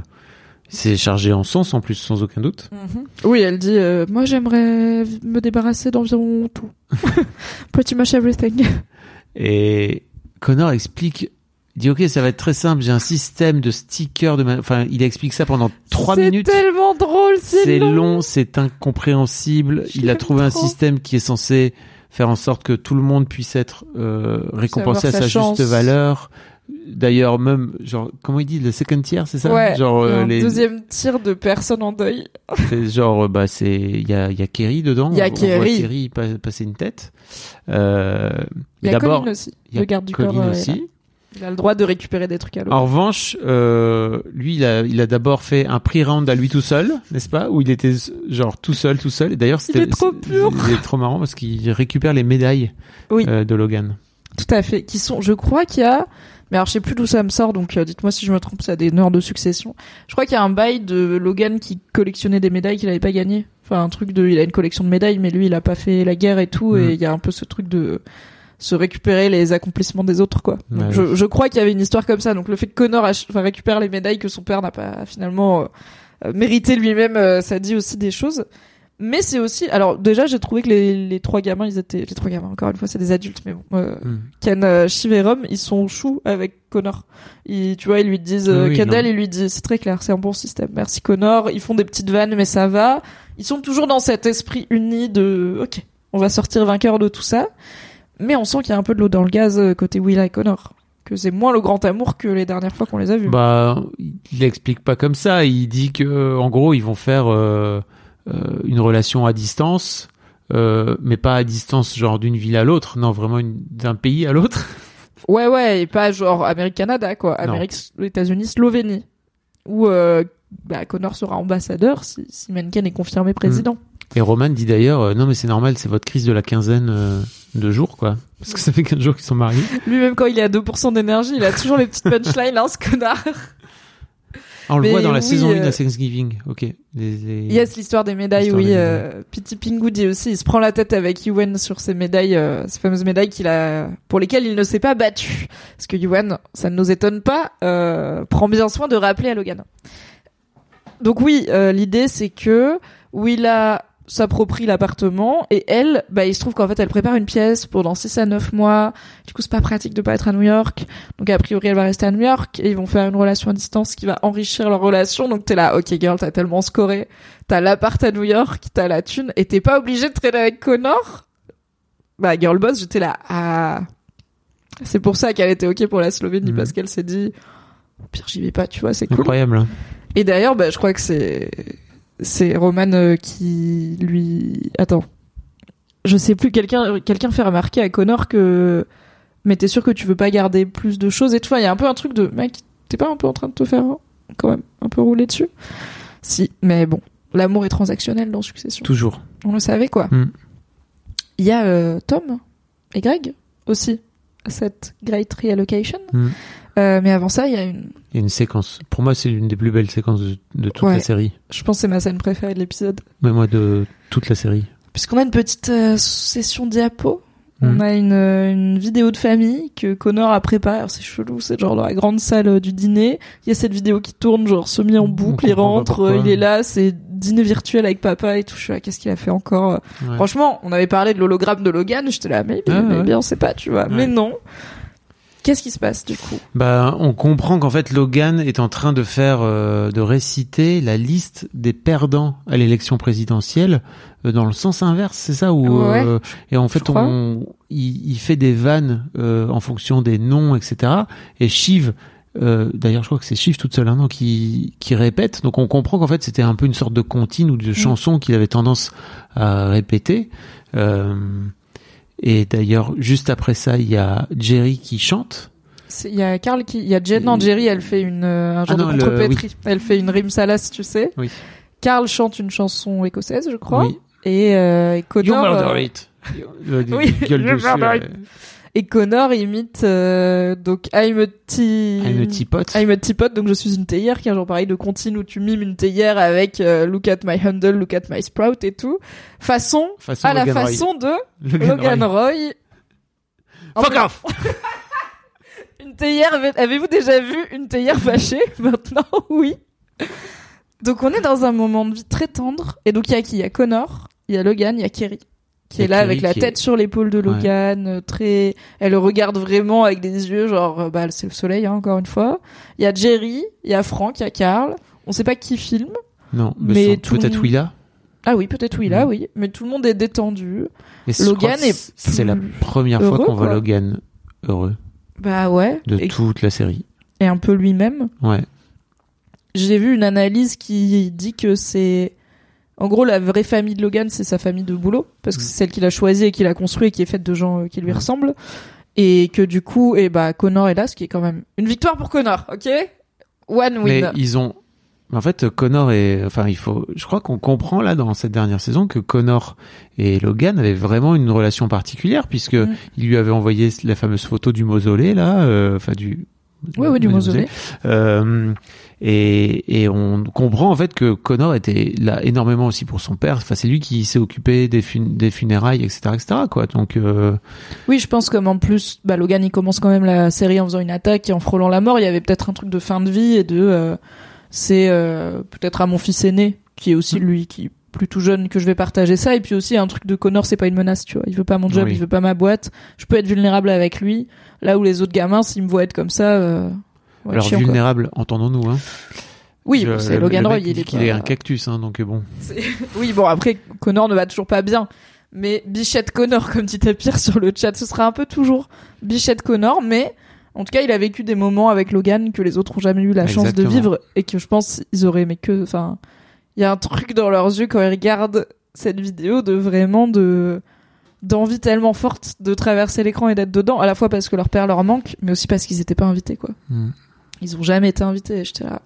c'est chargé en sens en plus, sans aucun doute.
Mhm. Oui, elle dit euh, Moi, j'aimerais me débarrasser d'environ tout. *laughs* Pretty much everything.
Et Connor explique, il dit ok, ça va être très simple. J'ai un système de stickers de, ma... enfin, il explique ça pendant trois minutes.
C'est tellement drôle, c'est
C'est
long.
long, c'est incompréhensible. Il a trouvé un système qui est censé faire en sorte que tout le monde puisse être euh, récompensé à sa juste valeur. D'ailleurs, même, genre, comment il dit, le second tier, c'est ça?
Ouais,
Genre, euh, les,
deuxième tir de personnes en deuil. *laughs*
c'est genre, bah, c'est, il y a, il y a Kerry dedans.
Il y a Kerry.
Kerry pa- passer une tête. Euh,
Il y a Colin aussi, le garde du
Colin
corps. euh,
aussi.
Il a le droit de récupérer des trucs à l'eau.
En revanche, euh, lui, il a, il a d'abord fait un pre-round à lui tout seul, n'est-ce pas? Où il était genre tout seul, tout seul. Et d'ailleurs, c'était
trop
c'est-
pur.
Il est trop marrant parce qu'il récupère les médailles
Oui.
euh, de Logan.
Tout à fait. Qui sont, je crois qu'il y a, mais alors je sais plus d'où ça me sort, donc euh, dites-moi si je me trompe, ça a des nœuds de succession. Je crois qu'il y a un bail de Logan qui collectionnait des médailles qu'il avait pas gagnées. Enfin, un truc de, il a une collection de médailles, mais lui, il a pas fait la guerre et tout,
Mm.
et il y a un peu ce truc de se récupérer les accomplissements des autres, quoi. Donc,
Ouais,
je, je crois qu'il y avait une histoire comme ça. Donc le fait que Connor ach- enfin, récupère les médailles que son père n'a pas finalement euh, euh, mérité lui-même, euh, ça dit aussi des choses. Mais c'est aussi, alors déjà j'ai trouvé que les, les trois gamins, ils étaient, les trois gamins, encore une fois, c'est des adultes, mais bon, euh,
Mm.
Ken euh, Shiv et Rom, ils sont choux avec Connor. Ils, tu vois, ils lui disent,
oui,
Kendall,
non.
il lui dit, c'est très clair, c'est un bon système. Merci Connor. Ils font des petites vannes, mais ça va. Ils sont toujours dans cet esprit uni de, ok, on va sortir vainqueur de tout ça. Mais on sent qu'il y a un peu de l'eau dans le gaz euh, côté Willa et Connor. Que c'est moins le grand amour que les dernières fois qu'on les a vus.
Bah, il explique pas comme ça. Il dit que, en gros, ils vont faire euh, euh, une relation à distance, euh, mais pas à distance, genre d'une ville à l'autre. Non, vraiment d'un pays à l'autre. *laughs*
Ouais, ouais, et pas genre Amérique-Canada, quoi. Amérique, États-Unis, Slovénie. Où euh, bah, Connor sera ambassadeur si, si Mencken est confirmé président.
Et Roman dit d'ailleurs, euh, non mais c'est normal, c'est votre crise de la quinzaine euh, de jours, quoi. Parce que ça fait 15 jours qu'ils sont mariés.
Lui-même, quand il est à 2% d'énergie, il a toujours les petites *laughs* punchlines, hein, ce connard.
Ah, on le
Mais
voit dans la
oui,
saison 1
euh,
de Thanksgiving. Ok. Les- les-
Yes, l'histoire des médailles, oui.
des
Euh, Pity Pingu dit aussi, il se prend la tête avec Yuan sur ces médailles, euh, ces fameuses médailles qu'il a, pour lesquelles il ne s'est pas battu. Parce que Yuan, ça ne nous étonne pas, euh, prend bien soin de rappeler à Logan. Donc oui, euh, l'idée c'est que Willa s'approprie l'appartement et elle, bah il se trouve qu'en fait elle prépare une pièce pour dans 6 à 9 mois. Du coup c'est pas pratique de pas être à New York. Donc a priori elle va rester à New York et ils vont faire une relation à distance qui va enrichir leur relation. Donc t'es là, ok girl, t'as tellement scoré, t'as l'appart à New York, t'as la thune et t'es pas obligé de traîner avec Connor. Bah girl boss, j'étais là, ah. C'est pour ça qu'elle était ok pour la Slovénie
Mhm.
parce qu'elle s'est dit, pire j'y vais pas, tu vois, c'est cool.
Incroyable.
Et d'ailleurs, bah, je crois que c'est c'est Roman euh, qui lui attends. Je sais plus quelqu'un quelqu'un fait remarquer à Connor que mais t'es sûr que tu veux pas garder plus de choses et tout. Il y a un peu un truc de mec, t'es pas un peu en train de te faire quand même un peu rouler dessus? Si, mais bon, l'amour est transactionnel dans Succession.
Toujours.
On le savait quoi.
Mm.
Il y a euh, Tom et Greg aussi cette Great Reallocation.
Mm.
Euh, mais avant ça, il y a une
Il y a une séquence. Pour moi, c'est l'une des plus belles séquences de, de toute
Ouais.
la série.
je pense que c'est ma scène préférée de l'épisode.
Mais moi, de toute la série.
Puisqu'on a une petite euh, session diapo, on
Mm.
a une, euh, une vidéo de famille que Connor a préparée. Alors, C'est chelou, c'est genre dans la grande salle euh, du dîner. Il y a cette vidéo qui tourne genre semi en boucle, il rentre, euh, il est là, c'est dîner virtuel avec papa et tout. Je suis là, qu'est-ce qu'il a fait encore?
Ouais.
Franchement, on avait parlé de l'hologramme de Logan, j'étais là, mais, mais,
Ah,
mais
ouais.
bien, on sait pas, tu vois.
Ouais.
Mais non. Qu'est-ce qui se passe du coup?
Bah, on comprend qu'en fait Logan est en train de faire, euh, de réciter la liste des perdants à l'élection présidentielle euh, dans le sens inverse, c'est ça
Ouais,
euh, et en fait on, il, il fait des vannes euh, en fonction des noms, etc. Et Shiv, euh, d'ailleurs je crois que c'est Shiv toute seule, hein, non, qui qui répète. Donc on comprend qu'en fait c'était un peu une sorte de comptine ou
Mm.
de chanson qu'il avait tendance à répéter. Euh, et d'ailleurs juste après ça il y a Jerry qui chante.
Il y a Carl qui, il y a Jen, non, Jerry, elle fait une, euh, un genre
Ah non,
de contrepétrie. Elle fait une rime salace, tu sais.
Oui.
Carl chante une chanson écossaise, je crois.
Oui.
Et, euh, et
You
Connor, euh,
murder it. Le- *laughs* le-
Oui, *laughs* you
dessus, euh,
it. Et Connor imite, euh, donc I'm a tea,
I'm a teapot.
I'm a teapot, donc je suis une théière, qui est un genre pareil de comptine où tu mimes une théière avec euh, look at my handle, look at my sprout et tout. Façon,
Façon
à la
Roy.
façon de
Logan
Logan
Roy.
Roy.
Fuck off *laughs*
Une théière, avez- avez-vous déjà vu une théière fâchée *laughs* Maintenant, oui. Donc on est dans un moment de vie très tendre. Et donc il y a qui? Il y a Connor, il y a Logan, il y a Kerry. Qui est là avec la tête
est-
sur l'épaule de Logan, euh, très... Elle le regarde vraiment avec des yeux, genre, euh, bah c'est le soleil, hein, encore une fois. Il y a Jerry, il y a Frank, il y a Carl. On sait pas qui filme.
Non, mais,
Mais tout
peut-être
monde-
Willa.
Ah oui, peut-être oui, là,
Mm.
oui. Mais tout le monde est détendu.
Et
Logan est
C'est la première
heureux,
fois qu'on voit. Logan heureux
Bah ouais.
de
et,
toute la série.
et un peu lui-même.
Ouais.
J'ai vu une analyse qui dit que c'est en gros la vraie famille de Logan, c'est sa famille de boulot parce que
Mm.
c'est celle qu'il a choisie et qu'il a construit et qui est faite de gens euh, qui lui
Ouais.
ressemblent et que du coup et bah Connor est là, ce qui est quand même une victoire pour Connor, ok? One
Mais
win.
ils ont. En fait, Connor et enfin, il faut. Je crois qu'on comprend là dans cette dernière saison que Connor et Logan avaient vraiment une relation particulière puisque
Mm.
il lui avait envoyé la fameuse photo du mausolée là, euh, enfin du.
Ouais, ouais, du mausolée.
Euh, et, et on comprend en fait que Connor était là énormément aussi pour son père. Enfin, c'est lui qui s'est occupé des, fun- des funérailles, etc., etc. Quoi. Donc, euh,
Oui, je pense comme en plus bah Logan il commence quand même la série en faisant une attaque et en frôlant la mort, il y avait peut-être un truc de fin de vie et de euh, c'est euh, peut-être à mon fils aîné qui est aussi lui qui est plus tout jeune que je vais partager ça et puis aussi un truc de Connor c'est pas une menace tu vois il veut pas mon job
Oui.
il veut pas ma boîte je peux être vulnérable avec lui là où les autres gamins s'ils me voient être comme ça euh, ouais,
alors
chiant,
vulnérable, entendons-nous. Hein.
oui bon, c'est Logan Roy il est
un cactus, hein, donc bon. *laughs*
oui bon après Connor ne va toujours pas bien mais Bichette Connor *laughs* comme dit Tapir sur le chat ce sera un peu toujours Bichette Connor mais en tout cas il a vécu des moments avec Logan que les autres ont jamais eu la chance de vivre et que je pense ils auraient aimé que enfin il y a un truc dans leurs yeux quand ils regardent cette vidéo de vraiment de d'envie tellement forte de traverser l'écran et d'être dedans à la fois parce que leur père leur manque mais aussi parce qu'ils étaient pas invités quoi
Mm.
Ils ont jamais été invités j'étais là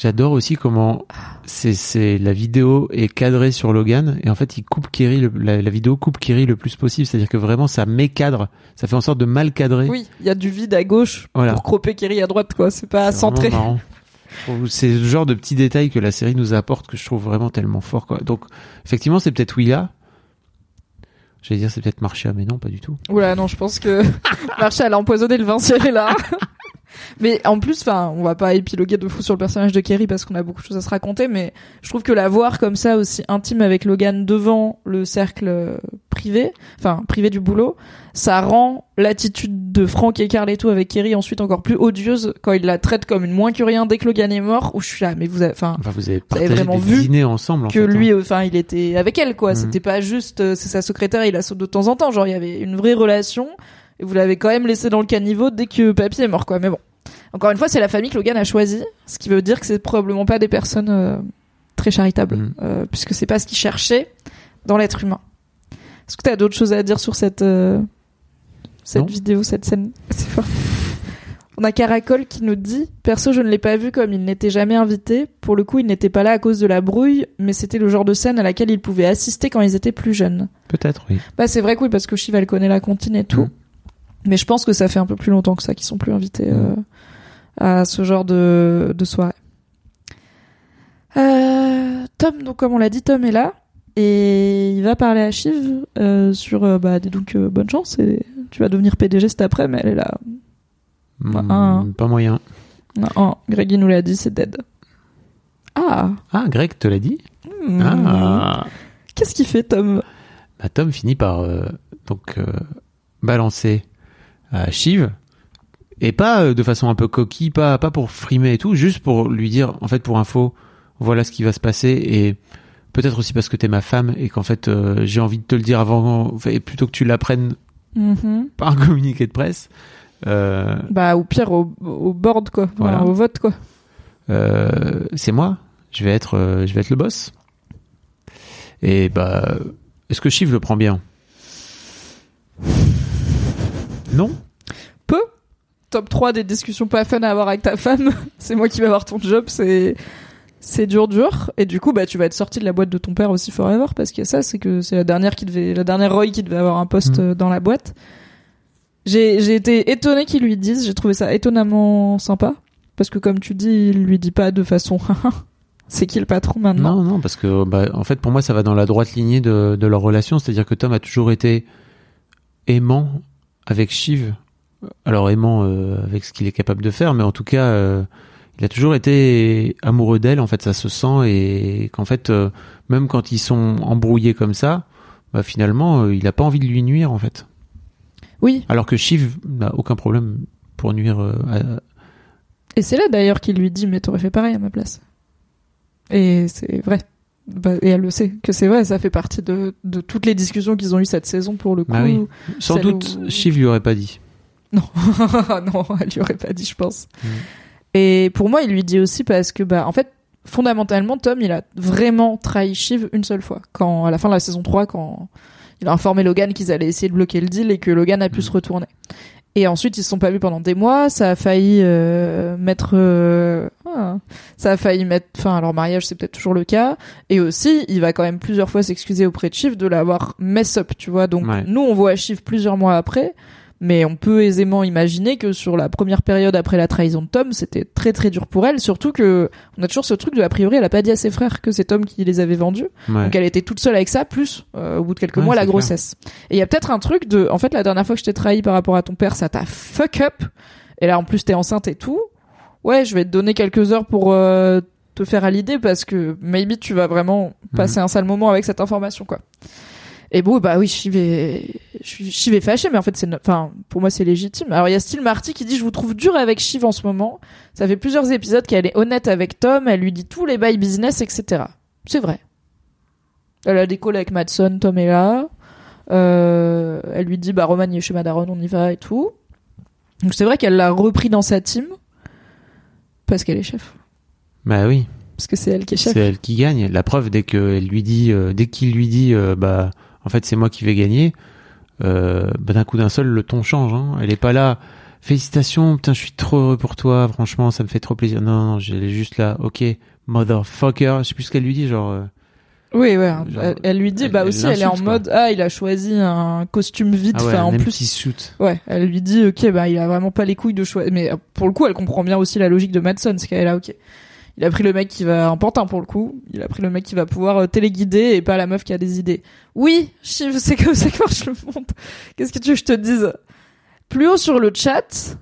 J'adore aussi comment c'est c'est la vidéo est cadrée sur Logan et en fait il coupe Kerry le- la, la vidéo coupe Kerry le plus possible, c'est-à-dire que vraiment ça mécadre, ça fait en sorte de mal cadrer.
oui il y a du vide à gauche
Voilà.
pour cropper Kerry à droite quoi c'est pas centré.
C'est le genre de petits détails que la série nous apporte que je trouve vraiment tellement fort. Quoi. Donc, effectivement, c'est peut-être Willa. J'allais dire c'est peut-être Marcia, mais non, pas du tout.
Oula, non, je pense que *laughs* Marcia, elle a empoisonné le vin si elle est là. *laughs* mais en plus, enfin, on va pas épiloguer de fou sur le personnage de Kerry parce qu'on a beaucoup de choses à se raconter, mais je trouve que la voir comme ça aussi intime avec Logan devant le cercle euh, privé, enfin privé du boulot, ça rend l'attitude de Frank et Carletto avec Kerry ensuite encore plus odieuse quand il la traite comme une moins que rien dès que Logan est mort. Où je suis là, mais vous avez, enfin,
Enfin, vous avez
Vous avez
partagé
vraiment
des
vu
dîners ensemble. en
que
fait,
lui,
hein.
enfin, il était avec elle, quoi.
Mhm.
C'était pas juste, euh, c'est sa secrétaire, il la saute de temps en temps. Genre, il y avait une vraie relation. Et vous l'avez quand même laissé dans le caniveau dès que Papy est mort, quoi. Mais bon. Encore une fois, c'est la famille que Logan a choisie. Ce qui veut dire que c'est probablement pas des personnes euh, très charitables.
Mhm.
euh, puisque c'est pas ce qu'ils cherchaient dans l'être humain. Est-ce que t'as d'autres choses à dire sur cette, euh, cette
Non.
vidéo, cette scène? *laughs* C'est fort. On a Caracol qui nous dit Perso, je ne l'ai pas vu comme il n'était jamais invité. Pour le coup, il n'était pas là à cause de la brouille, mais c'était le genre de scène à laquelle il pouvait assister quand ils étaient plus jeunes.
Peut-être, oui.
Bah, c'est vrai que oui, parce que Shiv, elle connaît la comptine et tout.
Mm.
Mais je pense que ça fait un peu plus longtemps que ça qu'ils sont plus invités euh, à ce genre de, de soirée. Euh, Tom, donc comme on l'a dit, Tom est là et il va parler à Shiv euh, sur bah donc bonne chance et tu vas devenir PDG cet après mais elle est là
Hmm,
un.
Pas moyen.
non, non Greg il nous l'a dit c'est dead ah
Ah, Greg te l'a dit
Hmm.
Ah
qu'est-ce qu'il fait Tom?
Bah, Tom finit par donc balancer à Shiv et pas euh, de façon un peu coquille, pas pas pour frimer et tout, juste pour lui dire en fait pour info, voilà ce qui va se passer et peut-être aussi parce que t'es ma femme et qu'en fait euh, j'ai envie de te le dire avant et plutôt que tu l'apprennes
Mhm.
par un communiqué de presse. Euh,
bah ou pire au, au board quoi
Voilà.
au vote quoi
euh, c'est moi, je vais être je vais être le boss. Et bah est-ce que Shiv le prend bien? Non.
Peu. Top 3 des discussions pas fun à avoir avec ta femme. *laughs* C'est moi qui vais avoir ton job c'est c'est dur dur. Et du coup bah tu vas être sorti de la boîte de ton père aussi forever parce que ça c'est que c'est la dernière qui devait la dernière Roy qui devait avoir un poste
Mm.
euh, dans la boîte. J'ai j'ai été étonné qu'ils lui disent j'ai trouvé ça étonnamment sympa. Parce que comme tu dis il lui dit pas de façon *laughs* c'est qui le patron maintenant?
Non, non, parce que bah, en fait, pour moi, ça va dans la droite lignée de, de leur relation. C'est-à-dire que Tom a toujours été aimant avec Shiv. Alors aimant euh, avec ce qu'il est capable de faire, mais en tout cas, euh, il a toujours été amoureux d'elle. En fait, ça se sent et qu'en fait, euh, même quand ils sont embrouillés comme ça, bah, finalement, il a pas envie de lui nuire en fait.
oui
Alors que Shiv n'a aucun problème pour nuire à,
Et c'est là d'ailleurs qu'il lui dit mais t'aurais fait pareil à ma place. Et c'est vrai. Bah, et elle le sait que c'est vrai, ça fait partie de, de toutes les discussions qu'ils ont eues cette saison pour le coup.
Bah oui. Sans doute,
où-
Shiv lui aurait pas dit.
Non, *laughs* non, elle lui aurait pas dit, je pense.
Mm.
Et pour moi, il lui dit aussi parce que bah en fait, fondamentalement, Tom, il a vraiment trahi Shiv une seule fois. Quand à la fin de la saison 3, quand il a informé Logan qu'ils allaient essayer de bloquer le deal et que Logan a pu
Mm.
se retourner. Et ensuite, ils se sont pas vus pendant des mois. Ça a failli euh, mettre, euh, ah, ça a failli mettre fin à leur mariage. C'est peut-être toujours le cas. Et aussi, il va quand même plusieurs fois s'excuser auprès de Shiv de l'avoir mess up, tu vois. Donc
Ouais.
nous, on voit Shiv plusieurs mois après. Mais on peut aisément imaginer que sur la première période après la trahison de Tom, c'était très très dur pour elle. Surtout que on a toujours ce truc de a priori, elle a pas dit à ses frères que c'est Tom qui les avait vendus.
Ouais.
Donc elle était toute seule avec ça, plus euh, au bout de quelques
Ouais,
mois la
clair.
grossesse. Et il y a peut-être un truc de, en fait, la dernière fois que je t'ai trahi par rapport à ton père, ça t'a fuck up. Et là, en plus, t'es enceinte et tout. Ouais, je vais te donner quelques heures pour euh, te faire à l'idée parce que maybe tu vas vraiment passer un sale moment avec cette information, quoi. Et bon, bah oui, je vais, je vais fâché, mais en fait, c'est, enfin, pour moi, c'est légitime. Alors, il y a Style Marty qui dit, je vous trouve dur avec Shiv en ce moment. Ça fait plusieurs épisodes qu'elle est honnête avec Tom, elle lui dit tous les bails business, etc. C'est vrai. Elle a des calls avec Madson, Tom est là. Euh, elle lui dit, bah, Roman, il est chez Madaron, on y va et tout. Donc, c'est vrai qu'elle l'a repris dans sa team. Parce qu'elle est chef.
Bah oui.
Parce que c'est elle qui est chef.
C'est elle qui gagne. La preuve, dès que lui dit, euh, dès qu'il lui dit, euh, bah, en fait, c'est moi qui vais gagner. Euh, bah, d'un coup d'un seul, le ton change. Hein. Elle est pas là. Félicitations, putain, je suis trop heureux pour toi. Franchement, ça me fait trop plaisir. Non, non, elle est juste là. Ok, motherfucker. Je sais plus ce qu'elle lui dit, genre. euh,
Oui, ouais.
Genre,
elle, elle lui dit,
elle-
bah
elle
aussi, elle est en
quoi.
mode, ah, il a choisi un costume vide.
Ah ouais,
enfin, en plus,
suit.
ouais, elle lui dit, ok, bah, il a vraiment pas les couilles de choix. Mais euh, pour le coup, elle comprend bien aussi la logique de Madson, c'est qu'elle est là, ok. Il a pris le mec qui va, un pantin pour le coup. Il a pris le mec qui va pouvoir euh, téléguider et pas la meuf qui a des idées. Oui, *laughs* c'est comme ça que marche le monde. Qu'est-ce que tu veux que je te dise? Plus haut sur le chat,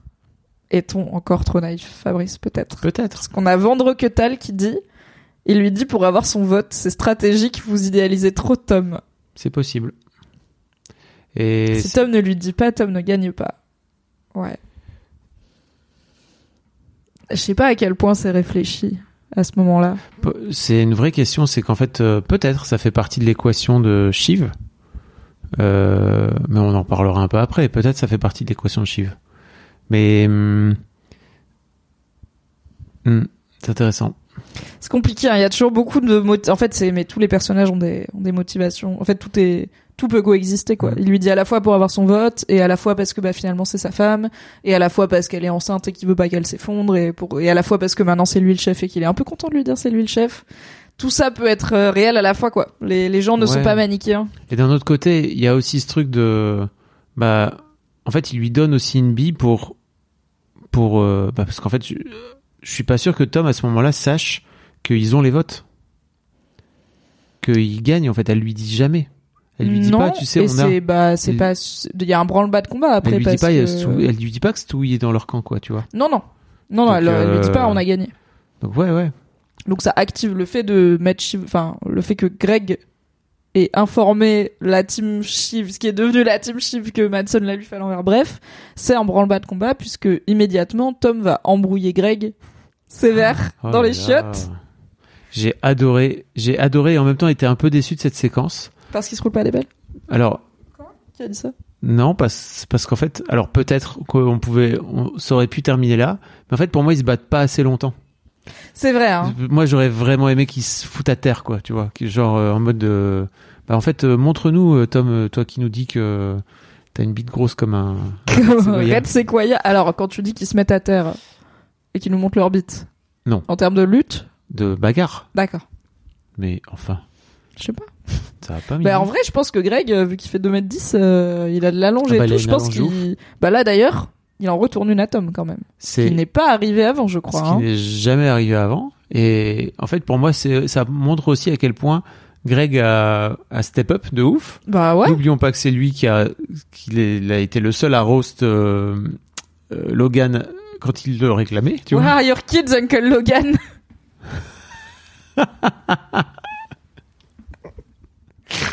est-on encore trop naïf, Fabrice, peut-être?
Peut-être.
Parce qu'on a Vendre Quetal qui dit, il lui dit pour avoir son vote, c'est stratégique, vous idéalisez trop Tom.
C'est possible. Et
Si Tom ne lui dit pas, Tom ne gagne pas. Ouais. Je sais pas à quel point c'est réfléchi à ce moment-là.
C'est une vraie question, c'est qu'en fait, euh, peut-être ça fait partie de l'équation de Shiv, Euh, mais on en parlera un peu après. Peut-être ça fait partie de l'équation de Shiv. Mais hum, hum, c'est intéressant.
C'est compliqué, hein, il y a toujours beaucoup de en fait mais tous les personnages ont des ont des motivations. En fait tout est tout peut coexister quoi. Il lui dit à la fois pour avoir son vote et à la fois parce que bah finalement c'est sa femme et à la fois parce qu'elle est enceinte et qu'il veut pas qu'elle s'effondre et pour et à la fois parce que maintenant c'est lui le chef et qu'il est un peu content de lui dire c'est lui le chef. Tout ça peut être euh, réel à la fois quoi. Les les gens ne sont pas manichéens.
Et d'un autre côté, il y a aussi ce truc de, bah, en fait, il lui donne aussi une bille pour, pour, euh, bah, parce qu'en fait, je, je suis pas sûr que Tom à ce moment-là sache qu'ils ont les votes, qu'ils gagnent. En fait, elle lui dit jamais. Elle lui dit
non,
pas, tu sais, on a.
c'est bah c'est
Elle-
pas il y a un branle-bas de combat après
Elle lui dit
parce
pas, y a
que-
elle lui dit pas que Stu est dans leur camp, quoi, tu vois.
Non non. Non non, elle, elle lui dit
euh,
pas on a gagné.
Donc ouais, ouais.
Donc ça active le fait de mettre Shiv, enfin le fait que Greg ait informé la team Shiv, ce qui est devenu la team Shiv que Madson l'a lui fait à l'envers. Bref, c'est un branle-bas de combat puisque immédiatement Tom va embrouiller Greg sévère
Oh
dans les chiottes
J'ai adoré, j'ai adoré et en même temps été un peu déçu de cette séquence.
Parce qu'il se roule pas des belles.
Alors,
Qui a dit ça?
Non, parce, parce qu'en fait, alors peut-être qu'on pouvait, on, ça aurait pu terminer là, mais en fait, pour moi, ils se battent pas assez longtemps.
C'est vrai. Hein.
Moi, j'aurais vraiment aimé qu'ils se foutent à terre, quoi, tu vois, genre euh, en mode, de, bah en fait, euh, montre-nous, euh, Tom, euh, toi qui nous dis que t'as une bite grosse comme un. *laughs* Sequoia.
Red Sequoia. Alors quand tu dis qu'ils se mettent à terre et qu'ils nous montrent leur bite.
Non.
En termes de lutte,
de bagarre.
d'accord.
Mais enfin,
Je sais pas.
Ça va pas.
Bah, en vrai, je pense que Greg, euh, vu qu'il fait 2m10, euh, il a de l'allonge
Ah
et
bah,
tout. Je pense qu'il. Bah là d'ailleurs, il en retourne une atome quand même.
c'est
Il n'est pas arrivé avant, je crois.
ce qui
hein.
n'est jamais arrivé avant. Et en fait, pour moi, c'est, ça montre aussi à quel point Greg a, a step up de ouf.
Bah ouais.
N'oublions pas que c'est lui qui a, il a été le seul à roast euh, euh, Logan quand il le réclamait. Tu vois
are your kids, Uncle Logan *laughs*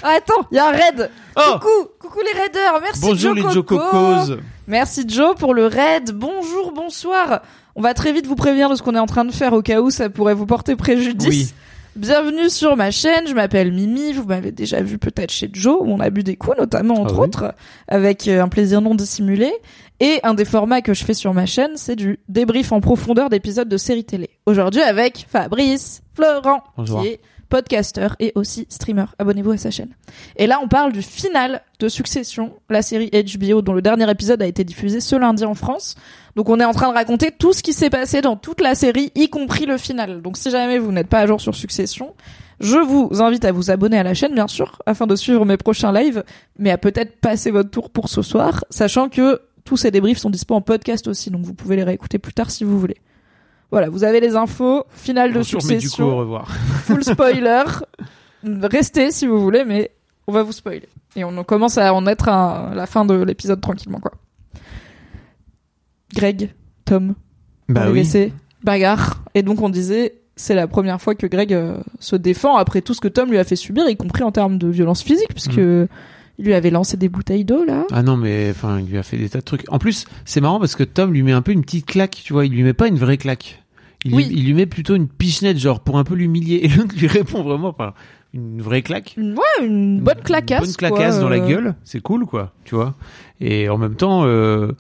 Ah, Attends, il y a un raid.
Oh
coucou, coucou les raiders. Merci
Bonjour
Joe
les. Joe Cocos.
Merci Joe pour le raid. Bonjour, bonsoir. On va très vite vous prévenir de ce qu'on est en train de faire au cas où ça pourrait vous porter préjudice.
Oui.
Bienvenue sur ma chaîne, je m'appelle Mimi, vous m'avez déjà vu peut-être chez Joe, où on a bu des coups notamment entre
Ah oui.
autres, avec euh, un plaisir non dissimulé. Et un des formats que je fais sur ma chaîne, c'est du débrief en profondeur d'épisodes de séries télé. Aujourd'hui avec Fabrice Florent,
Bonjour.
qui est podcasteur et aussi streamer. Abonnez-vous à sa chaîne. Et là, on parle du final de Succession, la série HBO dont le dernier épisode a été diffusé ce lundi en France. Donc on est en train de raconter tout ce qui s'est passé dans toute la série, y compris le final. Donc si jamais vous n'êtes pas à jour sur Succession, je vous invite à vous abonner à la chaîne, bien sûr, afin de suivre mes prochains lives, mais à peut-être passer votre tour pour ce soir, sachant que tous ces débriefs sont dispo en podcast aussi, donc vous pouvez les réécouter plus tard si vous voulez. Voilà, vous avez les infos, finale de
Bonjour, mais du coup, au
Succession,
revoir. *laughs*
full spoiler. Restez si vous voulez, mais on va vous spoiler. Et on commence à en être à la fin de l'épisode tranquillement, quoi. Greg, Tom,
Bah oui.
bagarre. Et donc on disait, c'est la première fois que Greg euh, se défend après tout ce que Tom lui a fait subir, y compris en termes de violence physique, puisque
Mm.
il lui avait lancé des bouteilles d'eau là.
Ah non, mais enfin, il lui a fait des tas de trucs. En plus, c'est marrant parce que Tom lui met un peu une petite claque, tu vois. Il lui met pas une vraie claque. Il,
Oui.
lui, il lui met plutôt une pichenette, genre pour un peu l'humilier. Et l'autre lui répond vraiment par une vraie claque.
Ouais, une bonne claquasse.
Une bonne claquasse
quoi,
dans la
euh.
gueule. C'est cool, quoi. Tu vois. Et en même temps, euh,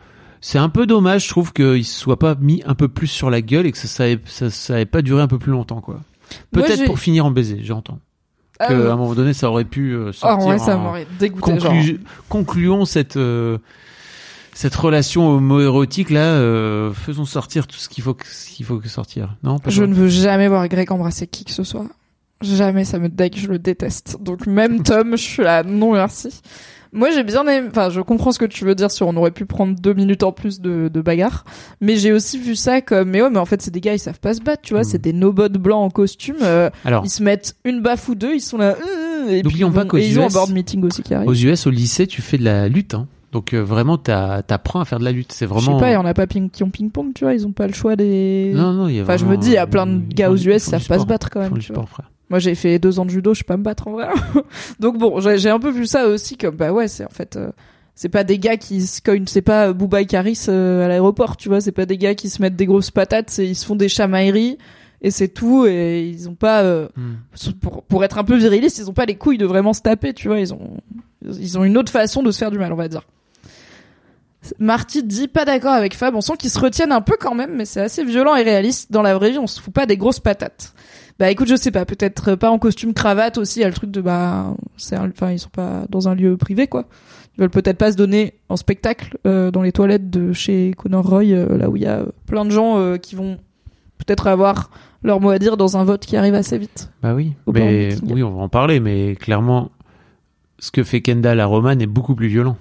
c'est un peu dommage, je trouve, qu'il se soit pas mis un peu plus sur la gueule et que ça, ça, ça, ça ait pas duré un peu plus longtemps, quoi. Peut-être pour finir en baiser, j'entends.
Ah,
Que, à un moment donné, ça aurait pu euh,
Oh,
sortir.
ouais, ça m'aurait dégoûté. genre.
Conclu- Concluons cette euh, cette relation homo-érotique là. euh, faisons sortir tout ce qu'il faut qu'il faut que sortir. Non, pas
Je ne veux jamais voir Greg embrasser qui que ce soit. Jamais ça me deck, je le déteste. Donc même *laughs* Tom, je suis là, non merci. Moi j'ai bien aimé, enfin je comprends ce que tu veux dire sur on aurait pu prendre deux minutes en plus de, de bagarre, mais j'ai aussi vu ça comme, mais ouais mais en fait c'est des gars ils savent pas se battre, tu vois,
Mm.
c'est des nobots blancs en costume, euh,
Alors,
ils se mettent une baffe ou deux, ils sont là, euh, et puis ils
pas
vont-
qu'aux
et ils ont un
US,
board meeting aussi qui arrive.
aux US, au lycée, tu fais de la lutte. Hein. Donc euh, vraiment, t'apprends à faire de la lutte. C'est
Je sais
vraiment.
pas, il y en a pas ping, qui ont ping-pong, tu vois, ils ont pas le choix des...
Non, non, il y a
Enfin, je me
vraiment-
dis, il y a plein de
ils
gars aux US,
ils
ils savent pas se battre quand
Ils
même,
font du
vois.
sport, frère.
Moi, j'ai fait deux ans de judo, je sais pas me battre en vrai. *laughs* Donc bon, j'ai un peu vu ça aussi comme bah ouais, c'est en fait euh, c'est pas des gars qui se cognent, c'est pas euh, Booba et Caris euh, à l'aéroport, tu vois, c'est pas des gars qui se mettent des grosses patates, c'est ils se font des chamailleries et c'est tout et ils ont pas euh,
Hmm.
pour pour être un peu virilistes, ils ont pas les couilles de vraiment se taper, tu vois, ils ont ils ont une autre façon de se faire du mal, on va dire. Marty dit pas d'accord avec Fab, on sent qu'ils se retiennent un peu quand même, mais c'est assez violent et réaliste. Dans la vraie vie, on se fout pas des grosses patates. Bah écoute, je sais pas, peut-être pas en costume cravate aussi, il y a le truc de bah c'est enfin ils sont pas dans un lieu privé quoi. Ils veulent peut-être pas se donner en spectacle euh, dans les toilettes de chez Connor Roy euh, là où il y a euh, plein de gens euh, qui vont peut-être avoir leur mot à dire dans un vote qui arrive assez vite.
Bah oui, mais oui, on va en parler, mais clairement, ce que fait Kendall à Roman est beaucoup plus violent.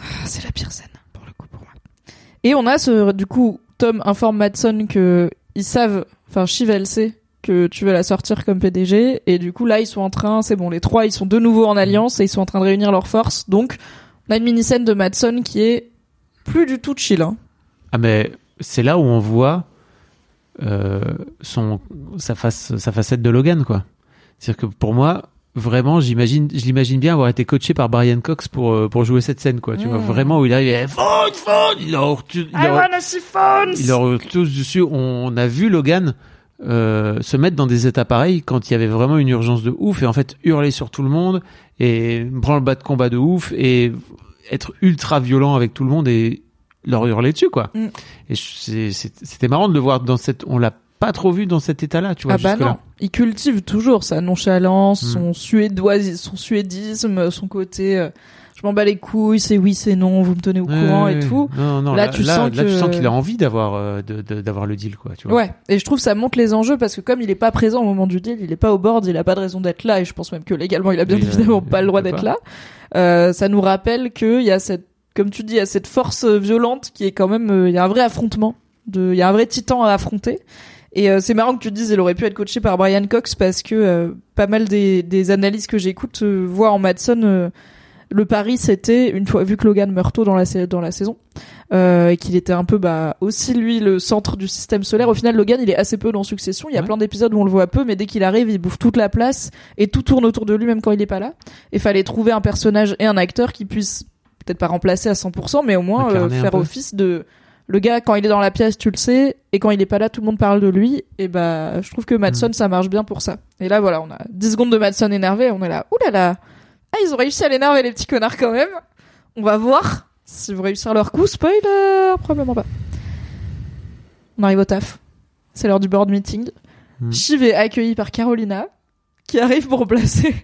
Ah, c'est la pire scène pour le coup pour moi. Et on a ce du coup Tom informe Madson que ils savent, enfin Shiv elle sait que tu veux la sortir comme PDG et du coup là ils sont en train, c'est bon les trois ils sont de nouveau en alliance et ils sont en train de réunir leurs forces donc on a une mini scène de Madson qui est plus du tout chill. Hein.
Ah mais c'est là où on voit euh, son sa face sa facette de Logan quoi. C'est-à-dire que pour moi vraiment j'imagine je l'imagine bien avoir été coaché par Brian Cox pour euh, pour jouer cette scène quoi. Tu vois
Mm.
vraiment où il arrive phone phone il leur il leur-
wanna see phones.
il leur tous dessus. On a vu Logan euh, se mettre dans des états pareils quand il y avait vraiment une urgence de ouf et en fait hurler sur tout le monde et prendre le bas de combat de ouf et être ultra violent avec tout le monde et leur hurler dessus quoi.
Mm.
Et c'était marrant de le voir dans cette. On l'a pas trop vu dans cet état-là, tu vois.
Ah bah non, il cultive toujours sa nonchalance,
Mm.
son suédois, son suédisme, son côté euh, je m'en bats les couilles, c'est oui, c'est non, vous me tenez au
Ouais,
courant
ouais,
et tout.
Non, non,
Là,
là,
tu
là,
sens
là, tu
que-
sens qu'il a envie d'avoir euh, d'avoir le deal, quoi. Tu vois.
Ouais, et je trouve ça montre les enjeux parce que comme il est pas présent au moment du deal, il est pas au board, il a pas de raison d'être là et je pense même que légalement il a bien évidemment pas le droit d'être là. Euh, ça nous rappelle qu'il y a cette, comme tu dis, il y a cette force violente qui est quand même, euh, il y a un vrai affrontement, de, il y a un vrai titan à affronter. Et euh, c'est marrant que tu te dises, il aurait pu être coaché par Brian Cox parce que euh, pas mal des, des analyses que j'écoute euh, voient en Madson euh, le pari c'était une fois vu que Logan meurt tôt dans la dans la saison euh, et qu'il était un peu bah aussi lui le centre du système solaire. Au final, Logan il est assez peu dans Succession. Il y a
Ouais.
plein d'épisodes où on le voit peu, mais dès qu'il arrive, il bouffe toute la place et tout tourne autour de lui même quand il est pas là. Et fallait trouver un personnage et un acteur qui puisse peut-être pas remplacer à 100%, mais au moins euh, faire office de le gars quand il est dans la pièce, tu le sais, et quand il est pas là, tout le monde parle de lui. Et bah, je trouve que Madson
Mm.
ça marche bien pour ça. Et là voilà, on a 10 secondes de Madson énervé, on est là, oulala, ah ils ont réussi à l'énerver les petits connards quand même. On va voir s'ils vont réussir leur coup. Spoiler, probablement pas. On arrive au taf. C'est l'heure du board meeting.
Mm.
Shiv est accueilli par Carolina, qui arrive pour *laughs* placer.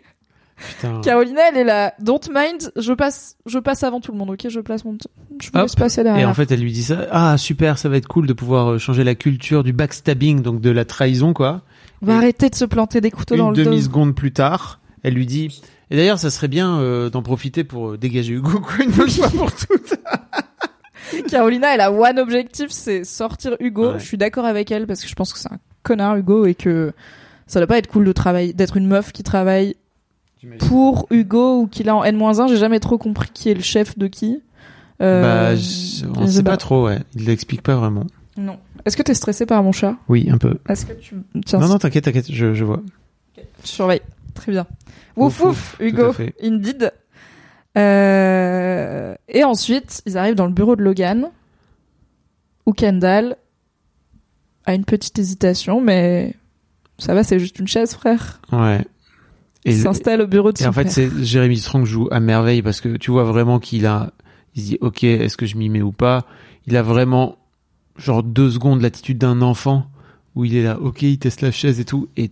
Putain.
Carolina, elle est là. Don't mind, je passe, je passe avant tout le monde, ok? Je place mon, je vous
Hop.
laisse passer
Et
derrière.
en fait, elle lui dit ça. Ah super, ça va être cool de pouvoir euh, changer la culture du backstabbing, donc de la trahison, quoi.
On va arrêter de se planter des couteaux dans
Une
le dos.
demi seconde plus tard, elle lui dit. Et d'ailleurs, ça serait bien euh, d'en profiter pour euh, dégager Hugo, quoi, une bonne fois pour toutes. *laughs*
Carolina, elle a one objectif, c'est sortir Hugo.
Ouais.
Je suis d'accord avec elle parce que je pense que c'est un connard Hugo et que ça doit pas être cool de travailler, d'être une meuf qui travaille pour Hugo ou qu'il a en N-1. J'ai jamais trop compris qui est le chef de qui. Euh,
bah, je- on
sais
sait pas
pas.
trop, ouais. Il l'explique pas vraiment.
Non. Est-ce que t'es stressé par mon chat?
Oui, un peu.
Est-ce que tu tiens
non, non, t'inquiète, t'inquiète, je, je vois.
je surveille. Très bien. Ouf
Ouf,
Hugo, indeed. Euh, et ensuite, ils arrivent dans le bureau de Logan, où Kendall a une petite hésitation, mais ça va, c'est juste une chaise, frère.
Ouais.
S'installe au bureau de
Et
son
en fait, c'est Jérémy Strong joue à merveille parce que tu vois vraiment qu'il a, il se dit, ok, est-ce que je m'y mets ou pas? Il a vraiment genre deux secondes l'attitude d'un enfant où il est là, ok, il teste la chaise et tout, et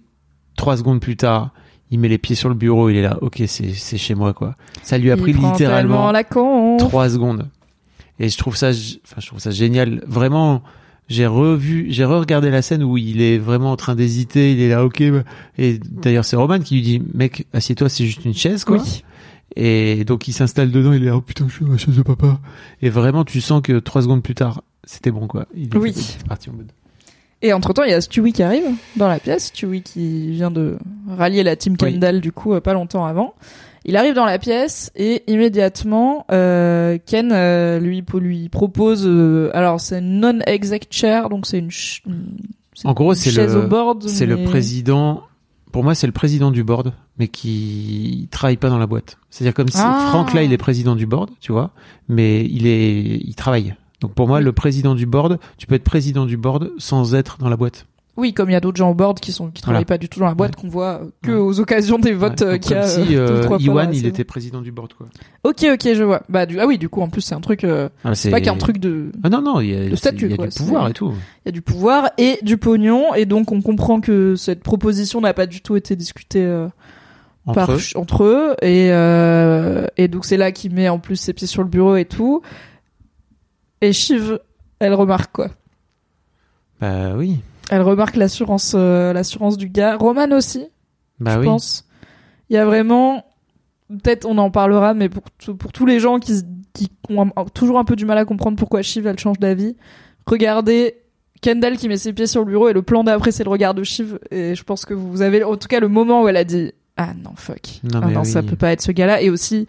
trois secondes plus tard, il met les pieds sur le bureau, il est là, ok, c'est chez moi quoi. Ça lui a
Il
pris littéralement
tellement la con.
trois secondes. Et je trouve ça, enfin, je trouve ça génial. Vraiment, j'ai revu, j'ai re-regardé la scène où il est vraiment en train d'hésiter, il est là, ok. bah. Et d'ailleurs, c'est Roman qui lui dit, mec, assieds-toi, c'est juste une chaise, quoi.
Oui.
Et donc il s'installe dedans, il est là, oh putain, je suis dans la chaise de papa. Et vraiment, tu sens que trois secondes plus tard, c'était bon, quoi. Il
Oui.
parti en mode.
Et entre temps, il y a Stewie qui arrive dans la pièce. Stewie qui vient de rallier la team
Oui.
Kendall, du coup, euh, pas longtemps avant. Il arrive dans la pièce et immédiatement, euh, Ken euh, lui, po- lui propose. euh, alors, c'est une non-exec chair, donc c'est une, ch- une- c'est
En gros, c'est
chaise
le-
au board.
C'est le président. Pour moi, c'est le président du board, mais qui travaille pas dans la boîte. C'est-à-dire comme si
Ah.
Franck là, il est président du board, tu vois, mais il est, il travaille. Donc pour moi, le président du board, tu peux être président du board sans être dans la boîte.
Oui, comme il y a d'autres gens au board qui sont qui travaillent
Voilà.
pas du tout dans la boîte, qu'on voit euh, que
Ouais.
aux occasions des votes
Ouais.
euh, qu'il y a.
comme si
euh, deux
euh,
trois
Iwan, il était président du board, quoi.
Ok, ok, je vois. Bah, du... ah oui, du coup, en plus, c'est un truc. euh,
Ah,
C'est pas qu'un truc de.
Ah non non, il y a,
statut,
il y a
quoi,
du pouvoir et tout.
Il y a du pouvoir et du pognon, et donc on comprend que cette proposition n'a pas du tout été discutée euh,
Entre
par
eux.
entre eux, et euh, et donc c'est là qu'il met en plus ses pieds sur le bureau et tout. Et Shiv, elle remarque quoi?
Bah oui.
Elle remarque l'assurance, euh, l'assurance du gars. Roman aussi,
Bah
je
oui.
pense. Il y a vraiment, peut-être on en parlera, mais pour pour tous les gens qui qui ont un- toujours un peu du mal à comprendre pourquoi Shiv elle change d'avis, regardez Kendall qui met ses pieds sur le bureau et le plan d'après c'est le regard de Shiv et je pense que vous avez en tout cas le moment où elle a dit ah non fuck
Non,
ah
mais
non ça peut pas être ce gars-là et aussi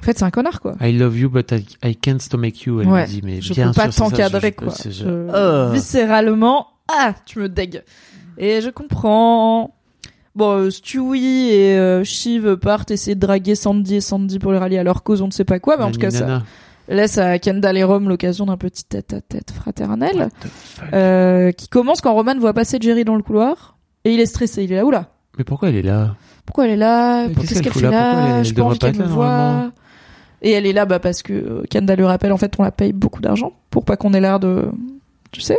en fait c'est un connard quoi.
I love you, but I, I can't stomach you. Elle
Ouais,
me dit, mais
je
bien
peux pas
sûr, ça,
t'encadrer quoi.
c'est- je-
Je-
Ah.
Viscéralement, ah, tu me dégues. Et je comprends. Bon, euh, Stewie et euh, Shiv partent essayer de draguer Sandy et Sandy pour les rallier à leur cause, on ne sait pas quoi, mais en tout cas ça laisse à Kendall et Rome l'occasion d'un petit tête-à-tête fraternel, euh, qui commence quand Roman voit passer Jerry dans le couloir, et il est stressé, il est là, oula,
Mais pourquoi elle est là?
Pourquoi elle est là?
Qu'est-ce qu'elle
fait
là?
Pas qu'elle me
normalement?
Et elle est là bah, parce que Kendall lui rappelle, en fait, on la paye beaucoup d'argent pour pas qu'on ait l'air de... Tu sais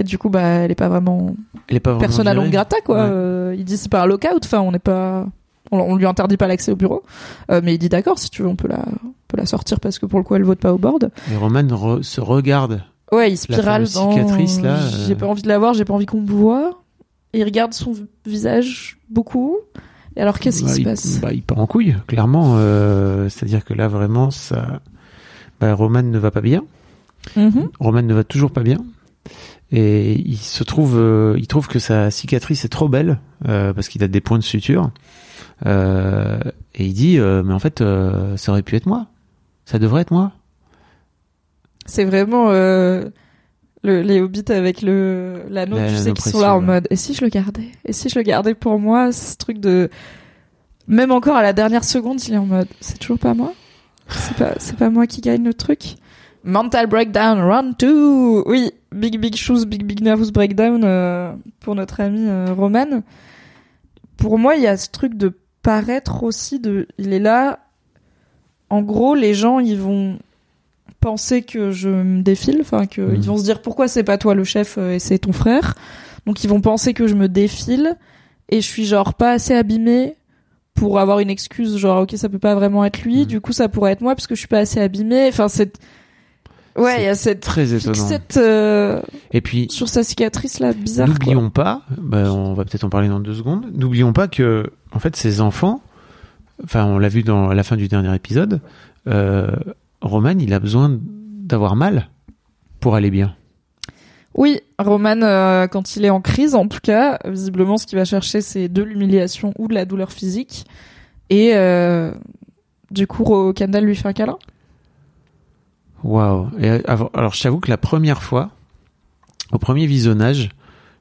Et du coup, bah, elle est pas vraiment
Elle est pas vraiment
persona non
virée.
grata quoi.
Ouais.
Euh, il dit c'est pas un lockout, enfin on n'est pas, on, on lui interdit pas l'accès au bureau, Euh, mais il dit d'accord si tu veux on peut la, on peut la sortir parce que pour le coup elle vote pas au board.
Et Roman re- se regarde.
Ouais il spirale
fameuse
dans.
cicatrice, là, euh.
J'ai pas envie de la voir, j'ai pas envie qu'on me voit. Et il regarde son visage beaucoup. Et alors qu'est-ce
Bah,
qui se
il,
passe?
bah, il part en couille, clairement. euh, C'est-à-dire que là, vraiment, ça. Bah, Roman ne va pas bien.
Mhm.
Roman ne va toujours pas bien. Et il se trouve, euh, il trouve que sa cicatrice est trop belle euh, parce qu'il a des points de suture. Euh, et il dit, mais en fait, ça aurait pu être moi. Ça devrait être moi.
C'est vraiment le, les hobbits avec le l'anneau,
La-
tu sais, qui sont là en mode. Et si je le gardais? Et si je le gardais pour moi? Ce truc de. Même encore à la dernière seconde, il est en mode. C'est toujours pas moi? C'est pas, c'est pas moi qui gagne le truc? Mental breakdown, round two Oui, big big shoes, big big nervous breakdown euh, pour notre ami euh, Roman. Pour moi, il y a ce truc de paraître aussi de. Il est là. En gros, les gens, ils vont penser que je me défile, enfin que
Mhm.
ils vont se dire pourquoi c'est pas toi le chef euh, et c'est ton frère? Donc ils vont penser que je me défile et je suis genre pas assez abîmée pour avoir une excuse genre OK, ça peut pas vraiment être lui,
Mhm.
du coup ça pourrait être moi parce que je suis pas assez abîmée. Enfin c'est Ouais, il y a cette
Très étonnant.
euh,
Et puis,
sur sa cicatrice là bizarre.
N'oublions pas, bah, on va peut-être en parler dans deux secondes. N'oublions pas que, en fait, ces enfants, enfin, on l'a vu dans à la fin du dernier épisode, euh, Roman, il a besoin d'avoir mal pour aller bien.
Oui, Roman, euh, quand il est en crise, en tout cas, visiblement, ce qu'il va chercher, c'est de l'humiliation ou de la douleur physique. Et du coup, Kendall lui fait un câlin.
Waouh. Alors, je t'avoue que la première fois, au premier visionnage,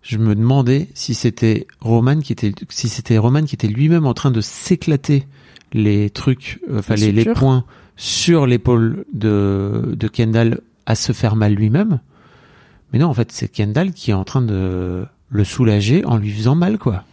je me demandais si c'était Roman qui était, si c'était Roman qui était lui-même en train de s'éclater les trucs, euh, enfin
Les
les, points sur l'épaule de, de Kendall à se faire mal lui-même. Mais non, en fait, c'est Kendall qui est en train de le soulager en lui faisant mal, quoi.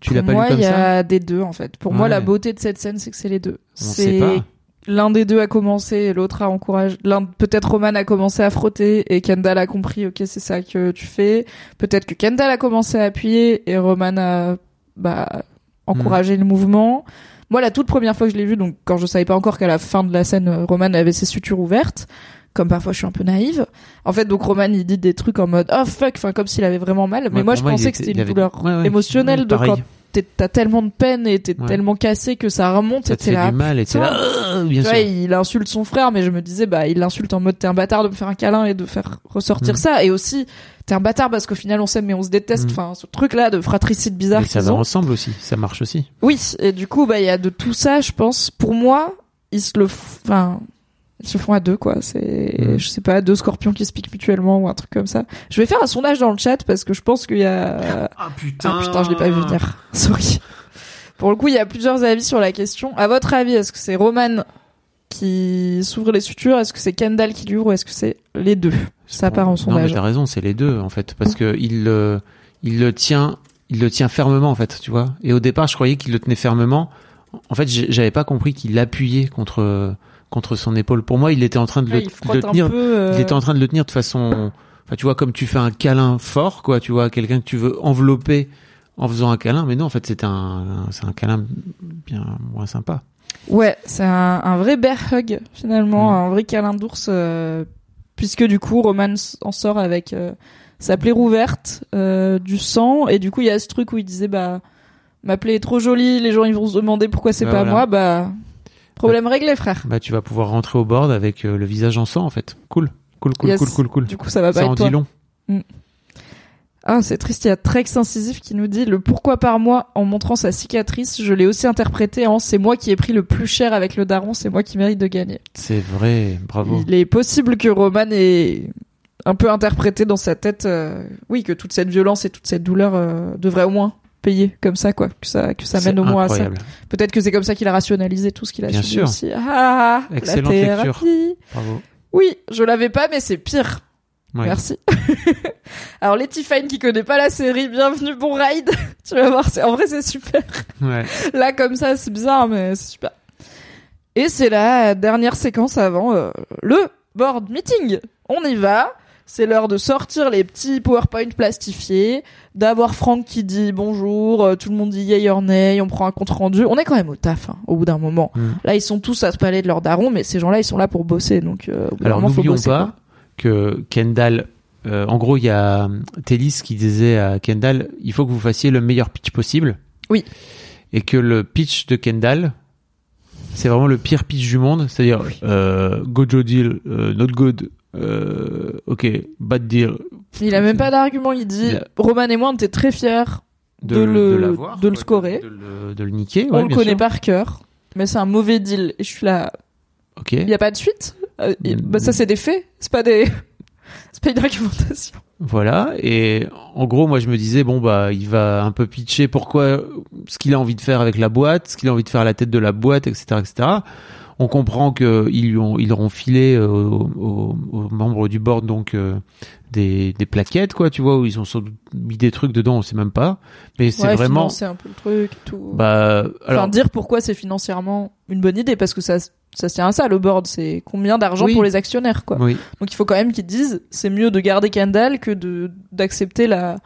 Tu l'as pas
moi,
lu comme
il y
ça?
a des deux, en fait. Pour moi, la beauté de cette scène, c'est que c'est les deux.
On sait
C'est
pas.
L'un des deux a commencé et l'autre a encouragé. L'un, peut-être Roman a commencé à frotter et Kendall a compris, ok, c'est ça que tu fais. Peut-être que Kendall a commencé à appuyer et Roman a, bah, encouragé
Hmm.
le mouvement. Moi, la toute première fois que je l'ai vu, donc quand je savais pas encore qu'à la fin de la scène, euh, Roman avait ses sutures ouvertes, comme parfois je suis un peu naïve. En fait, donc Roman il dit des trucs en mode oh fuck, enfin comme s'il avait vraiment mal. Mais
Ouais,
moi je pensais que
était-
c'était une
avait-
douleur
Ouais, ouais,
émotionnelle de quand t'as tellement de peine et t'es
Ouais.
tellement cassé que ça remonte
Ça
et
te
t'es
fait
là.
du mal et t'es là, Ah, bien
Tu
sûr.
vois, il insulte son frère, mais je me disais, bah, il l'insulte en mode t'es un bâtard de me faire un câlin et de faire ressortir
Mm.
ça. Et aussi, t'es un bâtard parce qu'au final on s'aime mais on se déteste.
Mm.
Enfin, ce truc-là de fratricide bizarre
Mais ça va
ont.
ensemble aussi, ça marche aussi.
Oui, et du coup, bah, il y a de tout ça, je pense. Pour moi, ils se le, enfin, ils se font à deux, quoi. C'est,
Mm.
je sais pas, deux scorpions qui se piquent mutuellement ou un truc comme ça. Je vais faire un sondage dans le chat parce que je pense qu'il y a,
Ah
ah putain, je l'ai pas vu venir. *laughs* Sorry. Pour le coup, il y a plusieurs avis sur la question. À votre avis, est-ce que c'est Roman qui s'ouvre les sutures? Est-ce que c'est Kendall qui l'ouvre ou est-ce que c'est les deux? Ça part en
Non, mais
sondage.
t'as raison, c'est les deux en fait, parce que il le, il le tient, il le tient fermement en fait, tu vois. Et au départ, je croyais qu'il le tenait fermement. En fait, j'avais pas compris qu'il l'appuyait contre contre son épaule. Pour moi, il était en train de
Ouais,
le, tenir.
peu. euh,
Il était en train de le tenir de façon, enfin, tu vois, comme tu fais un câlin fort, quoi. Tu vois, quelqu'un que tu veux envelopper en faisant un câlin, mais non, en fait, c'était un, c'est un câlin bien moins sympa.
Ouais, c'est un, un vrai bear hug finalement,
Mm.
un vrai câlin d'ours, euh, puisque du coup Roman en sort avec euh, sa plaie rouverte, euh, du sang, et du coup il y a ce truc où il disait bah ma plaie est trop jolie, les gens ils vont se demander pourquoi c'est
Bah,
pas
voilà.
moi, bah problème réglé frère.
Bah, tu vas pouvoir rentrer au board avec euh, le visage en sang, en fait. Cool, cool, cool,
Yes.
cool, cool, cool.
Du coup ça va pas
Ça
être
en
toi.
dit long.
Ah c'est triste, il y a Trex incisif qui nous dit le pourquoi par moi en montrant sa cicatrice, je l'ai aussi interprété en c'est moi qui ai pris le plus cher avec le daron, c'est moi qui mérite de gagner.
C'est vrai, bravo.
Il est possible que Roman ait un peu interprété dans sa tête, euh, oui, que toute cette violence et toute cette douleur euh, devrait au moins payer comme ça, quoi, que ça, que ça mène au moins à ça. Peut-être que c'est comme ça qu'il a rationalisé tout ce qu'il a
Bien
subi
sûr.
aussi. Ah,
Excellente
la thérapie.
Bravo.
Oui, je l'avais pas, mais c'est pire. Merci. *laughs* Alors Letty Fine qui connaît pas la série, bienvenue, bon ride. *laughs* tu vas voir, c'est en vrai c'est super.
Ouais.
Là, comme ça, c'est bizarre, mais c'est super. Et c'est la dernière séquence avant euh, le board meeting. On y va. C'est l'heure de sortir les petits PowerPoint plastifiés, d'avoir Franck qui dit bonjour, euh, tout le monde dit yay or nay, on prend un compte rendu. On est quand même au taf, hein, au bout d'un moment.
Mm.
Là, ils sont tous à se parler de leur daron, mais ces gens-là, ils sont là pour bosser. Donc, euh, au bout d'un
Alors n'oublions pas
quoi.
que Kendall, euh, en gros, il y a euh, Tellis qui disait à Kendall, il faut que vous fassiez le meilleur pitch possible.
Oui.
Et que le pitch de Kendall, c'est vraiment le pire pitch du monde, c'est-à-dire euh, Gojo deal, euh, not good, euh, ok, bad deal.
Il a même pas d'argument. Il dit Roman et moi, on était très fiers de, le,
l'avoir,
de le scorer.
de, le, de le niquer.
on le connaît
sûr.
par cœur, mais c'est un mauvais deal. Et je suis là,
Ok.
il y a pas de suite? Euh, y- bah, ça c'est des faits, c'est pas des, *laughs* pas une argumentation.
Voilà. Et en gros, moi, je me disais, bon, bah, il va un peu pitcher pourquoi, ce qu'il a envie de faire avec la boîte, ce qu'il a envie de faire à la tête de la boîte, etc., etc. On comprend que ils lui ont, ils leur ont filé euh, aux, aux- aux membres du board donc euh, des, des plaquettes, quoi, tu vois, où ils ont mis des trucs dedans, on sait même pas. Mais c'est vraiment,
financer un peu le truc et tout.
bah, alors,
enfin, dire pourquoi c'est financièrement une bonne idée, parce que ça, ça tient à ça, le board, c'est combien d'argent
Oui.
pour les actionnaires, quoi.
oui,
Donc il faut quand même qu'ils disent, c'est mieux de garder Kendall que de, d'accepter la,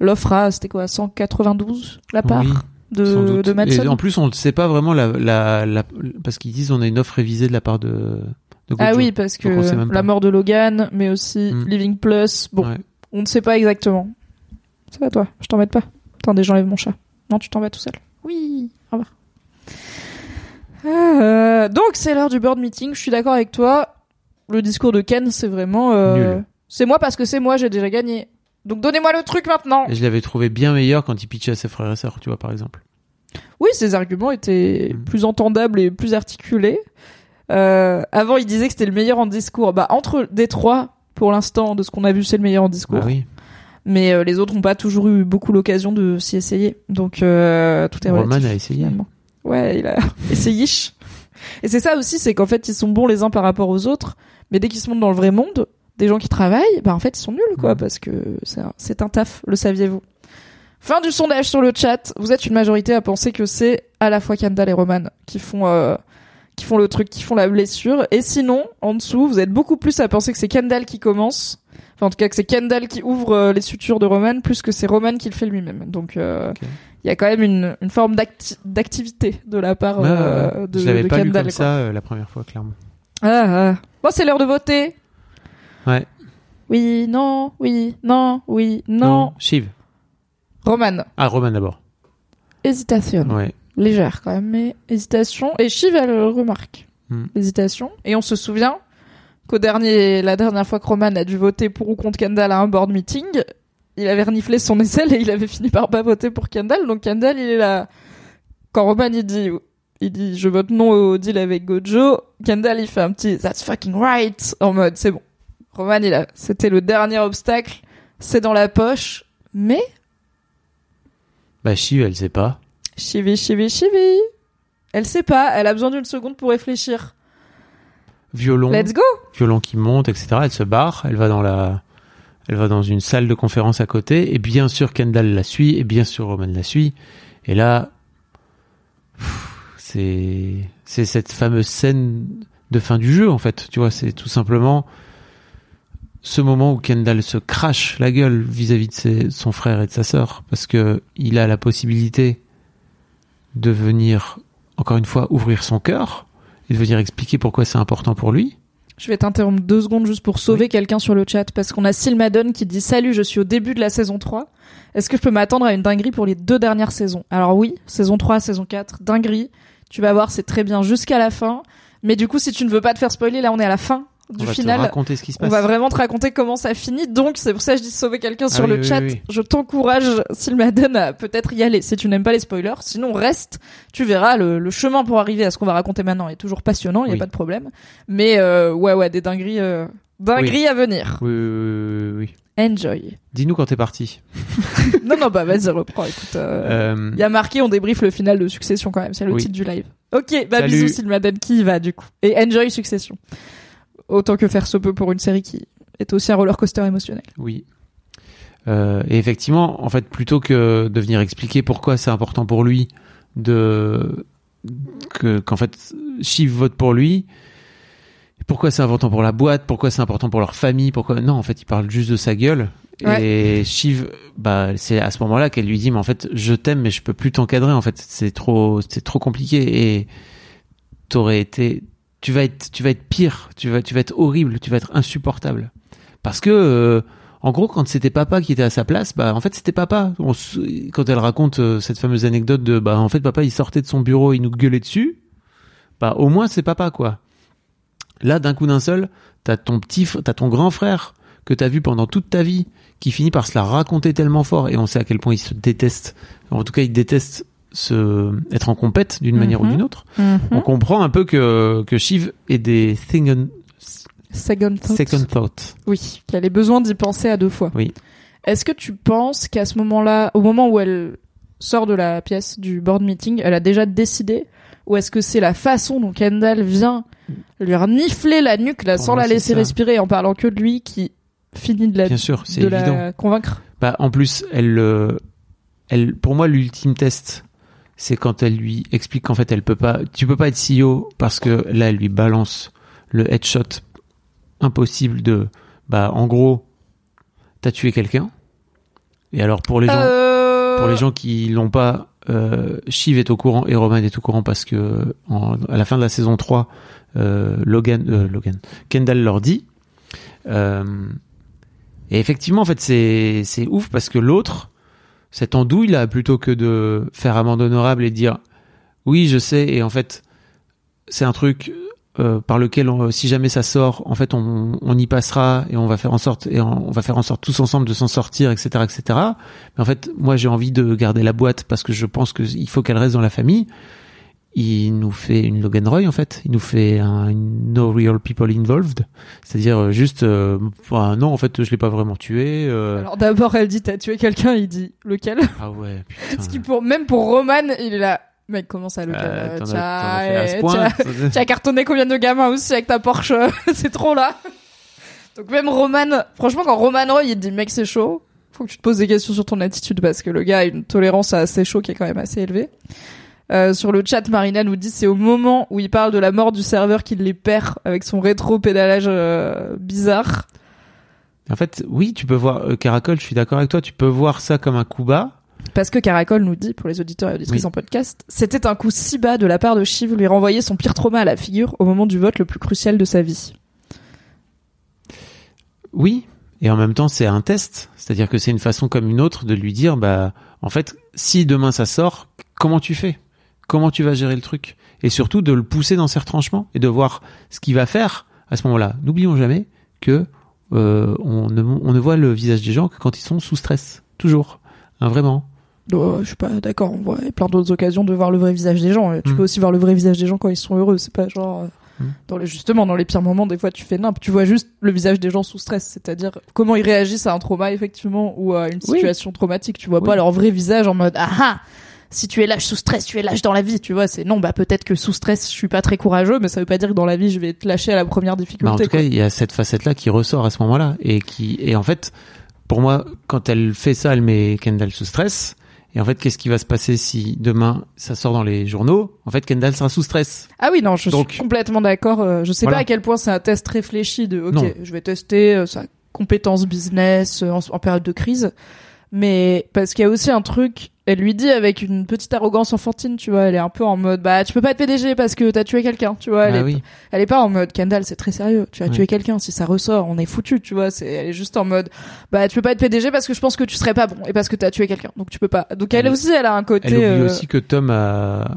l'offre à, c'était quoi, 192 la part?
Oui.
De, de Madsen
Et en plus, on ne sait pas vraiment la, la, la- parce qu'ils disent on a une offre révisée de la part de. de
Ah oui, parce que la mort de Logan, mais aussi
Mm.
Living Plus. Bon,
Ouais.
on ne sait pas exactement. Ça va toi? Je t'embête pas. Attendez, j'enlève mon chat. Non, tu t'en vas tout seul. Oui. Au revoir. Euh, donc c'est l'heure du board meeting. Je suis d'accord avec toi. Le discours de Ken, c'est vraiment. euh. C'est moi parce que c'est moi, j'ai déjà gagné. Donc donnez-moi le truc maintenant.
Et je l'avais trouvé bien meilleur quand il pitchait à ses frères et sœurs, tu vois, par exemple.
Oui, ses arguments étaient
Mm.
plus entendables et plus articulés. Euh, avant, il disait que c'était le meilleur en discours. Bah, entre des trois, pour l'instant, de ce qu'on a vu, c'est le meilleur en discours.
Ah oui.
Mais euh, les autres n'ont pas toujours eu beaucoup l'occasion de s'y essayer. Donc, euh, tout est
Roman
relatif,
a essayé.
finalement. Ouais, il a *laughs* essayé. Et c'est ça aussi, c'est qu'en fait, ils sont bons les uns par rapport aux autres. Mais dès qu'ils se montent dans le vrai monde, des gens qui travaillent, bah en fait, ils sont nuls, quoi, parce que c'est un, taf, le saviez-vous. Fin du sondage sur le chat. Vous êtes une majorité à penser que c'est à la fois Kendall et Roman qui font euh, qui font le truc, qui font la blessure. Et sinon, en dessous, vous êtes beaucoup plus à penser que c'est Kendall qui commence. Enfin, en tout cas, que c'est Kendall qui ouvre euh, les sutures de Roman, plus que c'est Roman qui le fait lui-même. Donc, euh, il y a quand même une, une forme d'acti- d'activité de la part euh, de,
je
de
pas lu comme ça euh, la première fois, clairement.
Ah, ah. Bon, c'est l'heure de voter.
Ouais.
Oui, non, oui, non, oui, non.
Shiv.
Roman,
Ah, Roman d'abord.
hésitation.
Ouais.
Légère quand même, mais hésitation. Et Shiv, elle remarque.
Hmm.
Hésitation. Et on se souvient qu'au dernier, la dernière fois que Roman a dû voter pour ou contre Kendall à un board meeting, il avait reniflé son aisselle et il avait fini par pas voter pour Kendall. Donc Kendall, il est là. Quand Roman, il dit, il dit, je vote non au deal avec Gojo, Kendall, il fait un petit, that's fucking right, en mode, c'est bon. Roman, il a, c'était le dernier obstacle, c'est dans la poche, mais,
Bah, Shiv, elle sait pas.
chivi, chivi, chivi. Elle sait pas, elle a besoin d'une seconde pour réfléchir.
Violon.
Let's go!
violon qui monte, etc. Elle se barre, elle va dans la, elle va dans une salle de conférence à côté, et bien sûr Kendall la suit, et bien sûr Roman la suit. Et là, c'est, c'est cette fameuse scène de fin du jeu en fait. Tu vois, c'est tout simplement ce moment où Kendall se crache la gueule vis-à-vis de ses- son frère et de sa sœur, parce que il a la possibilité de venir encore une fois ouvrir son cœur et de venir expliquer pourquoi c'est important pour lui.
Je vais t'interrompre deux secondes juste pour sauver quelqu'un sur le chat parce qu'on a Sylmadon qui dit salut, je suis au début de la saison 3. Est-ce que je peux m'attendre à une dinguerie pour les deux dernières saisons? Alors oui, saison 3, saison 4, dinguerie. Tu vas voir, c'est très bien jusqu'à la fin. Mais du coup, si tu ne veux pas te faire spoiler, là on est à la fin du
on va
final.
te raconter ce qui se
On
passe.
va vraiment te raconter comment ça finit. Donc, c'est pour ça que je dis sauver quelqu'un
Ah
sur
oui,
le
oui,
chat.
oui.
Je t'encourage, Sylmadon, à peut-être y aller si tu n'aimes pas les spoilers. Sinon, reste. Tu verras, le, le chemin pour arriver à ce qu'on va raconter maintenant est toujours passionnant. Il y a pas de problème. Mais, euh, ouais, ouais, des dingueries, euh, dingueries à venir.
Oui, oui.
Enjoy.
Dis-nous quand t'es parti. *laughs*
non, non, bah, vas-y, reprends. Écoute, euh,
Euh,
il y a marqué, on débriefe le final de Succession quand même. C'est le titre du live. Ok, bah,
Salut.
bisous, Sylmadon, qui y va, du coup? Et enjoy Succession. Autant que faire se peut pour une série qui est aussi un roller coaster émotionnel.
Oui. Euh, et effectivement, en fait, plutôt que de venir expliquer pourquoi c'est important pour lui de que qu'en fait Shiv vote pour lui, pourquoi c'est important pour la boîte, pourquoi c'est important pour leur famille, pourquoi non, en fait, il parle juste de sa gueule. Et Shiv, bah, c'est à ce moment-là qu'elle lui dit, mais en fait, je t'aime, mais je peux plus t'encadrer. En fait, c'est trop, c'est trop compliqué. Et t'aurais été, tu vas être, tu vas être pire. Tu vas, tu vas être horrible. Tu vas être insupportable. Parce que, euh, en gros, quand c'était papa qui était à sa place, bah, en fait, c'était papa. Quand elle raconte euh, cette fameuse anecdote de, bah, en fait, papa, il sortait de son bureau, il nous gueulait dessus. Bah, au moins, c'est papa, quoi. Là, d'un coup d'un seul, t'as ton petit, t'as ton grand frère que t'as vu pendant toute ta vie, qui finit par se la raconter tellement fort, et on sait à quel point il se déteste. En tout cas, il déteste se être en compète d'une manière ou
Mhm.
d'une autre. On comprend un peu que que Shiv ait des thing
Second thought.
second thought.
Oui, qu'elle ait besoin d'y penser à deux fois.
Oui.
Est-ce que tu penses qu'à ce moment-là, au moment où elle sort de la pièce du board meeting, elle a déjà décidé Ou est-ce que c'est la façon dont Kendall vient lui renifler la nuque là, sans la laisser
ça.
respirer en parlant que de lui qui finit de la,
Bien sûr,
de
évident.
la convaincre?
Bah, en plus, elle, euh, elle, pour moi, l'ultime test, c'est quand elle lui explique qu'en fait, elle peut pas, tu peux pas être CEO parce que là, elle lui balance le headshot impossible de, bah, en gros, t'as tué quelqu'un. Et alors, pour les gens,
Euh,
pour les gens qui l'ont pas, euh, Shiv est au courant et Roman est au courant parce que en- à la fin de la saison 3, euh, Logan, euh, Logan, Kendall leur dit. Et effectivement, en fait, c'est c'est ouf parce que l'autre, cette andouille là, plutôt que de faire amende honorable et dire oui, je sais, et en fait, c'est un truc euh, par lequel, si jamais ça sort, en fait, on, on y passera et on va faire en sorte et on, on va faire en sorte tous ensemble de s'en sortir, etc., etc. Mais en fait, moi, j'ai envie de garder la boîte parce que je pense qu'il faut qu'elle reste dans la famille. Il nous fait une Logan Roy, en fait. Il nous fait un No Real People Involved. C'est-à-dire euh, juste, euh, bah, non, en fait, je l'ai pas vraiment tué. euh.
Alors d'abord, elle dit t'as tué quelqu'un, il dit lequel?
Ah ouais, *laughs* putain.
Ce qui pour même pour Roman, il est là. Mec, comment ça lequel
Euh, as- as
Tu as *laughs* cartonné combien de gamins aussi avec ta Porsche? *laughs* C'est trop là. Donc même Roman, franchement quand Roman Roy il dit mec c'est chaud, faut que tu te poses des questions sur ton attitude parce que le gars a une tolérance à assez chaud qui est quand même assez élevée. Euh, sur le chat, Marina nous dit c'est au moment où il parle de la mort du serveur qu'il les perd avec son rétro-pédalage euh, bizarre.
En fait, oui, tu peux voir, euh, Caracol, je suis d'accord avec toi, tu peux voir ça comme un coup bas.
Parce que Caracol nous dit, pour les auditeurs et auditrices
Oui.
en podcast, c'était un coup si bas de la part de Shiv lui renvoyer son pire trauma à la figure au moment du vote le plus crucial de sa vie.
oui, et en même temps, c'est un test. C'est-à-dire que c'est une façon comme une autre de lui dire, bah, en fait, si demain ça sort, comment tu fais? Comment tu vas gérer le truc Et surtout de le pousser dans ses retranchements et de voir ce qu'il va faire à ce moment-là. N'oublions jamais que euh, on, ne, on ne voit le visage des gens que quand ils sont sous stress. Toujours. Hein, vraiment.
Oh, je suis pas d'accord. On voit plein d'autres occasions de voir le vrai visage des gens. Tu
Mm.
peux aussi voir le vrai visage des gens quand ils sont heureux. C'est pas genre euh,
Mm.
dans les justement dans les pires moments. Des fois, tu fais nimp. Tu vois juste le visage des gens sous stress, c'est-à-dire comment ils réagissent à un trauma effectivement ou à une
Oui.
situation traumatique. Tu vois
Oui.
pas leur vrai visage en mode ah ah. Si tu es lâche sous stress, tu es lâche dans la vie, tu vois. C'est non, bah peut-être que sous stress, je suis pas très courageux, mais ça veut pas dire que dans la vie, je vais te lâcher à la première difficulté.
Bah, en tout
quoi.
cas, il y a cette facette-là qui ressort à ce moment-là et qui et en fait, pour moi, quand elle fait ça, elle met Kendall sous stress. Et en fait, qu'est-ce qui va se passer si demain ça sort dans les journaux? En fait, Kendall sera sous stress.
Ah oui, non, je
Donc-
suis complètement d'accord. Euh, Je sais
Voilà.
pas à quel point c'est un test réfléchi de, ok,
Non.
je vais tester euh, sa compétence business euh, en, en période de crise. Mais parce qu'il y a aussi un truc, elle lui dit avec une petite arrogance enfantine, tu vois, elle est un peu en mode, bah, tu peux pas être PDG parce que t'as tué quelqu'un, tu vois. Elle,
Ah
est,
oui.
elle est pas en mode, Kendall, c'est très sérieux, tu as
Ouais.
tué quelqu'un, si ça ressort, on est foutu, tu vois. C'est, elle est juste en mode, bah, tu peux pas être PDG parce que je pense que tu serais pas bon et parce que t'as tué quelqu'un, donc tu peux pas. Donc elle,
Elle-
aussi, elle a un côté.
Elle oublie
euh,
aussi que Tom a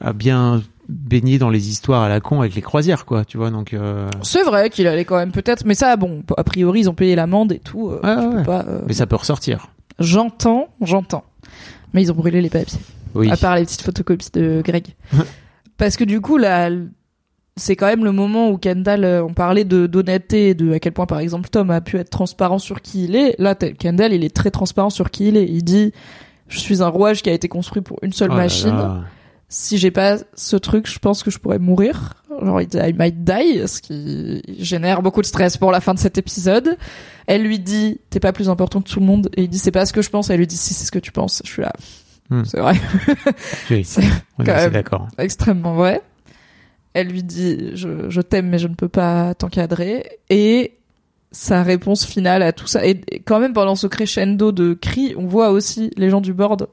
a bien baigné dans les histoires à la con avec les croisières, quoi. Tu vois, donc. euh,
C'est vrai qu'il allait quand même peut-être, mais ça, bon, a priori, ils ont payé l'amende et tout. euh,
ouais,
pas, euh,
Mais ça peut ressortir.
J'entends, j'entends. Mais ils ont brûlé les papiers.
Oui.
À part les petites photocopies de Greg. *laughs* Parce que du coup, là, c'est quand même le moment où Kendall, euh, on parlait de d'honnêteté, et de à quel point, par exemple, Tom a pu être transparent sur qui il est. Là, Kendall, il est très transparent sur qui il est. Il dit, je suis un rouage qui a été construit pour une seule
Oh là
machine.
là.
Si j'ai pas ce truc, je pense que je pourrais mourir. Genre, il dit I might die, ce qui génère beaucoup de stress pour la fin de cet épisode. Elle lui dit, t'es pas plus important que tout le monde. Et il dit, c'est pas ce que je pense. Elle lui dit, si, c'est ce que tu penses. Je suis là.
Hmm.
C'est vrai.
Oui. *laughs*
C'est même.
d'accord.
extrêmement vrai. Elle lui dit, je, je t'aime, mais je ne peux pas t'encadrer. Et sa réponse finale à tout ça. Et quand même, pendant ce crescendo de cris, on voit aussi les gens du board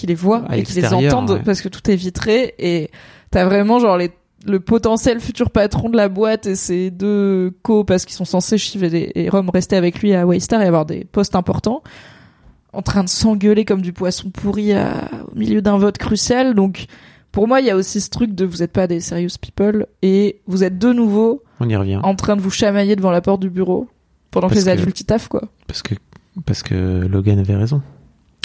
qui les voient
À
et qui les entendent
ouais.
parce que tout est vitré. Et t'as vraiment genre les, le potentiel futur patron de la boîte et ses deux co parce qu'ils sont censés Shiv et, et Rom rester avec lui à Waystar et avoir des postes importants en train de s'engueuler comme du poisson pourri à- au milieu d'un vote crucial. Donc, pour moi, il y a aussi ce truc de vous êtes pas des serious people et vous êtes de nouveau
On y revient.
en train de vous chamailler devant la porte du bureau pendant que les adultes taffent, quoi.
Parce que parce que Logan avait raison.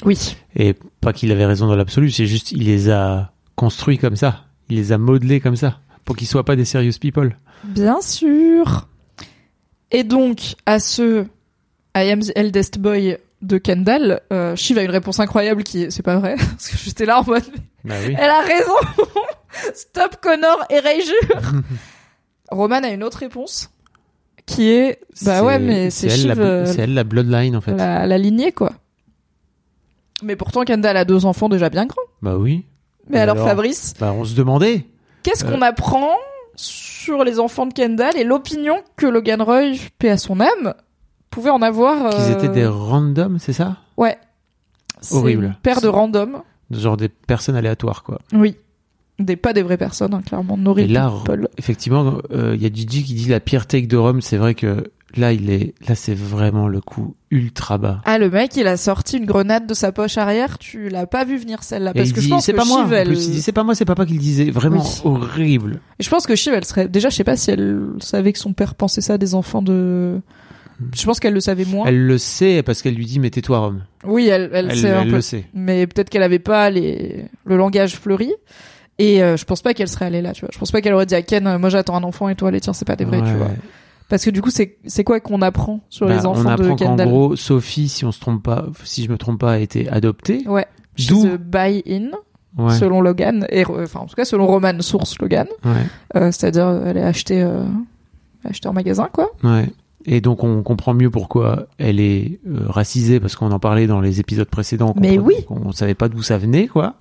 Oui.
Et pas qu'il avait raison dans l'absolu, c'est juste il les a construits comme ça. Il les a modelés comme ça pour qu'ils soient pas des serious people.
Bien sûr. Et donc, à ce I am the eldest boy de Kendall, euh, Shiv a une réponse incroyable qui est, c'est pas vrai, *laughs* parce que j'étais là en mode,
Bah oui.
Elle a raison *laughs* Stop Connor et Rayjur *laughs* Roman a une autre réponse qui est bah ouais mais c'est
elle, la,
Shiv
c'est elle la bloodline en fait.
la, la lignée quoi. Mais pourtant Kendall a deux enfants déjà bien grands.
Bah oui.
Mais alors,
alors
Fabrice,
Bah on se demandait.
qu'est-ce
Euh.
qu'on apprend sur les enfants de Kendall et l'opinion que Logan Roy, paix à son âme, pouvait en avoir
Qu'ils
euh,
étaient des randoms, c'est ça?
Ouais.
Horrible.
paire de random.
Genre des personnes aléatoires quoi.
Oui. Des pas des vraies personnes hein, clairement no real
Et là,
people.
effectivement, euh, il y a Gigi qui dit la pire take de Rome. C'est vrai que là, il est, là, c'est vraiment le coup ultra bas.
Ah, le mec, il a sorti une grenade de sa poche arrière. Tu l'as pas vu venir celle-là. Parce que
dit,
je pense
c'est
que
pas moi.
Shiv,
En
elle...
plus, il dit, c'est pas moi, c'est papa qui le disait. Vraiment
Oui.
horrible.
Et je pense que Shiv, elle serait. Déjà, je sais pas si elle savait que son père pensait ça des enfants de. Je pense qu'elle le savait moins.
Elle le sait parce qu'elle lui dit, mais tais-toi, Rome.
Oui, elle, elle,
Elle,
sait un
elle
peu.
le sait.
Mais peut-être qu'elle avait pas les... le langage fleuri. Et euh, je pense pas qu'elle serait allée là, tu vois. Je pense pas qu'elle aurait dit à Ken, euh, moi j'attends un enfant et toi les tiens, c'est pas des vrais, tu vois. Parce que du coup, c'est quoi qu'on apprend sur
Bah,
les enfants
on
de
apprend
Kendall
gros, Sophie, si on se trompe pas, si je me trompe pas, a été adoptée.
Ouais.
D'où-
buy-in,
Ouais.
selon Logan. Et, enfin, en tout cas, selon Roman, source Logan.
Ouais.
Euh, C'est-à-dire, elle est achetée, euh, achetée en magasin, quoi.
Ouais. Et donc on comprend mieux pourquoi elle est euh, racisée parce qu'on en parlait dans les épisodes précédents.
Mais oui.
On savait pas d'où ça venait quoi.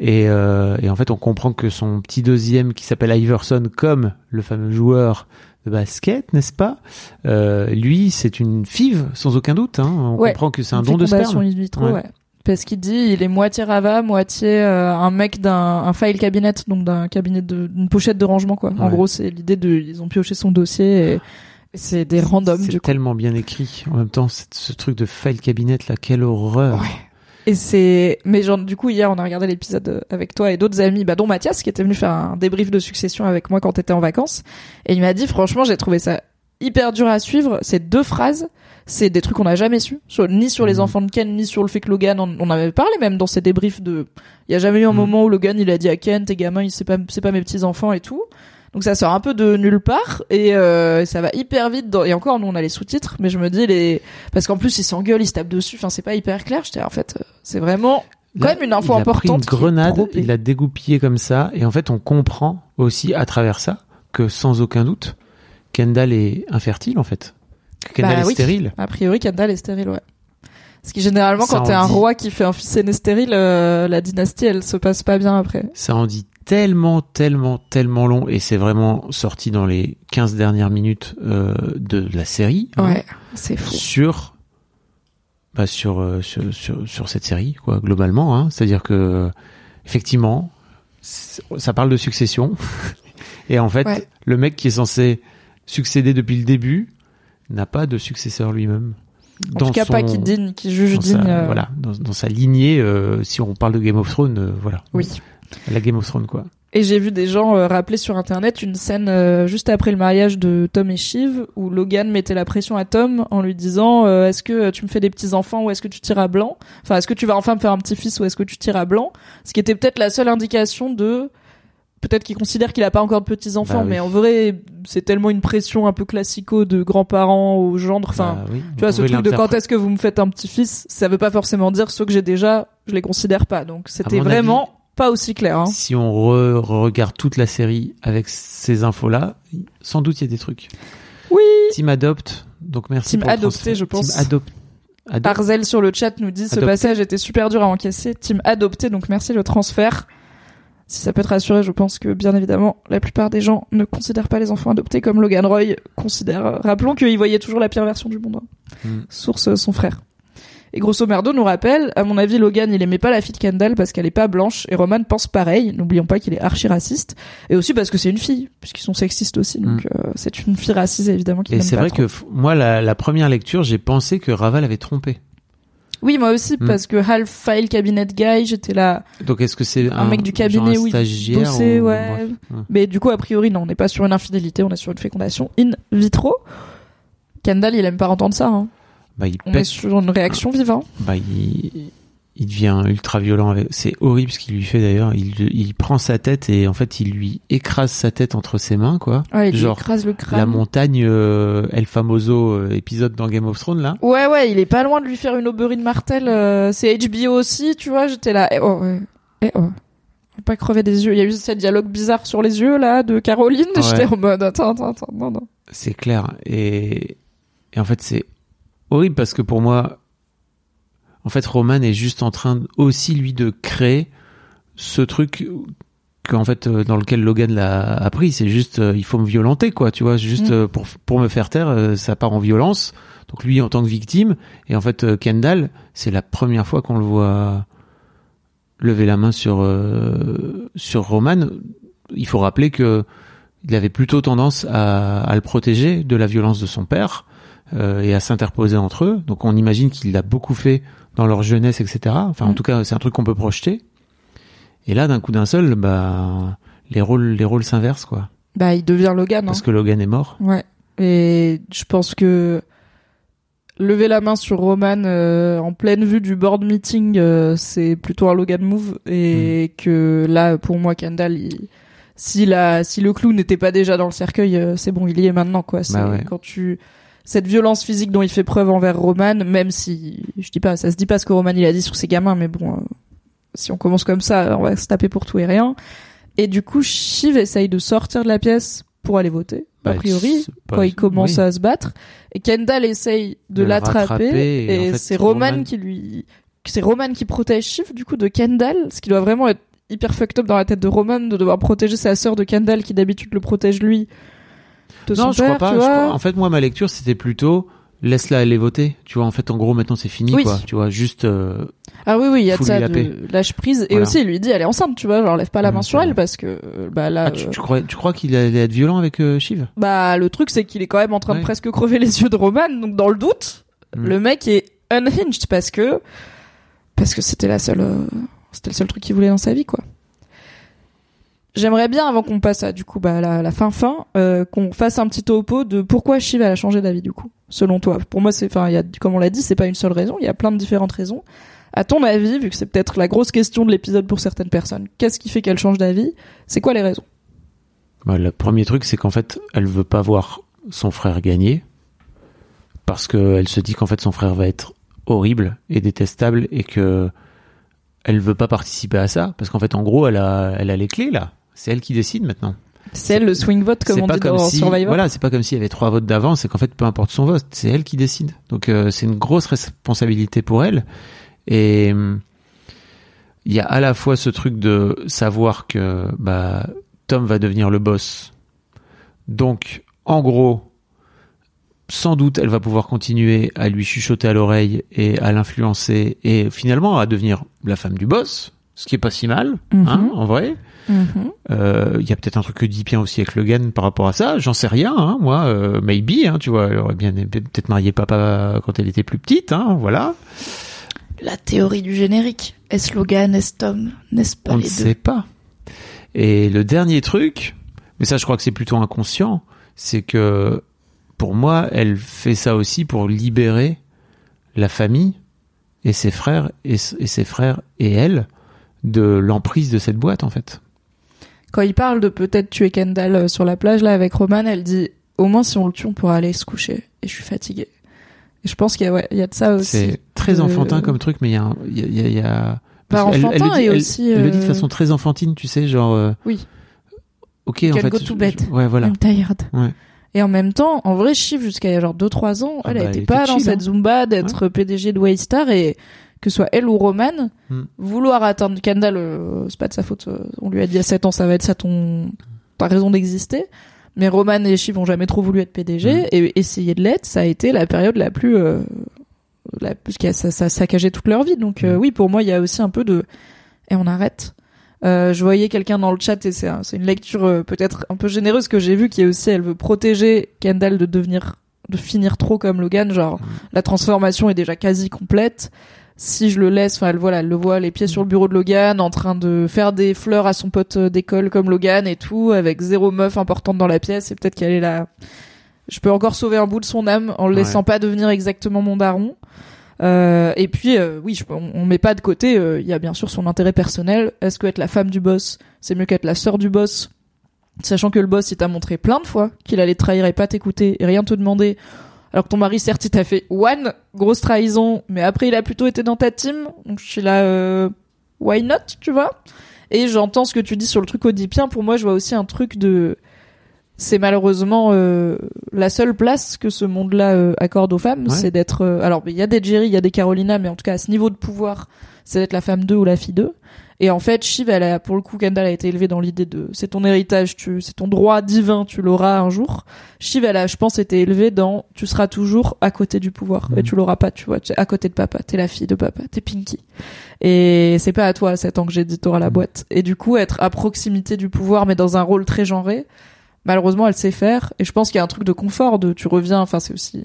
Et, euh, et en fait on comprend que son petit deuxième qui s'appelle Iverson comme le fameux joueur de basket, n'est-ce pas? Euh, Lui c'est une five sans aucun doute. Hein. On
Ouais.
comprend que c'est un don de sperme.
vitro,
Ouais.
ouais. Parce qu'il dit, il est moitié Rava, moitié euh, un mec d'un un file cabinet, donc d'un cabinet de d'une pochette de rangement quoi. En gros, c'est l'idée de ils ont pioché son dossier et C'est des randoms
C'est tellement bien écrit. En même temps, ce truc de file cabinet là, quelle horreur.
Et c'est, mais genre, du coup, hier, on a regardé l'épisode euh, avec toi et d'autres amis, bah, dont Mathias, qui était venu faire un débrief de succession avec moi quand t'étais en vacances. Et il m'a dit, franchement, j'ai trouvé ça hyper dur à suivre. Ces deux phrases, c'est des trucs qu'on n'a jamais su. Sur- ni sur les
Mhm.
enfants de Ken, ni sur le fait que Logan, on, on avait parlé même dans ces débriefs de, il y a jamais eu un
Mhm.
moment où Logan, il a dit à Ken, tes gamins, c'est pas, c'est pas mes petits enfants et tout. Donc ça sort un peu de nulle part et euh, ça va hyper vite. Dans... Et encore, nous on a les sous-titres, mais je me dis les parce qu'en plus ils s'engueulent, ils se tapent dessus. Enfin c'est pas hyper clair. J'étais en fait euh, c'est vraiment quand même une info
il a pris une
importante
grenade, il l'a dégoupillé comme ça, et en fait, on comprend aussi à travers ça que sans aucun doute, Kendall est infertile en fait. Que Kendall
Bah
est
oui.
stérile.
A priori, Kendall est stérile, ouais. Parce que généralement,
Ça
quand t'es un
dit.
roi qui fait un fils aîné stérile, euh, la dynastie, elle se passe pas bien après.
Ça en dit tellement, tellement, tellement long, et c'est vraiment sorti dans les 15 dernières minutes euh, de la série. hein,
Ouais, c'est fou.
sur bah, sur, euh, sur sur sur cette série quoi globalement hein. c'est-à-dire que effectivement ça parle de succession *laughs* et en fait
Ouais.
le mec qui est censé succéder depuis le début n'a pas de successeur lui-même
En
dans
tout cas,
son-
pas qui digne, qui juge digne.
sa,
euh,
voilà dans, dans sa lignée euh, si on parle de Game of Thrones euh, voilà
Oui.
la Game of Thrones quoi
Et j'ai vu des gens euh, rappeler sur internet une scène euh, juste après le mariage de Tom et Shiv où Logan mettait la pression à Tom en lui disant euh, est-ce que tu me fais des petits enfants ou est-ce que tu tires à blanc? Enfin, est-ce que tu vas enfin me faire un petit fils ou est-ce que tu tires à blanc? Ce qui était peut-être la seule indication de peut-être qu'il considère qu'il a pas encore de petits enfants,
Bah oui.
mais en vrai c'est tellement une pression un peu classico de grands-parents aux gendres. Enfin,
Bah oui,
tu vois,
vous
ce truc de quand est-ce que vous me faites un petit-fils, ça veut pas forcément dire ceux que j'ai déjà, je les considère pas. Donc c'était vraiment pas aussi clair. Hein.
si on re- regarde toute la série avec ces infos là sans doute il y a des trucs
Oui.
Team Adopt, donc merci
Team
pour
Adopté, je pense.
Team Adopt. Adopt.
Arzel sur le chat nous dit ce
Adopté.
passage était super dur à encaisser. Team adopté, donc merci le transfert. Si ça peut te rassurer, je pense que bien évidemment, la plupart des gens ne considèrent pas les enfants adoptés comme Logan Roy considère. Rappelons qu'il voyait toujours la pire version du monde. hein.
Hmm.
Source euh, son frère. Et grosso merdo nous rappelle, à mon avis, Logan, il aimait pas la fille de Kendall parce qu'elle est pas blanche, et Roman pense pareil. N'oublions pas qu'il est archi raciste, et aussi parce que c'est une fille, puisqu'ils sont sexistes aussi. Donc euh, c'est une fille racisée évidemment qui
Et c'est vrai
trop.
que moi, la, la première lecture, j'ai pensé que Raval avait trompé.
Oui, moi aussi,
Hmm.
parce que half file cabinet guy, j'étais là.
Donc est-ce que c'est
Un
un,
mec du cabinet où il bossait,
ou-
ouais. Mais du coup, a priori, non, on n'est pas sur une infidélité, on est sur une fécondation in vitro. Kendall, il aime pas entendre ça. Hein.
Bah, il
On est sur une réaction vive. hein.
bah, il, il devient ultra violent. C'est horrible ce qu'il lui fait d'ailleurs. Il, il prend sa tête et en fait, il lui écrase sa tête entre ses mains, quoi.
Ouais, il lui
Genre
écrase le
la
crâne.
montagne euh, El Famoso euh, épisode dans Game of Thrones là.
Ouais, ouais, il est pas loin de lui faire une Auberine Martel. euh, c'est HBO aussi, tu vois. J'étais là. Eh oh, ouais. Eh oh. Faut Pas crever des yeux. Il y a eu ce dialogue bizarre sur les yeux là de Caroline. *laughs*
Ouais.
J'étais en mode attends, attends, attends, non, non.
C'est clair. Et, et en fait, c'est horrible parce que pour moi, en fait, Roman est juste en train aussi, lui, de créer ce truc qu'en fait, euh, dans lequel Logan l'a appris. C'est juste, euh, il faut me violenter, quoi, tu vois. Juste
Mm.
euh, pour, pour me faire taire, euh, ça part en violence. Donc lui, en tant que victime. Et en fait, Kendall, c'est la première fois qu'on le voit lever la main sur, sur Roman. Il faut rappeler que il avait plutôt tendance à, à le protéger de la violence de son père euh, et à s'interposer entre eux. Donc on imagine qu'il l'a beaucoup fait dans leur jeunesse, etc. Enfin, en
Mm.
tout cas, c'est un truc qu'on peut projeter. Et là, d'un coup d'un seul, bah, les rôles, les rôles s'inversent, quoi.
Bah, il devient Logan. hein.
Parce que Logan est mort.
Ouais. Et je pense que lever la main sur Roman euh, en pleine vue du board meeting, euh, c'est plutôt un Logan move. Et
Hmm.
que là, pour moi, Kendall, il- si, la, si le clou n'était pas déjà dans le cercueil, euh, c'est bon, il y est maintenant. quoi. C'est
Bah ouais.
quand tu cette violence physique dont il fait preuve envers Roman, même si je dis pas, ça se dit pas ce que Roman il a dit sur ses gamins, mais bon, euh, si on commence comme ça, on va se taper pour tout et rien. Et du coup, Shiv essaye de sortir de la pièce pour aller voter, a
Bah,
priori,
pas-
quand il commence
oui.
à se battre. Et Kendall essaye de, l'attraper,
et
et,
en fait,
c'est Roman,
Roman-
qui lui, c'est Roman qui protège Shiv du coup de Kendall, ce qui doit vraiment être hyper fucked up dans la tête de Roman de devoir protéger sa sœur de Kendall qui d'habitude le protège lui. De
Non,
son
je
père,
crois pas.
tu
je
vois.
crois- En fait, moi, ma lecture, c'était plutôt laisse-la aller voter. Tu vois, en fait, en gros, maintenant c'est fini,
Oui.
quoi. Tu vois, juste. euh,
Ah oui, oui, il y a de ça, de lâche prise. Et
Voilà.
aussi, il lui dit, elle est enceinte, tu vois, genre, lève pas la
Mm,
main sur elle parce que, euh, bah là,
Ah, tu,
euh,
tu crois, tu crois qu'il allait être violent avec euh, Shiv?
Bah, le truc, c'est qu'il est quand même en train de presque crever les yeux de Roman, donc dans le doute,
Mm.
le mec est unhinged parce que, parce que c'était la seule, euh, c'était le seul truc qu'il voulait dans sa vie, quoi. J'aimerais bien, avant qu'on passe à, du coup, bah, la, fin fin, euh, qu'on fasse un petit topo de pourquoi Shiv a changé d'avis, du coup, selon toi. Pour moi, c'est, enfin, comme on l'a dit, c'est pas une seule raison, il y a plein de différentes raisons. À ton avis, vu que c'est peut-être la grosse question de l'épisode pour certaines personnes, qu'est-ce qui fait qu'elle change d'avis? C'est quoi les raisons?
Bah, le premier truc, c'est qu'en fait, elle veut pas voir son frère gagner parce qu'elle se dit qu'en fait son frère va être horrible et détestable et que elle veut pas participer à ça parce qu'en fait, en gros, elle a, elle a les clés là. C'est elle qui décide maintenant.
C'est elle le swing vote, comme
C'est
on dit
comme
dans
si,
Survivor
voilà, c'est pas comme s'il y avait trois votes d'avance et qu'en fait, peu importe son vote, c'est elle qui décide. Donc, euh, c'est une grosse responsabilité pour elle. Et hum, il y a à la fois ce truc de savoir que bah, Tom va devenir le boss. Donc, en gros, sans doute, elle va pouvoir continuer à lui chuchoter à l'oreille et à l'influencer et finalement à devenir la femme du boss, ce qui est pas si mal,
Mhm.
hein, en vrai.
Mhm.
Euh, Il y a peut-être un truc que dit bien aussi avec Logan par rapport à ça. J'en sais rien, hein, moi. euh, maybe, hein, tu vois. Elle aurait bien peut-être marié papa quand elle était plus petite, hein, voilà.
La théorie du générique. Est-ce Logan, est-ce Tom, n'est-ce pas
On ne
deux
sait pas. Et le dernier truc, mais ça, je crois que c'est plutôt inconscient, c'est que pour moi, elle fait ça aussi pour libérer la famille et ses frères et ses frères et elle de l'emprise de cette boîte, en fait.
Quand il parle de peut-être tuer Kendall euh, sur la plage là avec Roman, elle dit au moins si on le tue, on pourra aller se coucher. Et je suis fatiguée. Et je pense qu'il y a, ouais, y a de ça aussi.
C'est très
Euh,
enfantin comme truc, mais il y a, il y a, y a-
Pas enfantin
elle dit-
et
elle-
aussi,
Elle le dit de
euh,
façon très enfantine, tu sais, genre. euh,
Oui.
Ok, en fait.
go to
je-
bed.
je- ouais, voilà.
I'm tired.
Ouais.
Et en même temps, en vrai, Shiv, jusqu'à genre 2-3 ans,
Ah
elle
bah,
a
elle
été
était
pas dans cette
hein.
Zumba d'être PDG de Waystar et que ce soit elle ou Roman,
Hmm.
vouloir atteindre Kendall, euh, c'est pas de sa faute. euh, On lui a dit à 7 ans, ça va être ça ton, ta raison d'exister. Mais Roman et Shiv ont jamais trop voulu être PDG
Hmm.
et essayer de l'être, ça a été la période la plus, euh, la plus qui a ça, ça saccagé toute leur vie. Donc euh,
Hmm.
oui, pour moi, il y a aussi un peu de, et on arrête. Je voyais quelqu'un dans le chat et c'est un- c'est une lecture peut-être un peu généreuse que j'ai vue qui est aussi elle veut protéger Kendall de devenir de finir trop comme Logan genre la transformation est déjà quasi complète si je le laisse enfin elle voilà elle le voit les pieds sur le bureau de Logan en train de faire des fleurs à son pote euh, d'école comme Logan et tout avec zéro meuf importante dans la pièce et peut-être qu'elle est là je peux encore sauver un bout de son âme en le
Ouais.
laissant pas devenir exactement mon daron euh, et puis euh, oui, je, on, on met pas de côté. euh, Il y a bien sûr son intérêt personnel. Est-ce que être la femme du boss, c'est mieux qu'être la sœur du boss, sachant que le boss il t'a montré plein de fois qu'il allait te trahir et pas t'écouter et rien te demander. Alors que ton mari certes il t'a fait one grosse trahison, mais après il a plutôt été dans ta team. Donc je suis là, euh, why not, tu vois? Et j'entends ce que tu dis sur le truc oedipien. Pour moi, je vois aussi un truc de c'est malheureusement euh, la seule place que ce monde-là euh, accorde aux femmes,
Ouais.
c'est d'être. euh, alors, il y a des Jerry, il y a des Carolina, mais en tout cas à ce niveau de pouvoir, c'est d'être la femme 2 ou la fille 2. Et en fait, Shiv, elle a, pour le coup, Kendall a été élevée dans l'idée de c'est ton héritage, tu, c'est ton droit divin, tu l'auras un jour. Shiv, elle a, je pense, été élevée dans tu seras toujours à côté du pouvoir et
Mhm.
tu l'auras pas, tu vois, à côté de papa, t'es la fille de papa, t'es Pinky. Et c'est pas à toi à 7 ans que j'ai dit t'auras la boîte. Et du coup, être à proximité du pouvoir, mais dans un rôle très genré, malheureusement, elle sait faire. Et je pense qu'il y a un truc de confort, de tu reviens, enfin, c'est aussi,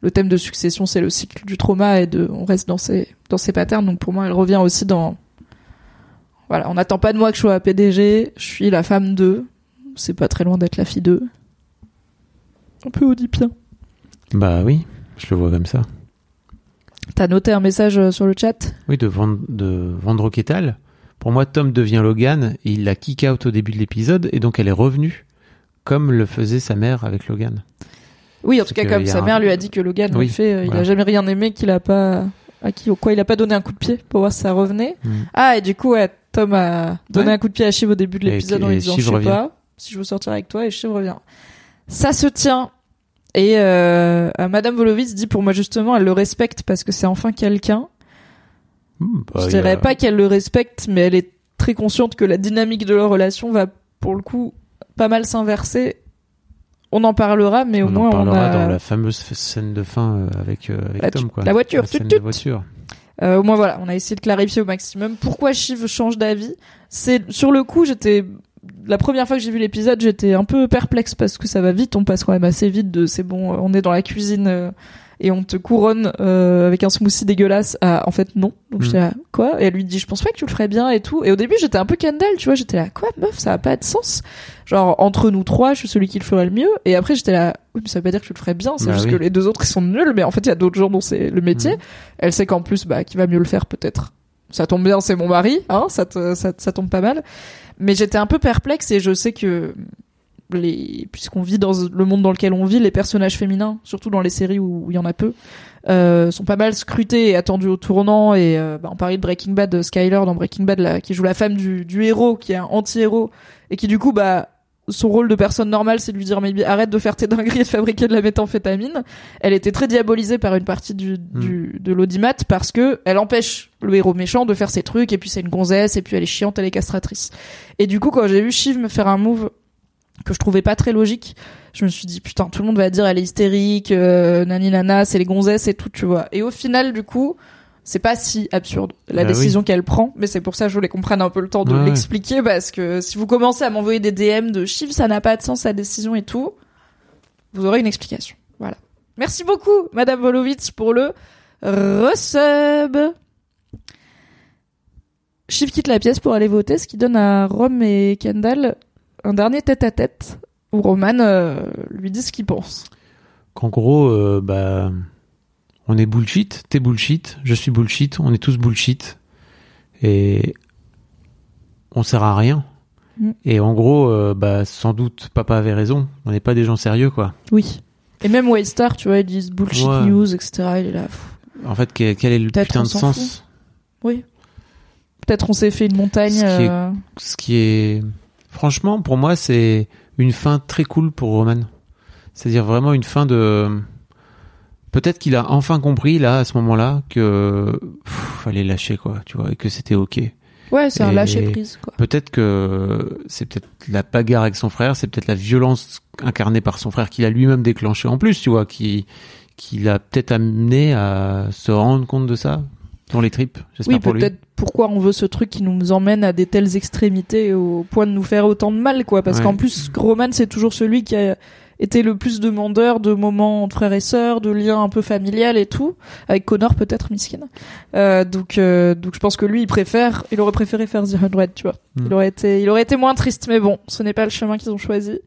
le thème de succession, c'est le cycle du trauma et de, on reste dans ces, dans ces patterns. Donc pour moi, elle revient aussi dans, voilà, on n'attend pas de moi que je sois PDG, je suis la femme de, c'est pas très loin d'être la fille de. Un peu oedipien.
Bah oui, je le vois comme ça.
T'as noté un message euh, sur le chat?
Oui, de vendre, de. Pour moi, Tom devient Logan et il la kick out au début de l'épisode et donc elle est revenue comme le faisait sa mère avec Logan.
Oui, en tout cas, comme sa
un-
mère lui a dit que Logan
Oui,
le fait, il a jamais rien aimé qu'il a pas, à qui, au quoi il a pas donné un coup de pied pour voir si ça revenait.
Mm.
Ah, et du coup, ouais, Tom a donné
Ouais.
un coup de pied à Shiv au début de l'épisode en lui disant, je sais
revient.
pas, si je veux sortir avec toi, et Shiv revient. Ça se tient. Et euh, Madame Volovitz dit pour moi justement, elle le respecte parce que c'est enfin quelqu'un.
Hmm, bah,
je
a-
dirais pas qu'elle le respecte, mais elle est très consciente que la dynamique de leur relation va pour le coup pas mal s'inverser on en parlera, mais au
on
moins
en parlera
on a
dans la fameuse scène de fin euh, avec, euh, avec
La
Tom, quoi.
la voiture,
La scène
tut,
de
tut.
voiture.
Euh, au moins voilà, on a essayé de clarifier au maximum pourquoi Shiv change d'avis? C'est sur le coup, j'étais la première fois que j'ai vu l'épisode, j'étais un peu perplexe parce que ça va vite, on passe quand même assez vite de c'est bon, on est dans la cuisine et on te couronne euh, avec un smoothie dégueulasse à en fait non. Donc
Mm.
j'étais là quoi? Et elle lui dit je pense pas que tu le ferais bien et tout. Et au début, j'étais un peu Kendall, tu vois, j'étais là quoi? Meuf, ça a pas de sens. Genre entre nous trois, je suis celui qui le ferait le mieux et après j'étais là oui, mais ça veut pas dire que tu le ferais bien, c'est
Bah
juste
oui.
que les deux autres ils sont nuls mais en fait il y a d'autres gens dont c'est le métier.
Mm.
Elle sait qu'en plus, bah, qui va mieux le faire peut-être. Ça tombe bien, c'est mon mari, hein, ça, te- ça, ça tombe pas mal. Mais j'étais un peu perplexe et je sais que les, puisqu'on vit dans le monde dans lequel on vit, les personnages féminins, surtout dans les séries où il y en a peu, euh, sont pas mal scrutés et attendus au tournant. Et euh, bah, on parlait de Breaking Bad, de Skyler dans Breaking Bad, là, qui joue la femme du, du héros, qui est un anti-héros et qui du coup, bah, son rôle de personne normale, c'est de lui dire mais arrête de faire tes *laughs* dingueries et de fabriquer de la méthamphétamine. Elle était très diabolisée par une partie du, du de l'audimat parce que elle empêche le héros méchant de faire ses trucs et puis c'est une gonzesse et puis elle est chiante, elle est castratrice. Et du coup, quand j'ai vu Shiv me faire un move que je trouvais pas très logique, je me suis dit putain, tout le monde va dire elle est hystérique, euh, nani nana, c'est les gonzesses et tout, tu vois. Et au final, du coup, c'est pas si absurde la
Bah
décision qu'elle prend, mais c'est pour ça que je voulais qu'on prenne un peu le temps de
Ouais,
l'expliquer parce que si vous commencez à m'envoyer des DM de Shiv, ça n'a pas de sens sa décision et tout, vous aurez une explication. Voilà. Merci beaucoup, Madame Volovitz, pour le resub. Shiv quitte la pièce pour aller voter, ce qui donne à Rom et Kendall un dernier tête-à-tête où Roman euh, lui dit ce qu'il pense.
Qu'en gros, euh, bah, on est bullshit, t'es bullshit, je suis bullshit, on est tous bullshit. Et on sert à rien.
Mm.
Et en gros, euh, bah, sans doute, papa avait raison. On n'est pas des gens sérieux, quoi.
Oui. Et même Waystar, tu vois, ils disent bullshit
Ouais.
news, etc. Il est là.
En fait, quel, est le putain de
s'en
sens?
Oui. Peut-être on s'est fait une montagne.
Ce qui est- Ce qui est, franchement, pour moi, c'est une fin très cool pour Roman. C'est-à-dire vraiment une fin de. Peut-être qu'il a enfin compris là, à ce moment-là, que pff, fallait lâcher quoi, tu vois, et que c'était ok.
Ouais, c'est un lâcher prise, quoi.
Peut-être que c'est peut-être la bagarre avec son frère, c'est peut-être la violence incarnée par son frère qu'il a lui-même déclenché en plus, tu vois, qui qui l'a peut-être amené à se rendre compte de ça dans les tripes. J'espère
Oui,
pour lui.
peut-être pourquoi on veut ce truc qui nous emmène à des telles extrémités au point de nous faire autant de mal, quoi. Parce
Ouais.
qu'en plus, Roman, c'est toujours celui qui a été le plus demandeur de moments entre frères et sœurs, de liens un peu familial et tout. Avec Connor, peut-être, miskin. Euh, donc, euh, donc je pense que lui, il préfère, il aurait préféré faire The Hundred, tu vois.
Mm.
Il aurait été, il aurait été moins triste, mais bon, ce n'est pas le chemin qu'ils ont choisi.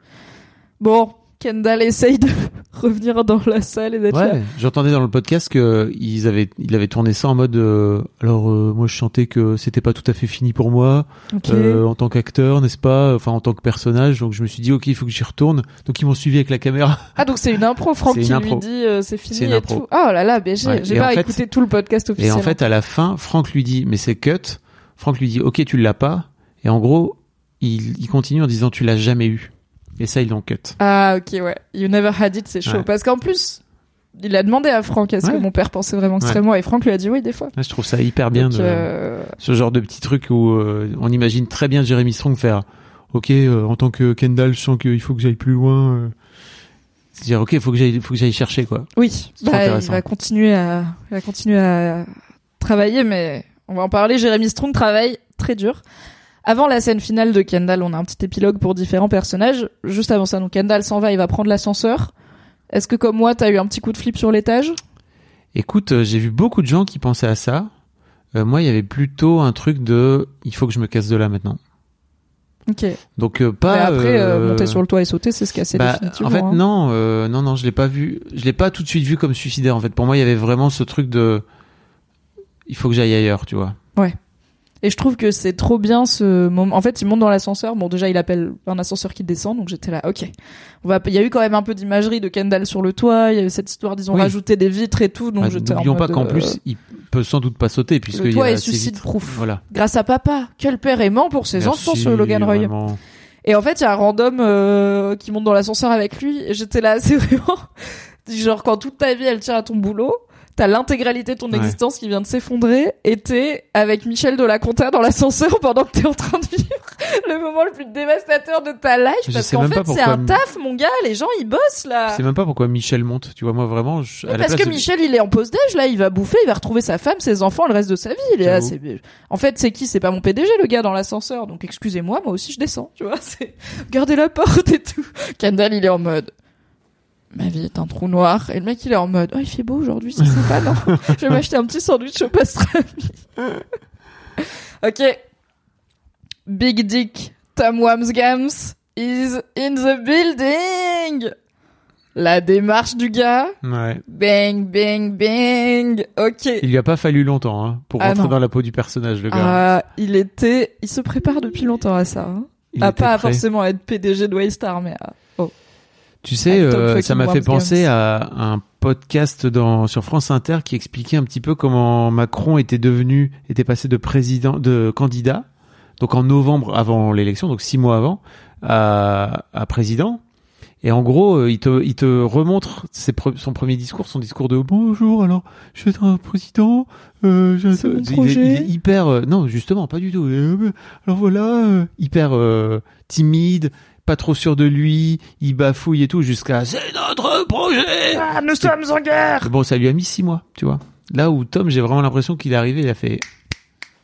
Bon, Kendall essaye de *laughs* revenir dans la salle et d'être là.
Ouais, j'entendais dans le podcast que ils avaient, il avait tourné ça en mode. euh, alors euh, moi, je chantais que c'était pas tout à fait fini pour moi
Ok.
euh, en tant qu'acteur, n'est-ce pas? Enfin, en tant que personnage. Donc je me suis dit, ok, il faut que j'y retourne. Donc ils m'ont suivi avec la caméra.
Ah donc c'est une impro, Franck qui lui dit euh, c'est fini et
impro.
tout. Oh là là, mais j'ai
Ouais. Et
pas
fait-
écouté tout le podcast
Et
officiel.
en fait, à la fin, Franck lui dit, mais c'est cut. Franck lui dit, ok, tu l'as pas. Et en gros, il, il continue en disant, tu l'as jamais eu. Et ça, ils l'ont cut.
Ah ok ouais, You Never Had It, c'est chaud
Ouais.
parce qu'en plus il a demandé à Franck est-ce que mon père pensait vraiment extrêmement et Franck lui a dit oui des fois.
Ouais, je trouve ça hyper bien
Donc,
de
euh,
ce genre de petit truc où euh, on imagine très bien Jeremy Strong faire ok euh, en tant que Kendall je sens qu'il faut que j'aille plus loin euh. c'est dire ok faut que j'aille faut que j'aille chercher quoi
Oui, bah, il va continuer à, il va continuer à travailler, mais on va en parler. Jérémy Strong travaille très dur. Avant la scène finale de Kendall, on a un petit épilogue pour différents personnages. Juste avant ça, donc Kendall s'en va, il va prendre l'ascenseur. Est-ce que comme moi, t'as eu un petit coup de flip sur l'étage?
Écoute euh, j'ai vu beaucoup de gens qui pensaient à ça Euh, moi il y avait plutôt un truc de il faut que je me casse de là maintenant
Ok.
donc euh,
Mais
pas
après, monter sur le toit et sauter, c'est ce qui est assez
bah,
définitivement.
en fait
hein.
non non non je l'ai pas vu je l'ai pas tout de suite vu comme suicidaire en fait pour moi il y avait vraiment ce truc de il faut que j'aille ailleurs tu vois
Et je trouve que c'est trop bien ce moment. En fait, il monte dans l'ascenseur. Bon, déjà, il appelle un ascenseur qui descend, donc j'étais là, ok. On va. Il y a eu quand même un peu d'imagerie de Kendall sur le toit. Il y a eu cette histoire, disons,
Oui.
rajouter des vitres et tout. Donc
Bah,
j'étais
n'oublions pas qu'en
euh,
plus il peut sans doute pas sauter puisque
le
il y a
est
assez vite.
suicide-proof.
voilà
Grâce à papa. Quel père aimant pour ses
Merci,
enfants, ce Logan Roy.
vraiment.
Et en fait, il y a un random euh, qui monte dans l'ascenseur avec lui. Et j'étais là, *laughs* c'est vraiment genre quand toute ta vie elle tient à ton boulot. T'as l'intégralité de ton
Ouais.
existence qui vient de s'effondrer, et t'es avec Michel de la Conta dans l'ascenseur *laughs* pendant que t'es en train de vivre le moment le plus dévastateur de ta life,
Je
parce qu'en fait c'est un taf, mon gars, les gens ils bossent là.
Je sais même pas pourquoi Michel monte. Tu vois, moi vraiment. Je, à la
Parce
place
que Michel, il est en pause déj, là, il va bouffer, il va retrouver sa femme, ses enfants, le reste de sa vie. Il est là, c'est- En fait, c'est qui? C'est pas mon PDG, le gars dans l'ascenseur. Donc, excusez-moi, moi aussi, je descends, tu vois. *laughs* C'est gardez la porte et tout. Kendall, il est en mode. Ma vie est un trou noir. Et le mec, il est en mode. Oh, il fait beau aujourd'hui, c'est sympa, non Je vais m'acheter un petit sandwich au pastrami. *laughs* ok. Big Dick Tom Wamsgams is in the building. La démarche du gars.
Ouais.
Bang, bang, bang. Ok.
Il lui a pas fallu longtemps hein, pour
Ah
rentrer
non.
dans la peau du personnage, le gars.
Ah, il était, il se prépare depuis longtemps à ça. Hein. À pas
prêt.
forcément être PDG de Waystar, mais à- oh.
Tu sais, euh, ça m'a fait penser à un podcast dans sur France Inter qui expliquait un petit peu comment Macron était devenu, était passé de président, de candidat, donc en novembre avant l'élection, donc six mois avant, à, à président. Et en gros, euh, il te, il te remontre ses pre- son premier discours, son discours de bonjour. Alors, je vais être un président. Euh, je-
mon
il, est,
projet.
il est hyper, euh, non, justement, pas du tout. Alors voilà, euh, hyper timide, pas trop sûr de lui, il bafouille et tout, jusqu'à c'est notre projet.
Ah, nous sommes en guerre.
Bon, ça lui a mis six mois, tu vois. Là où Tom, j'ai vraiment l'impression qu'il est arrivé, il a fait,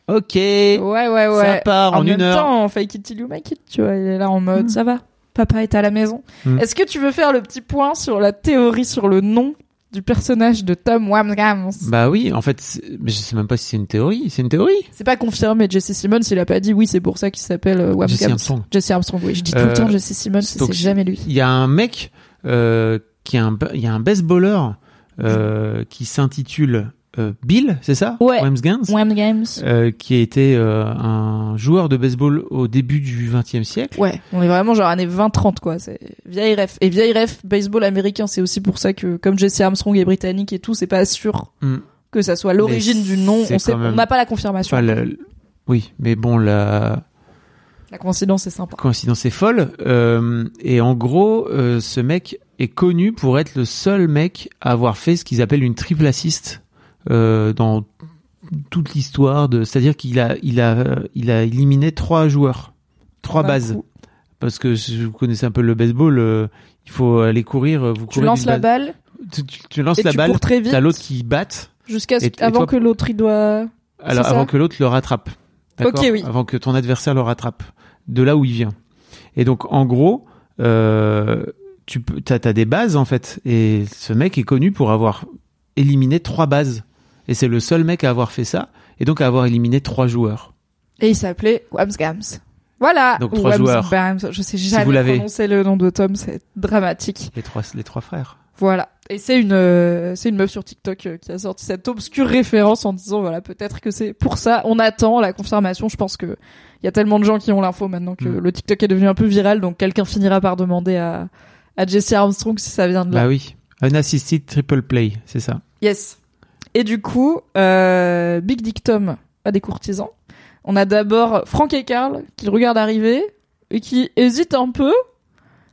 ok,
Ouais, ouais, ouais.
ça part en, une heure.
temps, fake it till you make it, tu vois. Il est là en mode, ça va. Papa est à la maison.
Hmm.
Est-ce que tu veux faire le petit point sur la théorie sur le nom du personnage de Tom Wamsgams
Bah oui, en fait, mais je sais même pas si c'est une théorie. C'est une théorie.
C'est pas confirmé. Jesse Simmons, il a pas dit oui, c'est pour ça qu'il s'appelle euh, Wamsgams.
Jesse Armstrong.
Jesse Armstrong, oui. Je dis tout
Euh,
le temps Jesse Simmons, c'est jamais lui.
Il y a un mec euh, qui est un, il y a un baseballer euh, qui s'intitule euh, Bill, c'est ça
Ouais.
Wamsgans,
Wamsgams.
euh, qui a été euh, un joueur de baseball au début du XXe siècle.
Ouais, on est vraiment genre années 20-30 quoi, c'est vieille ref. Et vieille ref, baseball américain, c'est aussi pour ça que comme Jesse Armstrong est britannique et tout, c'est pas sûr
Hmm.
que ça soit l'origine du nom, on sait
quand même-
on n'a pas la confirmation.
Enfin, oui, mais bon, la
La coïncidence est sympa.
coïncidence est folle. Euh, et en gros, euh, ce mec est connu pour être le seul mec à avoir fait ce qu'ils appellent une triple assist euh, dans toute l'histoire de. C'est-à-dire qu'il a, il a, il a éliminé trois joueurs, trois
D'un
bases.
coup.
Parce que si vous connaissez un peu le baseball, euh, il faut aller courir. Vous
Tu lances la balle
Tu, tu- tu lances
et
la
tu
balle.
très vite
T'as l'autre qui batte.
jusqu'à ce avant
toi-
que l'autre il doit
Alors avant que l'autre le rattrape. D'accord
Ok, oui.
Avant que ton adversaire le rattrape. De là où il vient. Et donc en gros, euh, tu peux, t'as, t'as des bases en fait. Et ce mec est connu pour avoir éliminé trois bases. Et c'est le seul mec à avoir fait ça. Et donc à avoir éliminé trois joueurs.
et il s'appelait Wamsgams. Voilà.
Donc, trois joueurs.
Wamsgams. Je sais jamais
vous l'avez.
prononcer le nom de Tom, c'est dramatique.
Les trois, les trois frères.
Voilà. Et c'est une, euh, c'est une meuf sur TikTok euh, qui a sorti cette obscure référence en disant voilà peut-être que c'est pour ça. On attend la confirmation. Je pense que il y a tellement de gens qui ont l'info maintenant que
Mm.
le TikTok est devenu un peu viral, donc quelqu'un finira par demander à à Jesse Armstrong si ça vient de là.
Bah oui. Unassisted triple play, c'est ça.
Yes. Et du coup, euh, Big Dick Tom a des courtisans. On a d'abord Frank et Carl qui le regardent arriver et qui hésitent un peu.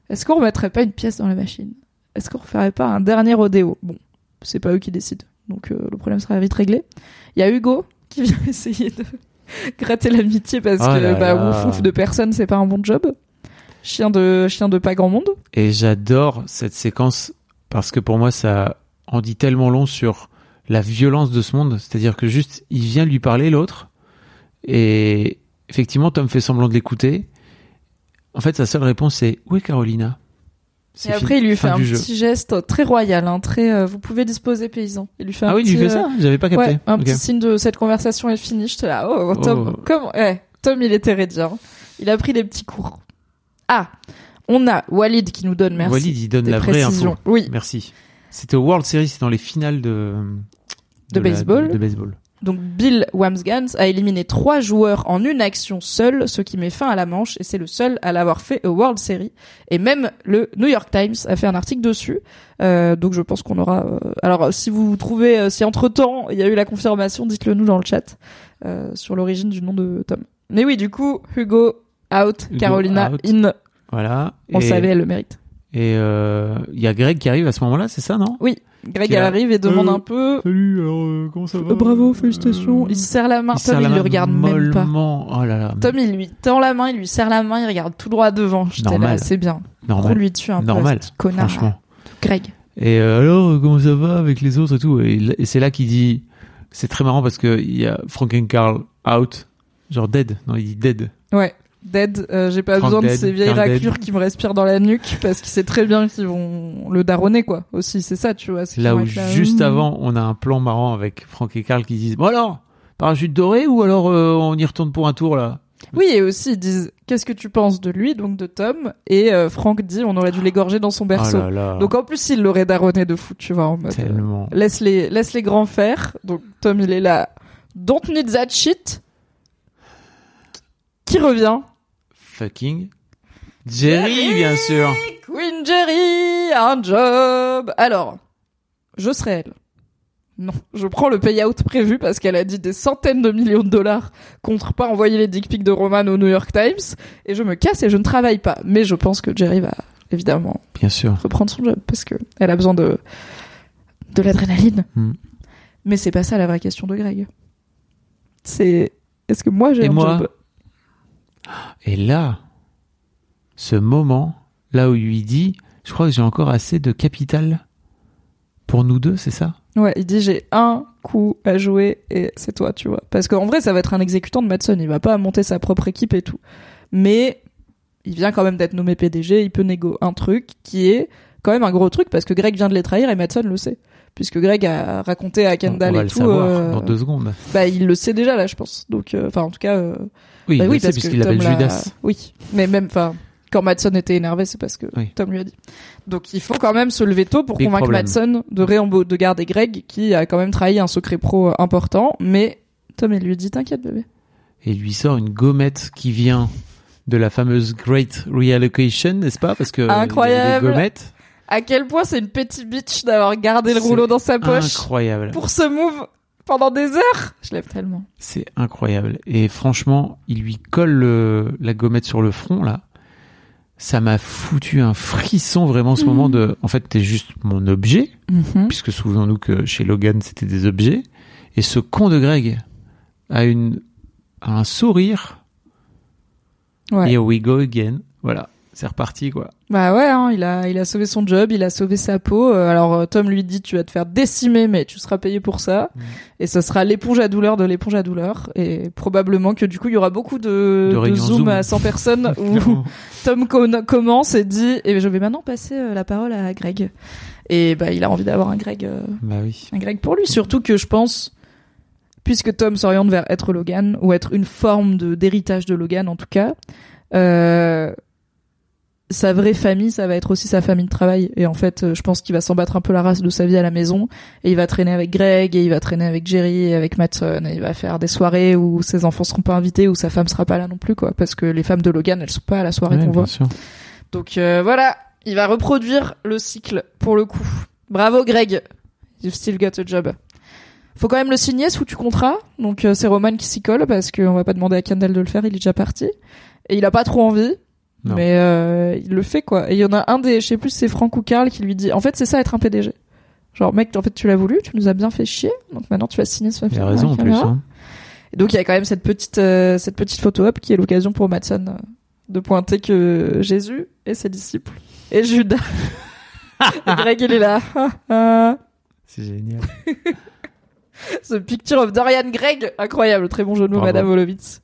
Est-ce qu'on remettrait pas une pièce dans la machine? Est-ce qu'on referait pas un dernier rodéo? Bon, c'est pas eux qui décident, donc euh, le problème sera vite réglé. Il y a Hugo qui vient *laughs* essayer de gratter l'amitié parce
Oh
que
là
bah,
là.
ouf ouf de personne, c'est pas un bon job. Chien de chien de pas grand monde.
Et j'adore cette séquence parce que pour moi, ça en dit tellement long sur la violence de ce monde. C'est-à-dire que juste, il vient lui parler, l'autre, et effectivement, Tom fait semblant de l'écouter. En fait, sa seule réponse, c'est Où est Carolina? C'est
Et après, il lui fait un
jeu.
petit geste très royal, hein, très. euh, vous pouvez disposer, paysan. Il lui fait un
Ah oui, il
petit,
lui fait
euh,
ça J'avais pas capté.
Ouais, un petit signe de cette conversation est finie. J'étais là, oh, Tom,
Oh.
comment, eh, Tom, il était rédient. Il a pris des petits cours. Ah, on a Walid qui nous donne, merci.
Walid, il donne
des
la vraie
précisions.
info.
Oui,
Merci. C'était au World Series, c'est dans les finales de...
De baseball.
de baseball.
donc Bill Wamsgans a éliminé trois joueurs en une action seule, ce qui met fin à la manche, et c'est le seul à l'avoir fait au World Series. Et même le New York Times a fait un article dessus. Euh, donc je pense qu'on aura. euh, Alors si vous trouvez, euh, si entre temps il y a eu la confirmation, dites-le nous dans le chat euh, sur l'origine du nom de Tom. Mais oui, du coup, Hugo out,
Hugo
Carolina
out.
in.
Voilà.
On
et,
savait, elle le mérite.
Et euh, il y a Greg qui arrive à ce moment-là, c'est ça, non?
Oui, Greg arrive et demande
Euh,
un peu.
Salut, alors comment ça
Euh, bravo, félicitations. Il se serre la main.
Il
Tom,
la
il
main
le regarde même pas.
Oh là là.
Tom, il lui tend la main, il lui serre la main, il regarde tout droit devant. J'étais là,
Normal.
c'est bien.
normal.
Roule lui dessus un
Normal.
peu, ce petit connard.
Franchement.
Greg.
Et euh, alors, euh, comment ça va avec les autres et tout? Et, et c'est là qu'il dit, c'est très marrant parce que il y a Frankenkarl out, genre dead. Non, il dit dead.
Ouais. Dead, euh, j'ai pas
Frank
besoin de ces vieilles raclures qui me respirent dans la nuque parce qu'il sait très bien qu'ils vont le daronner quoi. Aussi, c'est ça, tu vois.
Là où juste
hum.
avant, on a un plan marrant avec Frank et Carl qui disent, bon alors, parachute doré ou alors euh, on y retourne pour un tour là?
Oui, et aussi ils disent qu'est-ce que tu penses de lui, donc de Tom, et euh, Frank dit on aurait dû l'égorger dans son berceau.
Oh là là.
Donc en plus il l'aurait daronné de fou, tu vois, en mode.
Tellement.
laisse les laisse les grands faire. Donc Tom il est là. Don't need that shit. Qui revient?
Fucking Jerry, bien sûr.
Queen Jerry, un job. Alors, je serai elle. Non, je prends le payout prévu parce qu'elle a dit des centaines de millions de dollars contre pas envoyer les dick pics de Roman au New York Times et je me casse et je ne travaille pas. Mais je pense que Jerry va évidemment
Bien sûr.
reprendre son job parce que elle a besoin de de l'adrénaline.
Hmm.
Mais c'est pas ça la vraie question de Greg. C'est est-ce que moi j'ai un
moi
job?
Et là, ce moment, là où il lui dit, je crois que j'ai encore assez de capital pour nous deux, c'est ça?
Ouais, il dit j'ai un coup à jouer et c'est toi, tu vois. Parce qu'en vrai, ça va être un exécutant de Madsen. Il va pas monter sa propre équipe et tout. Mais il vient quand même d'être nommé PDG. Il peut négo un truc qui est quand même un gros truc parce que Greg vient de les trahir et Madsen le sait. Puisque Greg a raconté à Kendall
on va
et
le
tout.
savoir
euh,
dans deux secondes.
Bah, il le sait déjà là, je pense. Donc, euh, enfin, en tout cas. euh,
Oui,
bah oui, parce
puisqu'il l'appelle
l'a-
Judas.
Oui, mais même, enfin, quand Madsen était énervé, c'est parce que
Oui.
Tom lui a dit. Donc il faut quand même se lever tôt pour
Big
convaincre
problem.
Madsen de réembo de garder Greg, qui a quand même trahi un secret pro euh, important. Mais Tom, il lui dit t'inquiète bébé.
Et il lui sort une gommette qui vient de la fameuse Great Reallocation, n'est-ce pas? Parce que des
Incroyable.
gommettes.
À quel point c'est une petite bitch d'avoir gardé le rouleau dans sa poche
Incroyable.
pour ce move pendant des heures. Je l'aime tellement.
C'est incroyable. Et franchement, il lui colle le- la gommette sur le front, là. Ça m'a foutu un frisson vraiment ce
Mhm.
moment de. En fait, t'es juste mon objet, puisque souvenons-nous que chez Logan, c'était des objets. Et ce con de Greg a une a un sourire.
Ouais.
Here we go again. Voilà, c'est reparti quoi.
Bah ouais, hein, il a, il a sauvé son job, il a sauvé sa peau. Euh, Alors euh, Tom lui dit tu vas te faire décimer, mais tu seras payé pour ça.
Mm.
Et ce sera l'éponge à douleur de l'éponge à douleur. Et probablement que du coup il y aura beaucoup de,
De
de zoom
Zoom.
à 100 personnes *laughs* où Tom commence et dit et je vais maintenant passer euh, la parole à Greg. Et bah il a envie d'avoir un Greg, euh,
bah oui.
un Greg pour lui. Surtout que je pense, puisque Tom s'oriente vers être Logan ou être une forme de d'héritage de Logan en tout cas. Euh, sa vraie famille, ça va être aussi sa famille de travail. Et en fait, euh, je pense qu'il va s'en battre un peu la race de sa vie à la maison. Et il va traîner avec Greg, et il va traîner avec Jerry, et avec Matson, et il va faire des soirées où ses enfants seront pas invités, où sa femme sera pas là non plus, quoi. Parce que les femmes de Logan, elles sont pas à la soirée
Ouais,
qu'on voit.
sûr.
Donc euh, voilà, il va reproduire le cycle pour le coup. Bravo Greg, you've still got a job. Faut quand même le signer sous tu contrat, donc euh, c'est Roman qui s'y colle parce qu'on va pas demander à Kendall de le faire, il est déjà parti. Et il a pas trop envie,
Non.
mais euh, il le fait quoi. Et il y en a un des, je sais plus, c'est Franck ou Karl qui lui dit, en fait c'est ça être un PDG. Genre mec, en fait tu l'as voulu, tu nous as bien fait chier, donc maintenant tu vas signer ce
Il a raison en plus. Hein.
Et donc il y a quand même cette petite euh, cette petite photo up qui est l'occasion pour Matson euh, de pointer que Jésus et ses disciples et Judas. *laughs* et Greg il est là. *laughs*
C'est génial. *laughs*
Ce picture of Dorian Greg, incroyable, très bon jeu de mots. Madame Wolowitz.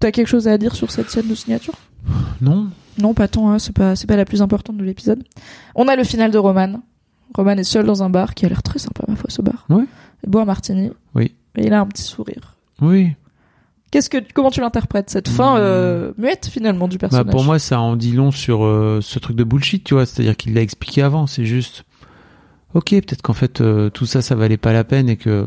T'as quelque chose à dire sur cette scène de signature?
Non
Non, pas tant. Hein, c'est pas pas la plus importante de l'épisode. On a le final de Roman. Roman est seul dans un bar qui a l'air très sympa ma foi ce bar.
Ouais.
Il boit un martini.
Oui.
Et il a un petit sourire.
Oui.
Qu'est-ce que comment tu l'interprètes cette fin euh, muette finalement du
Bah,
personnage
pour moi, ça en dit long sur euh, ce truc de bullshit, tu vois. C'est-à-dire qu'il l'a expliqué avant. C'est juste, ok, peut-être qu'en fait euh, tout ça, ça valait pas la peine et que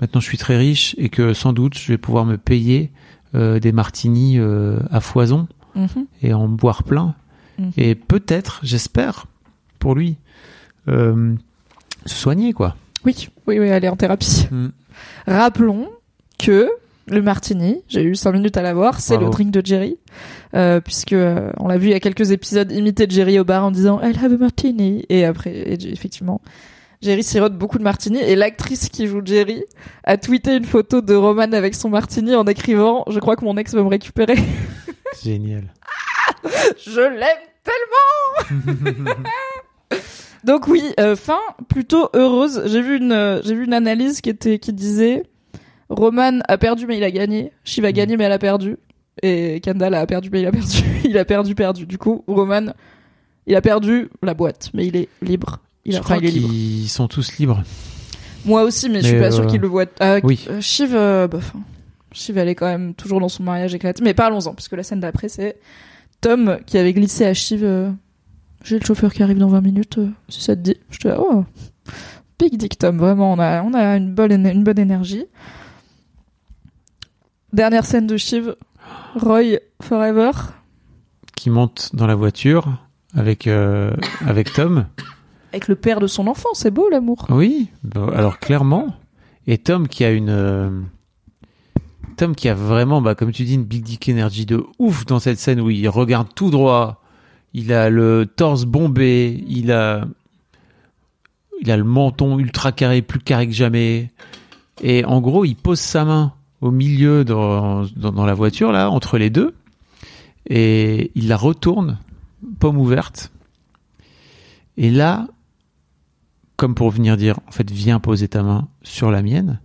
maintenant je suis très riche et que sans doute je vais pouvoir me payer des martinis euh, à foison
Mhm.
et en boire plein.
Mhm.
Et peut-être, j'espère, pour lui, euh, se soigner, quoi.
Oui, oui, oui, aller en thérapie.
Mm.
Rappelons que le martini. J'ai eu cinq minutes à l'avoir. C'est le drink de Jerry, euh, puisque euh, on l'a vu il y a quelques épisodes imiter Jerry au bar en disant "I'll have a martini" et après, et effectivement. Jerry sirote beaucoup de martini et l'actrice qui joue Jerry a tweeté une photo de Roman avec son martini en écrivant "Je crois que mon ex veut me récupérer." *laughs*
Génial.
Je l'aime tellement. *laughs* Donc oui, euh, fin plutôt heureuse. J'ai vu une euh, j'ai vu une analyse qui était qui disait Roman a perdu mais il a gagné. Shiv a gagné mais elle a perdu. Et Kendall a perdu mais il a perdu. *laughs* il a perdu perdu. Du coup, Roman il a perdu la boîte mais il est libre. Il
Je crois
il est libre.
qu'ils sont tous libres.
Moi aussi mais, je suis
Mais,
pas sûr
euh,
qu'il le voit. Ah,
oui.
euh, Shiv euh, bah, enfin, Shiv elle est quand même toujours dans son mariage éclaté. Mais parlons-en parce que la scène d'après c'est Tom qui avait glissé à Shiv euh, j'ai le chauffeur qui arrive dans 20 minutes, euh, si ça te dit. Je te dis, oh, big dick Tom, vraiment, on a, on a une, bonne, une bonne énergie. Dernière scène de Shiv, Roy Forever.
Qui monte dans la voiture avec, euh, avec Tom.
Avec le père de son enfant, c'est beau l'amour.
Oui, bah, alors clairement. Et Tom qui a une. euh, Tom qui a vraiment, bah, comme tu dis, une big dick énergie de ouf dans cette scène où il regarde tout droit. Il a le torse bombé. Il a. Il a le menton ultra carré, plus carré que jamais. Et en gros, il pose sa main au milieu dans, dans la voiture, là, entre les deux. Et il la retourne, pomme ouverte. Et là, comme pour venir dire, en fait, viens poser ta main sur la mienne.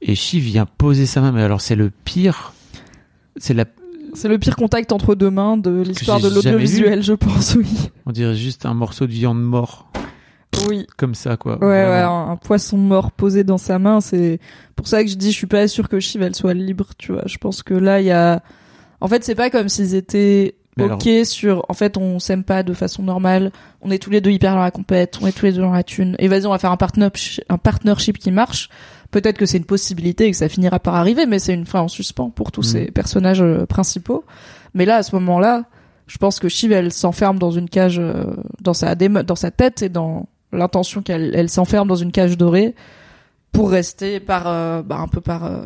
Et Shiv vient poser sa main, mais alors c'est le pire. C'est la,
C'est le pire contact entre deux mains de l'histoire de l'audiovisuel, je pense, oui.
on dirait juste un morceau de viande mort,
Oui.
comme ça, quoi.
Ouais, ouais, un, poisson mort posé dans sa main, c'est pour ça que je dis, je suis pas sûre que Shiv elle soit libre, tu vois. Je pense que là, il y a, en fait, c'est pas comme s'ils étaient
Mais
ok sur, en fait, on s'aime pas de façon normale, on est tous les deux hyper dans la compète, on est tous les deux dans la thune, et vas-y, on va faire un partnership, un partnership qui marche. Peut-être que c'est une possibilité et que ça finira par arriver, mais c'est une fin en suspens pour tous
Mhm.
ces personnages euh, principaux. Mais là, à ce moment-là, je pense que Shiv, elle s'enferme dans une cage, euh, dans sa dans sa tête et dans l'intention qu'elle elle s'enferme dans une cage dorée pour rester par, euh, bah, un peu par, euh,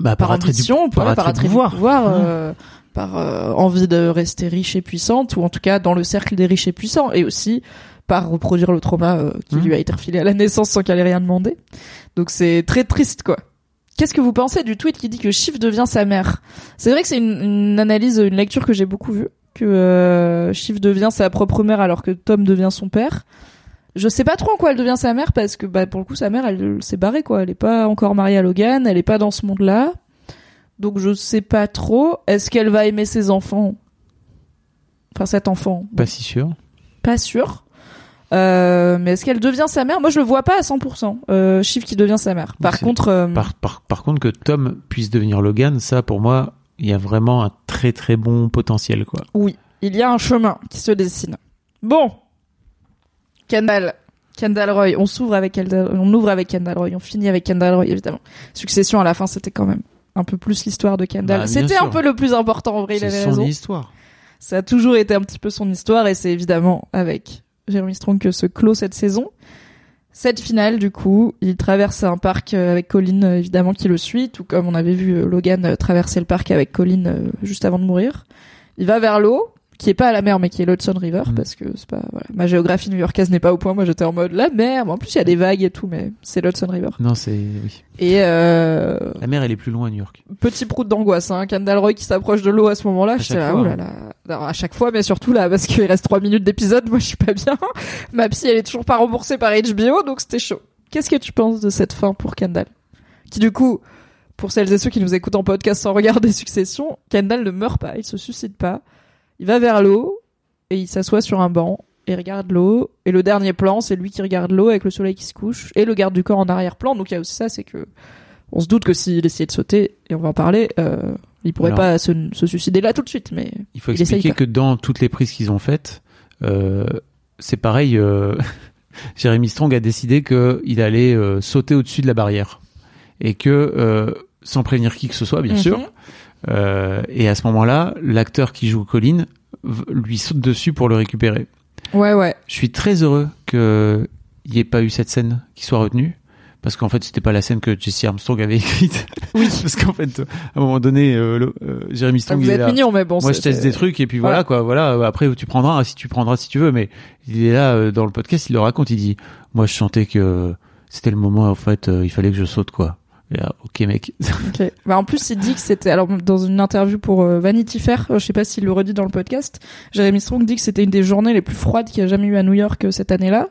Bah,
par
du- par
par
attrait
attrait
du
du
pouvoir.
euh, par euh, envie de rester riche et puissante, ou en tout cas dans le cercle des riches et puissants, et aussi par reproduire le trauma euh, qui
Mhm.
lui a été refilé à la naissance sans qu'elle ait rien demandé. Donc c'est très triste, quoi. Qu'est-ce que vous pensez du tweet qui dit que Shiv devient sa mère? C'est vrai que c'est une, une analyse, une lecture que j'ai beaucoup vue, que euh, Shiv devient sa propre mère alors que Tom devient son père. Je sais pas trop en quoi elle devient sa mère parce que bah pour le coup sa mère elle, s'est barrée quoi, elle est pas encore mariée à Logan, elle est pas dans ce monde-là. Donc je sais pas trop, est-ce qu'elle va aimer ses enfants? Enfin cet enfant,
Pas si sûr.
pas sûr. Euh, mais est-ce qu'elle devient sa mère? Moi, je le vois pas à 100%. Euh, Shiv qui devient sa mère. Par contre, euh,
Par, par, par contre, que Tom puisse devenir Logan, ça, pour moi, il y a vraiment un très très bon potentiel, quoi.
oui, il y a un chemin qui se dessine. Bon, Kendall, Kendall Roy. On s'ouvre avec Kendall, on ouvre avec Kendall Roy. On finit avec Kendall Roy, évidemment. Succession à la fin, c'était quand même un peu plus l'histoire de Kendall.
Bah,
c'était un peu le plus important en vrai. Il avait
son
raison.
histoire.
Ça a toujours été un petit peu son histoire et c'est évidemment avec Jeremy Strong que se clôt cette saison. Cette finale, du coup, il traverse un parc euh, avec Colin, euh, évidemment, qui le suit, tout comme on avait vu euh, Logan traverser le parc avec Colin juste avant de mourir. Il va vers l'eau, qui est pas à la mer, mais qui est l'Hudson River,
Mm.
parce que c'est pas, voilà, ma géographie new-yorkaise n'est pas au point. Moi, j'étais en mode la mer. Bon, en plus, il y a des vagues et tout, mais c'est l'Hudson River.
Non, c'est. Oui.
Et euh,
La mer, elle est plus loin à New York.
petit prout d'angoisse, hein. Kendall Roy qui s'approche de l'eau à ce moment-là. J'étais là, oh là là. Alors, à chaque fois, mais surtout là, parce qu'il reste trois minutes d'épisode, moi je suis pas bien. *laughs* Ma psy, elle est toujours pas remboursée par HBO, donc c'était chaud. Qu'est-ce que tu penses de cette fin pour Kendall Qui du coup, pour celles et ceux qui nous écoutent en podcast sans regarder Succession, Kendall ne meurt pas, il se suicide pas. Il va vers l'eau et il s'assoit sur un banc et regarde l'eau. Et le dernier plan, c'est lui qui regarde l'eau avec le soleil qui se couche et le garde du corps en arrière-plan. Donc il y a aussi ça, c'est que on se doute que s'il essayait de sauter, et on va en parler, euh, il pourrait
Alors-
pas se, se suicider là tout de suite. Mais
Il faut
Il
expliquer que dans toutes les prises qu'ils ont faites, euh, c'est pareil. Euh, *laughs* Jérémy Strong a décidé qu'il allait euh, sauter au-dessus de la barrière et que euh, sans prévenir qui que ce soit, bien
Mhm.
sûr. Euh, et à ce moment-là, l'acteur qui joue Colin lui saute dessus pour le récupérer.
ouais, ouais.
Je suis très heureux qu'il n'y ait pas eu cette scène qui soit retenue parce qu'en fait c'était pas la scène que Jesse Armstrong avait *laughs* écrite.
Oui. *laughs*
parce qu'en fait, à un moment donné, euh, le- euh, Jeremy Strong
vous
il est
êtes
là.
mignon, mais bon.
Moi, je teste des trucs et puis voilà,
Voilà.
quoi. Voilà. euh, Après, tu prendras si tu prendras si tu veux, mais il est là euh, dans le podcast, il le raconte. Il dit, moi, je sentais que c'était le moment. En fait, il fallait que je saute, quoi. Là, ok, mec. *laughs*
Ok. Bah, en plus, il dit que c'était alors dans une interview pour euh, Vanity Fair, euh, je sais pas s'il le redit dans le podcast. Jeremy Strong dit que c'était une des journées les plus froides qu'il y a jamais eu à New York euh, cette année-là,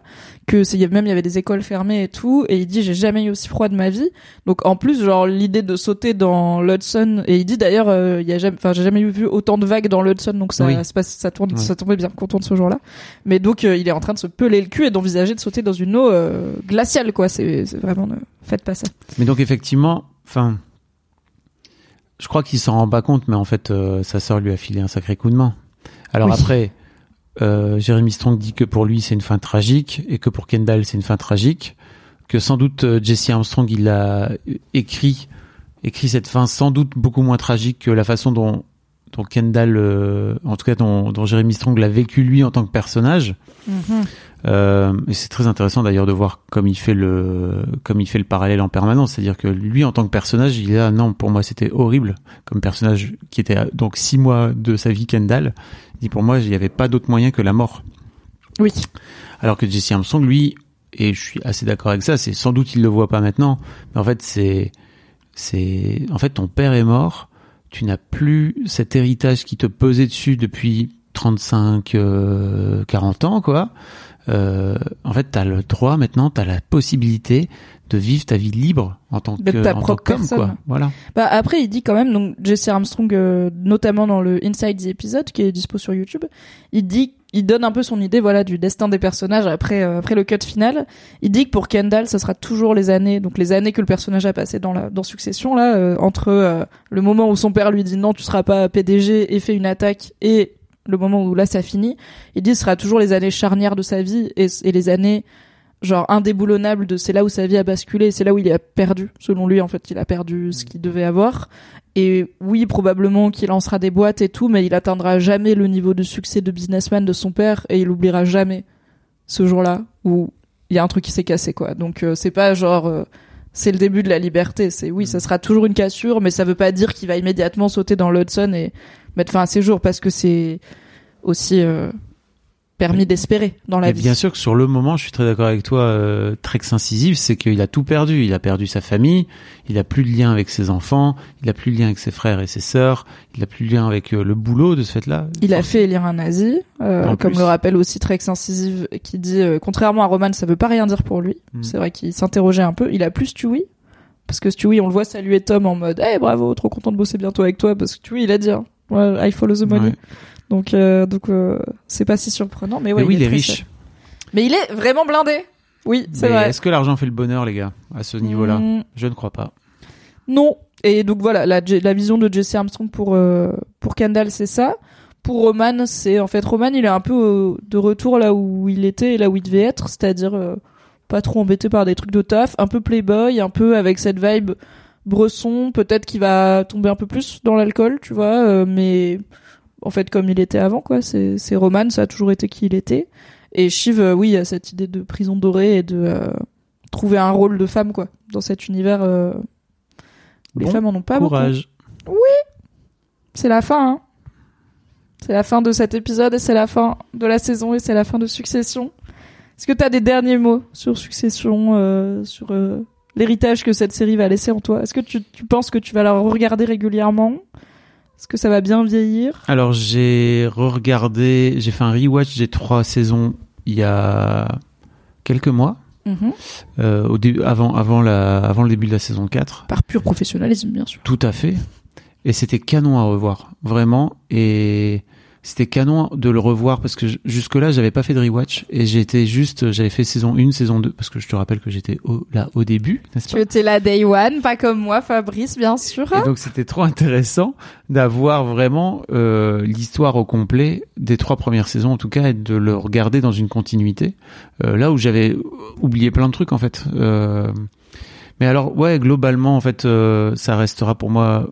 que c'est il y a- même il y avait des écoles fermées et tout, et il dit j'ai jamais eu aussi froid de ma vie. Donc en plus, genre l'idée de sauter dans l'Hudson, et il dit d'ailleurs il y a jamais, enfin j'ai jamais eu vu autant de vagues dans l'Hudson, donc ça,
Oui.
se passe- ça tourne,
Ouais.
ça tombait bien qu'on tourne ce jour-là. Mais donc il est en train de se peler le cul et d'envisager de sauter dans une eau euh, glaciale, quoi. C'est c'est vraiment faites pas ça.
Mais donc effectivement, enfin, je crois qu'il s'en rend pas compte, mais en fait, euh, sa sœur lui a filé un sacré coup de main. Alors
Oui.
après, euh, Jeremy Strong dit que pour lui c'est une fin tragique et que pour Kendall c'est une fin tragique, que sans doute euh, Jesse Armstrong il a écrit écrit cette fin sans doute beaucoup moins tragique que la façon dont dont Kendall, euh, en tout cas dont, dont Jeremy Strong l'a vécu lui en tant que personnage. Euh, et c'est très intéressant d'ailleurs de voir comme il fait le comme il fait le parallèle en permanence, c'est-à-dire que lui en tant que personnage, il là non pour moi c'était horrible comme personnage qui était à- donc six mois de sa vie Kendall. Il dit pour moi il n'y avait pas d'autre moyen que la mort.
Oui.
Alors que Jesse Armstrong lui et je suis assez d'accord avec ça, c'est sans doute il le voit pas maintenant, mais en fait c'est c'est en fait ton père est mort, tu n'as plus cet héritage qui te pesait dessus depuis 35 euh, 40 ans quoi. Euh, en fait, tu as le droit maintenant, tu as la possibilité de vivre ta vie libre en tant que
ta
en tant
propre
qu'homme
personne.
quoi. Voilà.
Bah après il dit quand même donc Jesse Armstrong euh, notamment dans le Inside the Episode qui est dispo sur YouTube, il dit il donne un peu son idée voilà du destin des personnages après euh, après le cut final. Il dit que pour Kendall ça sera toujours les années donc les années que le personnage a passé dans la dans Succession là euh, entre euh, le moment où son père lui dit non tu seras pas PDG et fait une attaque et le moment où là ça finit. Il dit ce sera toujours les années charnières de sa vie et, et les années genre indéboulonnable de c'est là où sa vie a basculé, c'est là où il a perdu. Selon lui, en fait, il a perdu ce qu'il devait avoir. Et oui, probablement qu'il lancera des boîtes et tout, mais il atteindra jamais le niveau de succès de businessman de son père et il oubliera jamais ce jour-là où il y a un truc qui s'est cassé, quoi. Donc euh, c'est pas genre euh, c'est le début de la liberté. C'est oui, ça sera toujours une cassure, mais ça veut pas dire qu'il va immédiatement sauter dans l'Hudson et mettre fin à ses jours parce que c'est aussi euh, permis d'espérer dans la vie.
bien sûr que sur le moment, je suis très d'accord avec toi, euh, Trex incisive, c'est qu'il a tout perdu. Il a perdu sa famille, il a plus de lien avec ses enfants, il a plus de lien avec ses frères et ses sœurs, il a plus de lien avec euh, le boulot de ce fait-là.
Il a fait élire un nazi, euh, comme
plus.
le rappelle aussi Trex Incisive, qui dit, euh, contrairement à Roman, ça veut pas rien dire pour lui.
Mm.
C'est vrai qu'il s'interrogeait un peu. Il a plus Stewie, parce que Stewie, on le voit saluer Tom en mode, hey, bravo, trop content de bosser bientôt avec toi, parce que Stewie, il a dit, hein, I follow the money.
Ouais.
Donc, euh, donc, euh, c'est pas si surprenant, mais ouais.
Mais oui, il est riche.
seul. Mais il est vraiment blindé. Oui, c'est vrai.
Est-ce que l'argent fait le bonheur, les gars, à ce niveau-là?
Mm,
Je ne crois pas.
Non. Et donc voilà, la, la vision de Jesse Armstrong pour euh, pour Kendall, c'est ça. Pour Roman, c'est en fait Roman, il est un peu de retour là où il était et là où il devait être, c'est-à-dire pas trop embêté par des trucs de taf, un peu playboy, un peu avec cette vibe bresson, peut-être qu'il va tomber un peu plus dans l'alcool, tu vois, euh, mais en fait comme il était avant quoi, c'est c'est Roman, ça a toujours été qui il était. Et Shiv, euh, oui, a cette idée de prison dorée et de euh, trouver un rôle de femme quoi dans cet univers. euh, les
Bon
femmes en ont pas beaucoup.
Courage.
C'est la fin, hein. C'est la fin de cet épisode et c'est la fin de la saison et c'est la fin de Succession. Est-ce que t'as des derniers mots sur Succession, euh, sur euh, l'héritage que cette série va laisser en toi Est-ce que tu, tu penses que tu vas la regarder régulièrement? Est-ce que ça va bien vieillir?
Alors j'ai re-regardé, j'ai fait un rewatch des trois saisons il y a quelques mois,
Mhm.
euh, au début, avant, avant, la, avant le début de la saison 4.
Par pur professionnalisme, bien sûr.
Tout à fait. Et c'était canon à revoir, vraiment. Et c'était canon de le revoir parce que j- jusque-là, j'avais pas fait de rewatch et j'étais juste, j'avais fait saison 1, saison 2 parce que je te rappelle que j'étais au, là au début, n'est-ce
Tu
pas?
étais là day one, pas comme moi, Fabrice, bien sûr.
Et donc c'était trop intéressant d'avoir vraiment euh, l'histoire au complet des trois premières saisons en tout cas et de le regarder dans une continuité. Euh, là où j'avais oublié plein de trucs en fait. Euh, mais alors ouais globalement en fait euh, ça restera pour moi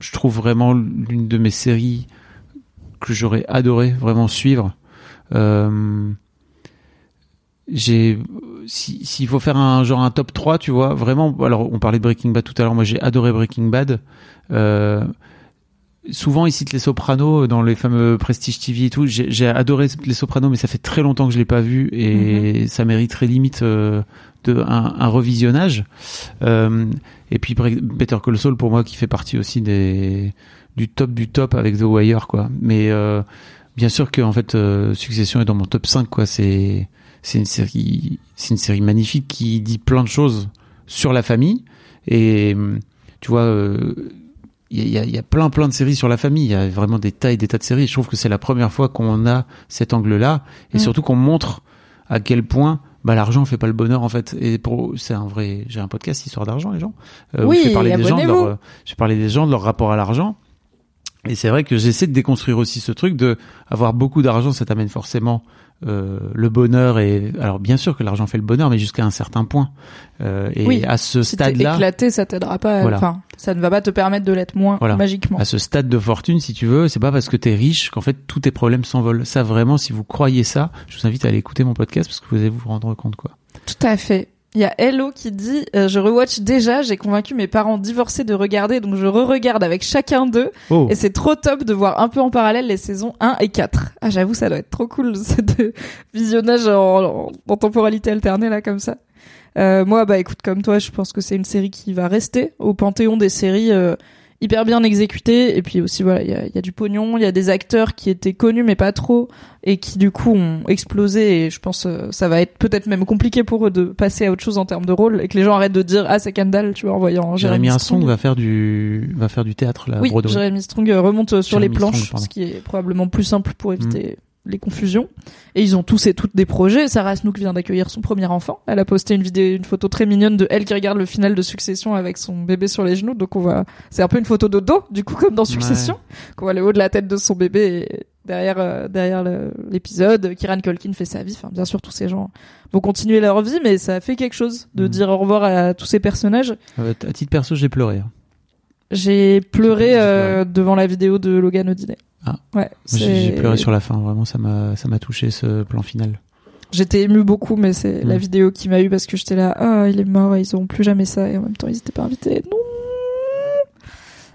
je trouve vraiment l'une de mes séries que j'aurais adoré vraiment suivre. Euh, j'ai si- s'il faut faire un genre un top 3 tu vois vraiment alors on parlait de Breaking Bad tout à l'heure moi j'ai adoré Breaking Bad. Euh, souvent ils citent les Sopranos dans les fameux Prestige TV et tout. J'ai adoré les Sopranos mais ça fait très longtemps que je l'ai pas vu et ça mériterait limite euh, de un, un revisionnage. Euh, et puis Better Call Saul pour moi qui fait partie aussi des du top du top avec The Wire quoi. Mais euh, bien sûr que en fait euh, Succession est dans mon top 5 quoi. C'est c'est une série c'est une série magnifique qui dit plein de choses sur la famille. Et tu vois euh, il y, a- il y a, y a plein plein de séries sur la famille. Il y a vraiment des tas et des tas de séries. Je trouve que c'est la première fois qu'on a cet angle là et
Mm.
surtout qu'on montre à quel point bah l'argent fait pas le bonheur en fait. Et pour c'est un vrai j'ai un podcast histoire d'argent les gens. Euh, où
Oui,
je fais parler des gens de leur euh, je fais parler des gens de leur rapport à l'argent et c'est vrai que j'essaie de déconstruire aussi ce truc de avoir beaucoup d'argent, ça t'amène forcément euh, le bonheur et alors bien sûr que l'argent fait le bonheur, mais jusqu'à un certain point. Euh, et
Oui.
à ce
Si
stade-là,
éclaté, ça t'aidera pas.
Voilà.
Enfin, ça ne va pas te permettre de l'être moins
Voilà.
magiquement.
à ce stade de fortune, si tu veux, c'est pas parce que t'es riche qu'en fait tous tes problèmes s'envolent. Ça vraiment, si vous croyez ça, je vous invite à aller écouter mon podcast parce que vous allez vous rendre compte quoi.
Tout à fait. Il y a Hello qui dit euh, je rewatch déjà, j'ai convaincu mes parents divorcés de regarder donc je re-regarde avec chacun d'eux
Oh,
et c'est trop top de voir un peu en parallèle les saisons 1 et 4. Ah j'avoue ça doit être trop cool *laughs* ce visionnage en, en, en temporalité alternée là comme ça. Euh, moi bah écoute comme toi je pense que c'est une série qui va rester au panthéon des séries euh, hyper bien exécutées et puis aussi voilà il y a, y a du pognon, il y a des acteurs qui étaient connus mais pas trop et qui du coup ont explosé et je pense euh, ça va être peut-être même compliqué pour eux de passer à autre chose en termes de rôle et que les gens arrêtent de dire ah c'est Kendall tu vois en voyant
Jérémy
Jeremy
Armstrong va faire du va faire du théâtre là.
oui. Jérémy Strong euh, remonte euh, sur les planches,
Strong. Mm.
ce qui est probablement plus simple pour éviter les confusions. Et ils ont tous et toutes des projets. Sarah Snook vient d'accueillir son premier enfant. Elle a posté une vidéo, une photo très mignonne de elle qui regarde le final de Succession avec son bébé sur les genoux. Donc on voit, c'est un peu une photo de dos, du coup comme dans Succession. Qu'on voit le haut de la tête de son bébé et derrière euh, derrière l'épisode. Kieran Culkin fait sa vie. Enfin, bien sûr, tous ces gens vont continuer leur vie, mais ça fait quelque chose de
Mm.
dire au revoir à tous ces personnages.
Euh, à titre perso, j'ai pleuré. hein.
J'ai pleuré euh,
pleuré.
devant la vidéo de Logan Odinet.
Ah.
Ouais.
J'ai pleuré sur la fin. Vraiment, ça m'a ça m'a touché ce plan final.
J'étais ému beaucoup, mais c'est
Mm.
la vidéo qui m'a eu parce que j'étais là, ah, il est mort, ils auront plus jamais ça, et en même temps, ils étaient pas invités. Non.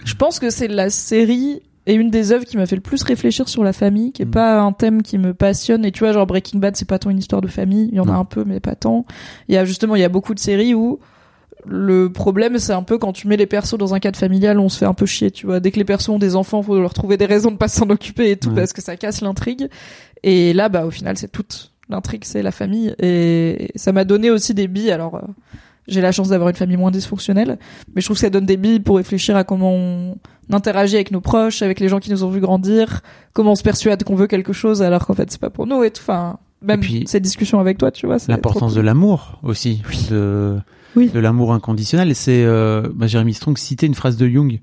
Je pense que c'est la série et une des œuvres qui m'a fait le plus réfléchir sur la famille, qui est
Mm.
pas un thème qui me passionne. Et tu vois, genre Breaking Bad, c'est pas tant une histoire de famille. Il y en a un peu, mais pas tant. Il y a justement, il y a beaucoup de séries où le problème, c'est un peu quand tu mets les persos dans un cadre familial, on se fait un peu chier, tu vois. Dès que les persos ont des enfants, faut leur trouver des raisons de pas s'en occuper et tout,
Ouais.
parce que ça casse l'intrigue. Et là, bah, au final, c'est toute l'intrigue, c'est la famille. Et ça m'a donné aussi des billes. Alors, euh, j'ai la chance d'avoir une famille moins dysfonctionnelle, mais je trouve que ça donne des billes pour réfléchir à comment on interagit avec nos proches, avec les gens qui nous ont vu grandir, comment on se persuade qu'on veut quelque chose alors qu'en fait c'est pas pour nous et tout. Enfin, même
Et puis,
cette discussion avec toi, tu vois. c'est
L'importance de l'amour aussi, de
Oui.
de l'amour inconditionnel. Et c'est euh, bah, Jérémy Strong citait une phrase de Jung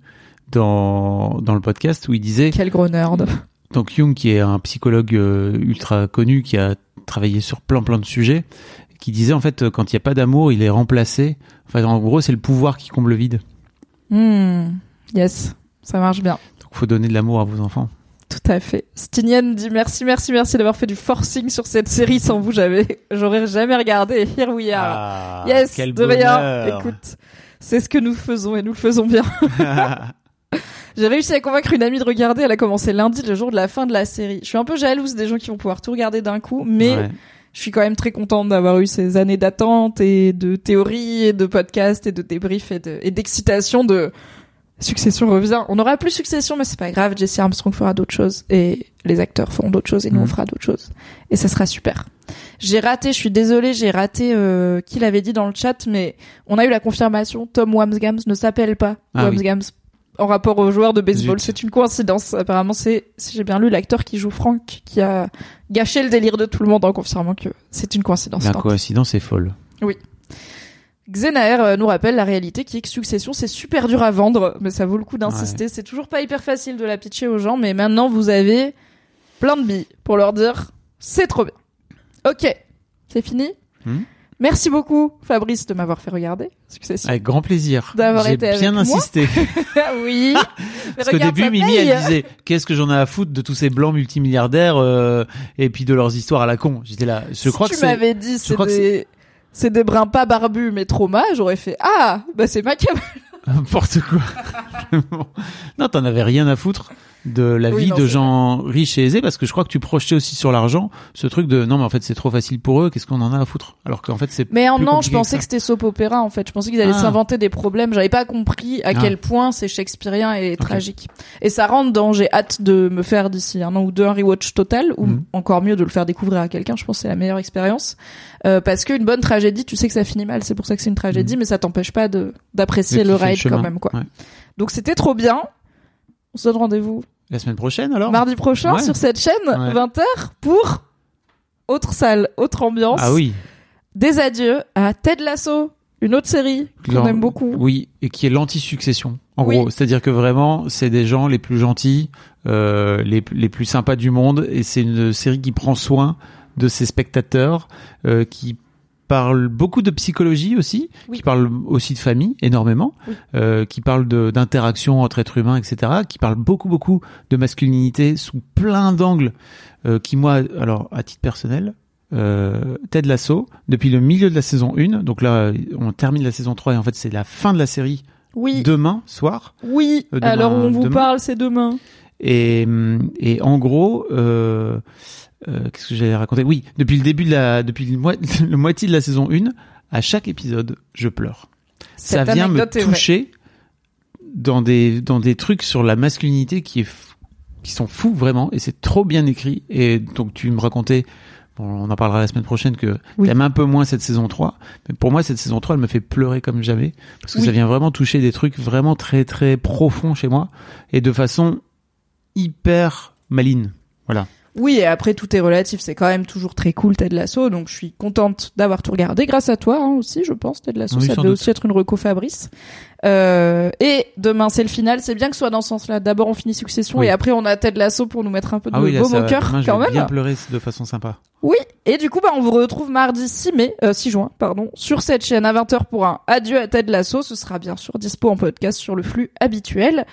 dans dans le podcast où il disait.
Quel gros nerd.
donc Jung qui est un psychologue euh, ultra connu qui a travaillé sur plein plein de sujets qui disait en fait euh, quand il n'y a pas d'amour il est remplacé enfin en gros c'est le pouvoir qui comble le vide
Hmm. Yes, ça marche bien.
donc faut donner de l'amour à vos enfants
Tout à fait. Stinian dit merci, merci, merci d'avoir fait du forcing sur cette série. Sans vous, j'avais, j'aurais jamais regardé. Here we are. yes, de rien. Écoute, c'est ce que nous faisons et nous le faisons bien. *laughs* J'ai réussi à convaincre une amie de regarder. Elle a commencé lundi, le jour de la fin de la série. Je suis un peu jalouse des gens qui vont pouvoir tout regarder d'un coup, mais
Ouais.
je suis quand même très contente d'avoir eu ces années d'attente et de théories et de podcasts et de débriefs et d'excitation de Succession revient. On n'aura plus Succession, mais c'est pas grave. Jesse Armstrong fera d'autres choses et les acteurs feront d'autres choses et nous on
Mhm.
fera d'autres choses. Et ça sera super. J'ai raté, je suis désolée, j'ai raté euh, qui l'avait dit dans le chat, mais on a eu la confirmation. Tom Wamsgams ne s'appelle pas
Ah oui.
Wamsgams en rapport aux joueurs de baseball. C'est une coïncidence. Apparemment, c'est, si j'ai bien lu, l'acteur qui joue Frank qui a gâché le délire de tout le monde en confirmant que c'est une coïncidence.
la coïncidence est folle
Xenaer euh, nous rappelle la réalité qui est que Succession c'est super dur à vendre, mais ça vaut le coup d'insister. C'est toujours pas hyper facile de la pitcher aux gens, mais maintenant vous avez plein de billes pour leur dire c'est trop bien. Ok, c'est fini.
Hmm.
Merci beaucoup, Fabrice, de m'avoir fait regarder. Succession.
Avec grand plaisir.
D'avoir
J'ai
été avec
bien
moi.
insisté. *laughs*
oui. *laughs* Mais
Parce qu'au début, Mimi,
paye.
elle disait qu'est-ce que j'en ai à foutre de tous ces blancs multimilliardaires euh, et puis de leurs histoires à la con. J'étais là. Je
si
crois
tu
que c'est
m'avais dit c'est des c'est des brins pas barbus mais trauma, j'aurais fait ah bah c'est macabre. *laughs*
n'importe quoi. *laughs* Non, t'en avais rien à foutre de la
Oui,
vie
non,
de gens riches et aisés parce que je crois que tu projetais aussi sur l'argent ce truc de non mais en fait c'est trop facile pour eux. Qu'est-ce qu'on en a à foutre? Alors qu'en fait c'est
Mais en non, je pensais que c'était soap opéra en fait. Je pensais qu'ils allaient
Ah.
s'inventer des problèmes. J'avais pas compris à
Ah.
quel point c'est shakespearien et tragique. Et ça rentre dans. J'ai hâte de me faire d'ici un an ou deux un rewatch total ou
Mhm.
encore mieux de le faire découvrir à quelqu'un. Je pense que c'est la meilleure expérience euh, parce qu'une bonne tragédie, tu sais que ça finit mal. C'est pour ça que c'est une tragédie, mais ça t'empêche pas de d'apprécier le ride quand même quoi.
Ouais.
Donc c'était trop bien. On se donne rendez-vous
La semaine prochaine alors
mardi prochain
Ouais.
sur cette chaîne,
Ouais.
20h pour autre salle, autre ambiance.
Ah oui.
Des adieux à Ted Lasso, une autre série qu'on aime beaucoup.
Oui, et qui est l'anti-succession. En
Oui.
gros, c'est-à-dire que vraiment, c'est des gens les plus gentils, euh, les, les plus sympas du monde, et c'est une série qui prend soin de ses spectateurs, euh, qui parle beaucoup de psychologie aussi,
Oui.
qui parle aussi de famille énormément,
Oui.
euh, qui parle d'interaction entre êtres humains, etc., qui parle beaucoup beaucoup de masculinité sous plein d'angles, euh, qui moi, alors à titre personnel, euh, Ted Lasso, depuis le milieu de la saison 1, donc là on termine la saison 3 et en fait c'est la fin de la série
Oui,
demain soir,
oui.
Euh, demain-
Alors on vous
demain.
parle, c'est demain.
et, hum, et en gros, euh, euh, qu'est-ce que j'allais raconter? Oui, depuis le début de la, depuis le, moi- *laughs* le moitié de la saison 1, à chaque épisode, je pleure. Ça vient me toucher dans des dans des trucs sur la masculinité qui est qui sont fous vraiment et c'est trop bien écrit et donc tu me racontais bon, on en parlera la semaine prochaine que
Oui.
t'aimes un peu moins cette saison 3 mais pour moi cette saison 3 elle me fait pleurer comme jamais parce que
Oui.
ça vient vraiment toucher des trucs vraiment très très profonds chez moi et de façon hyper maligne voilà
Oui, et après tout est relatif. C'est quand même toujours très cool Ted Lasso, donc je suis contente d'avoir tout regardé grâce à toi hein, aussi, je pense. Ted Lasso,
Oui,
ça devait
doute.
aussi être une reco Fabrice. Euh, et demain c'est le final. C'est bien que ce soit dans ce sens-là. D'abord on finit Succession
Oui.
et après on a Ted Lasso pour nous mettre un peu de
ah oui là, ça,
au cœur
demain, je
quand
vais
même.
bien pleurer de façon sympa
Oui, et du coup, bah, on vous retrouve mardi 6 mai, euh, 6 juin, pardon, sur cette chaîne à 20h pour un adieu à Ted Lasso. Ce sera bien sûr dispo en podcast sur le flux habituel.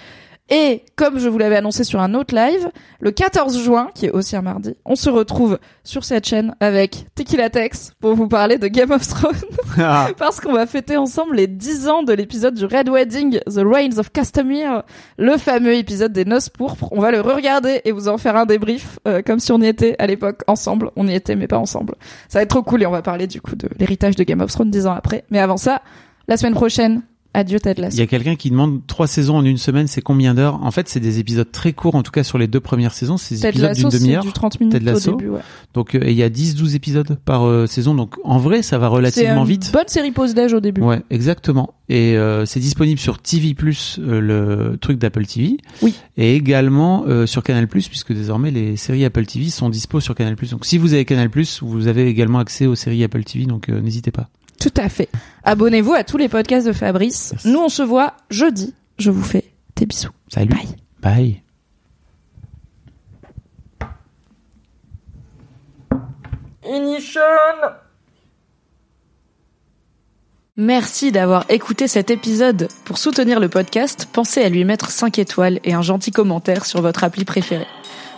Et comme je vous l'avais annoncé sur un autre live, le 14 juin, qui est aussi un mardi, on se retrouve sur cette chaîne avec Tequila Tex pour vous parler de Game of Thrones. *laughs* *laughs* Parce qu'on va fêter ensemble les 10 ans de l'épisode du Red Wedding, The Reigns of Castamere, le fameux épisode des noces pourpres. On va le regarder et vous en faire un débrief, euh, comme si on y était à l'époque ensemble. On y était, mais pas ensemble. Ça va être trop cool et on va parler du coup de l'héritage de Game of Thrones 10 ans après. Mais avant ça, la semaine prochaine, adieu Ted Lasso.
Il y a quelqu'un qui demande trois saisons en une semaine, c'est combien d'heures? En fait, c'est des épisodes très courts, en tout cas sur les deux premières saisons, c'est des épisodes d'une demi-heure.
du 30 minutes
Ted Lasso.
au début, ouais.
Donc euh, il y a 10-12 épisodes par euh, saison, donc en vrai, ça va relativement
une
vite.
bonne série pause d'âge au début.
Ouais, exactement. Et euh, c'est disponible sur TV+, euh, le truc d'Apple TV.
Oui.
Et également euh, sur Canal+, puisque désormais les séries Apple TV sont dispo sur Canal+. Donc si vous avez Canal+, vous avez également accès aux séries Apple TV, donc euh, n'hésitez pas.
Tout à fait. Abonnez-vous à tous les podcasts de Fabrice.
Merci.
Nous, on se voit jeudi. Je vous fais des bisous.
Salut.
Bye.
Bye.
Merci d'avoir écouté cet épisode. Pour soutenir le podcast, pensez à lui mettre 5 étoiles et un gentil commentaire sur votre appli préférée.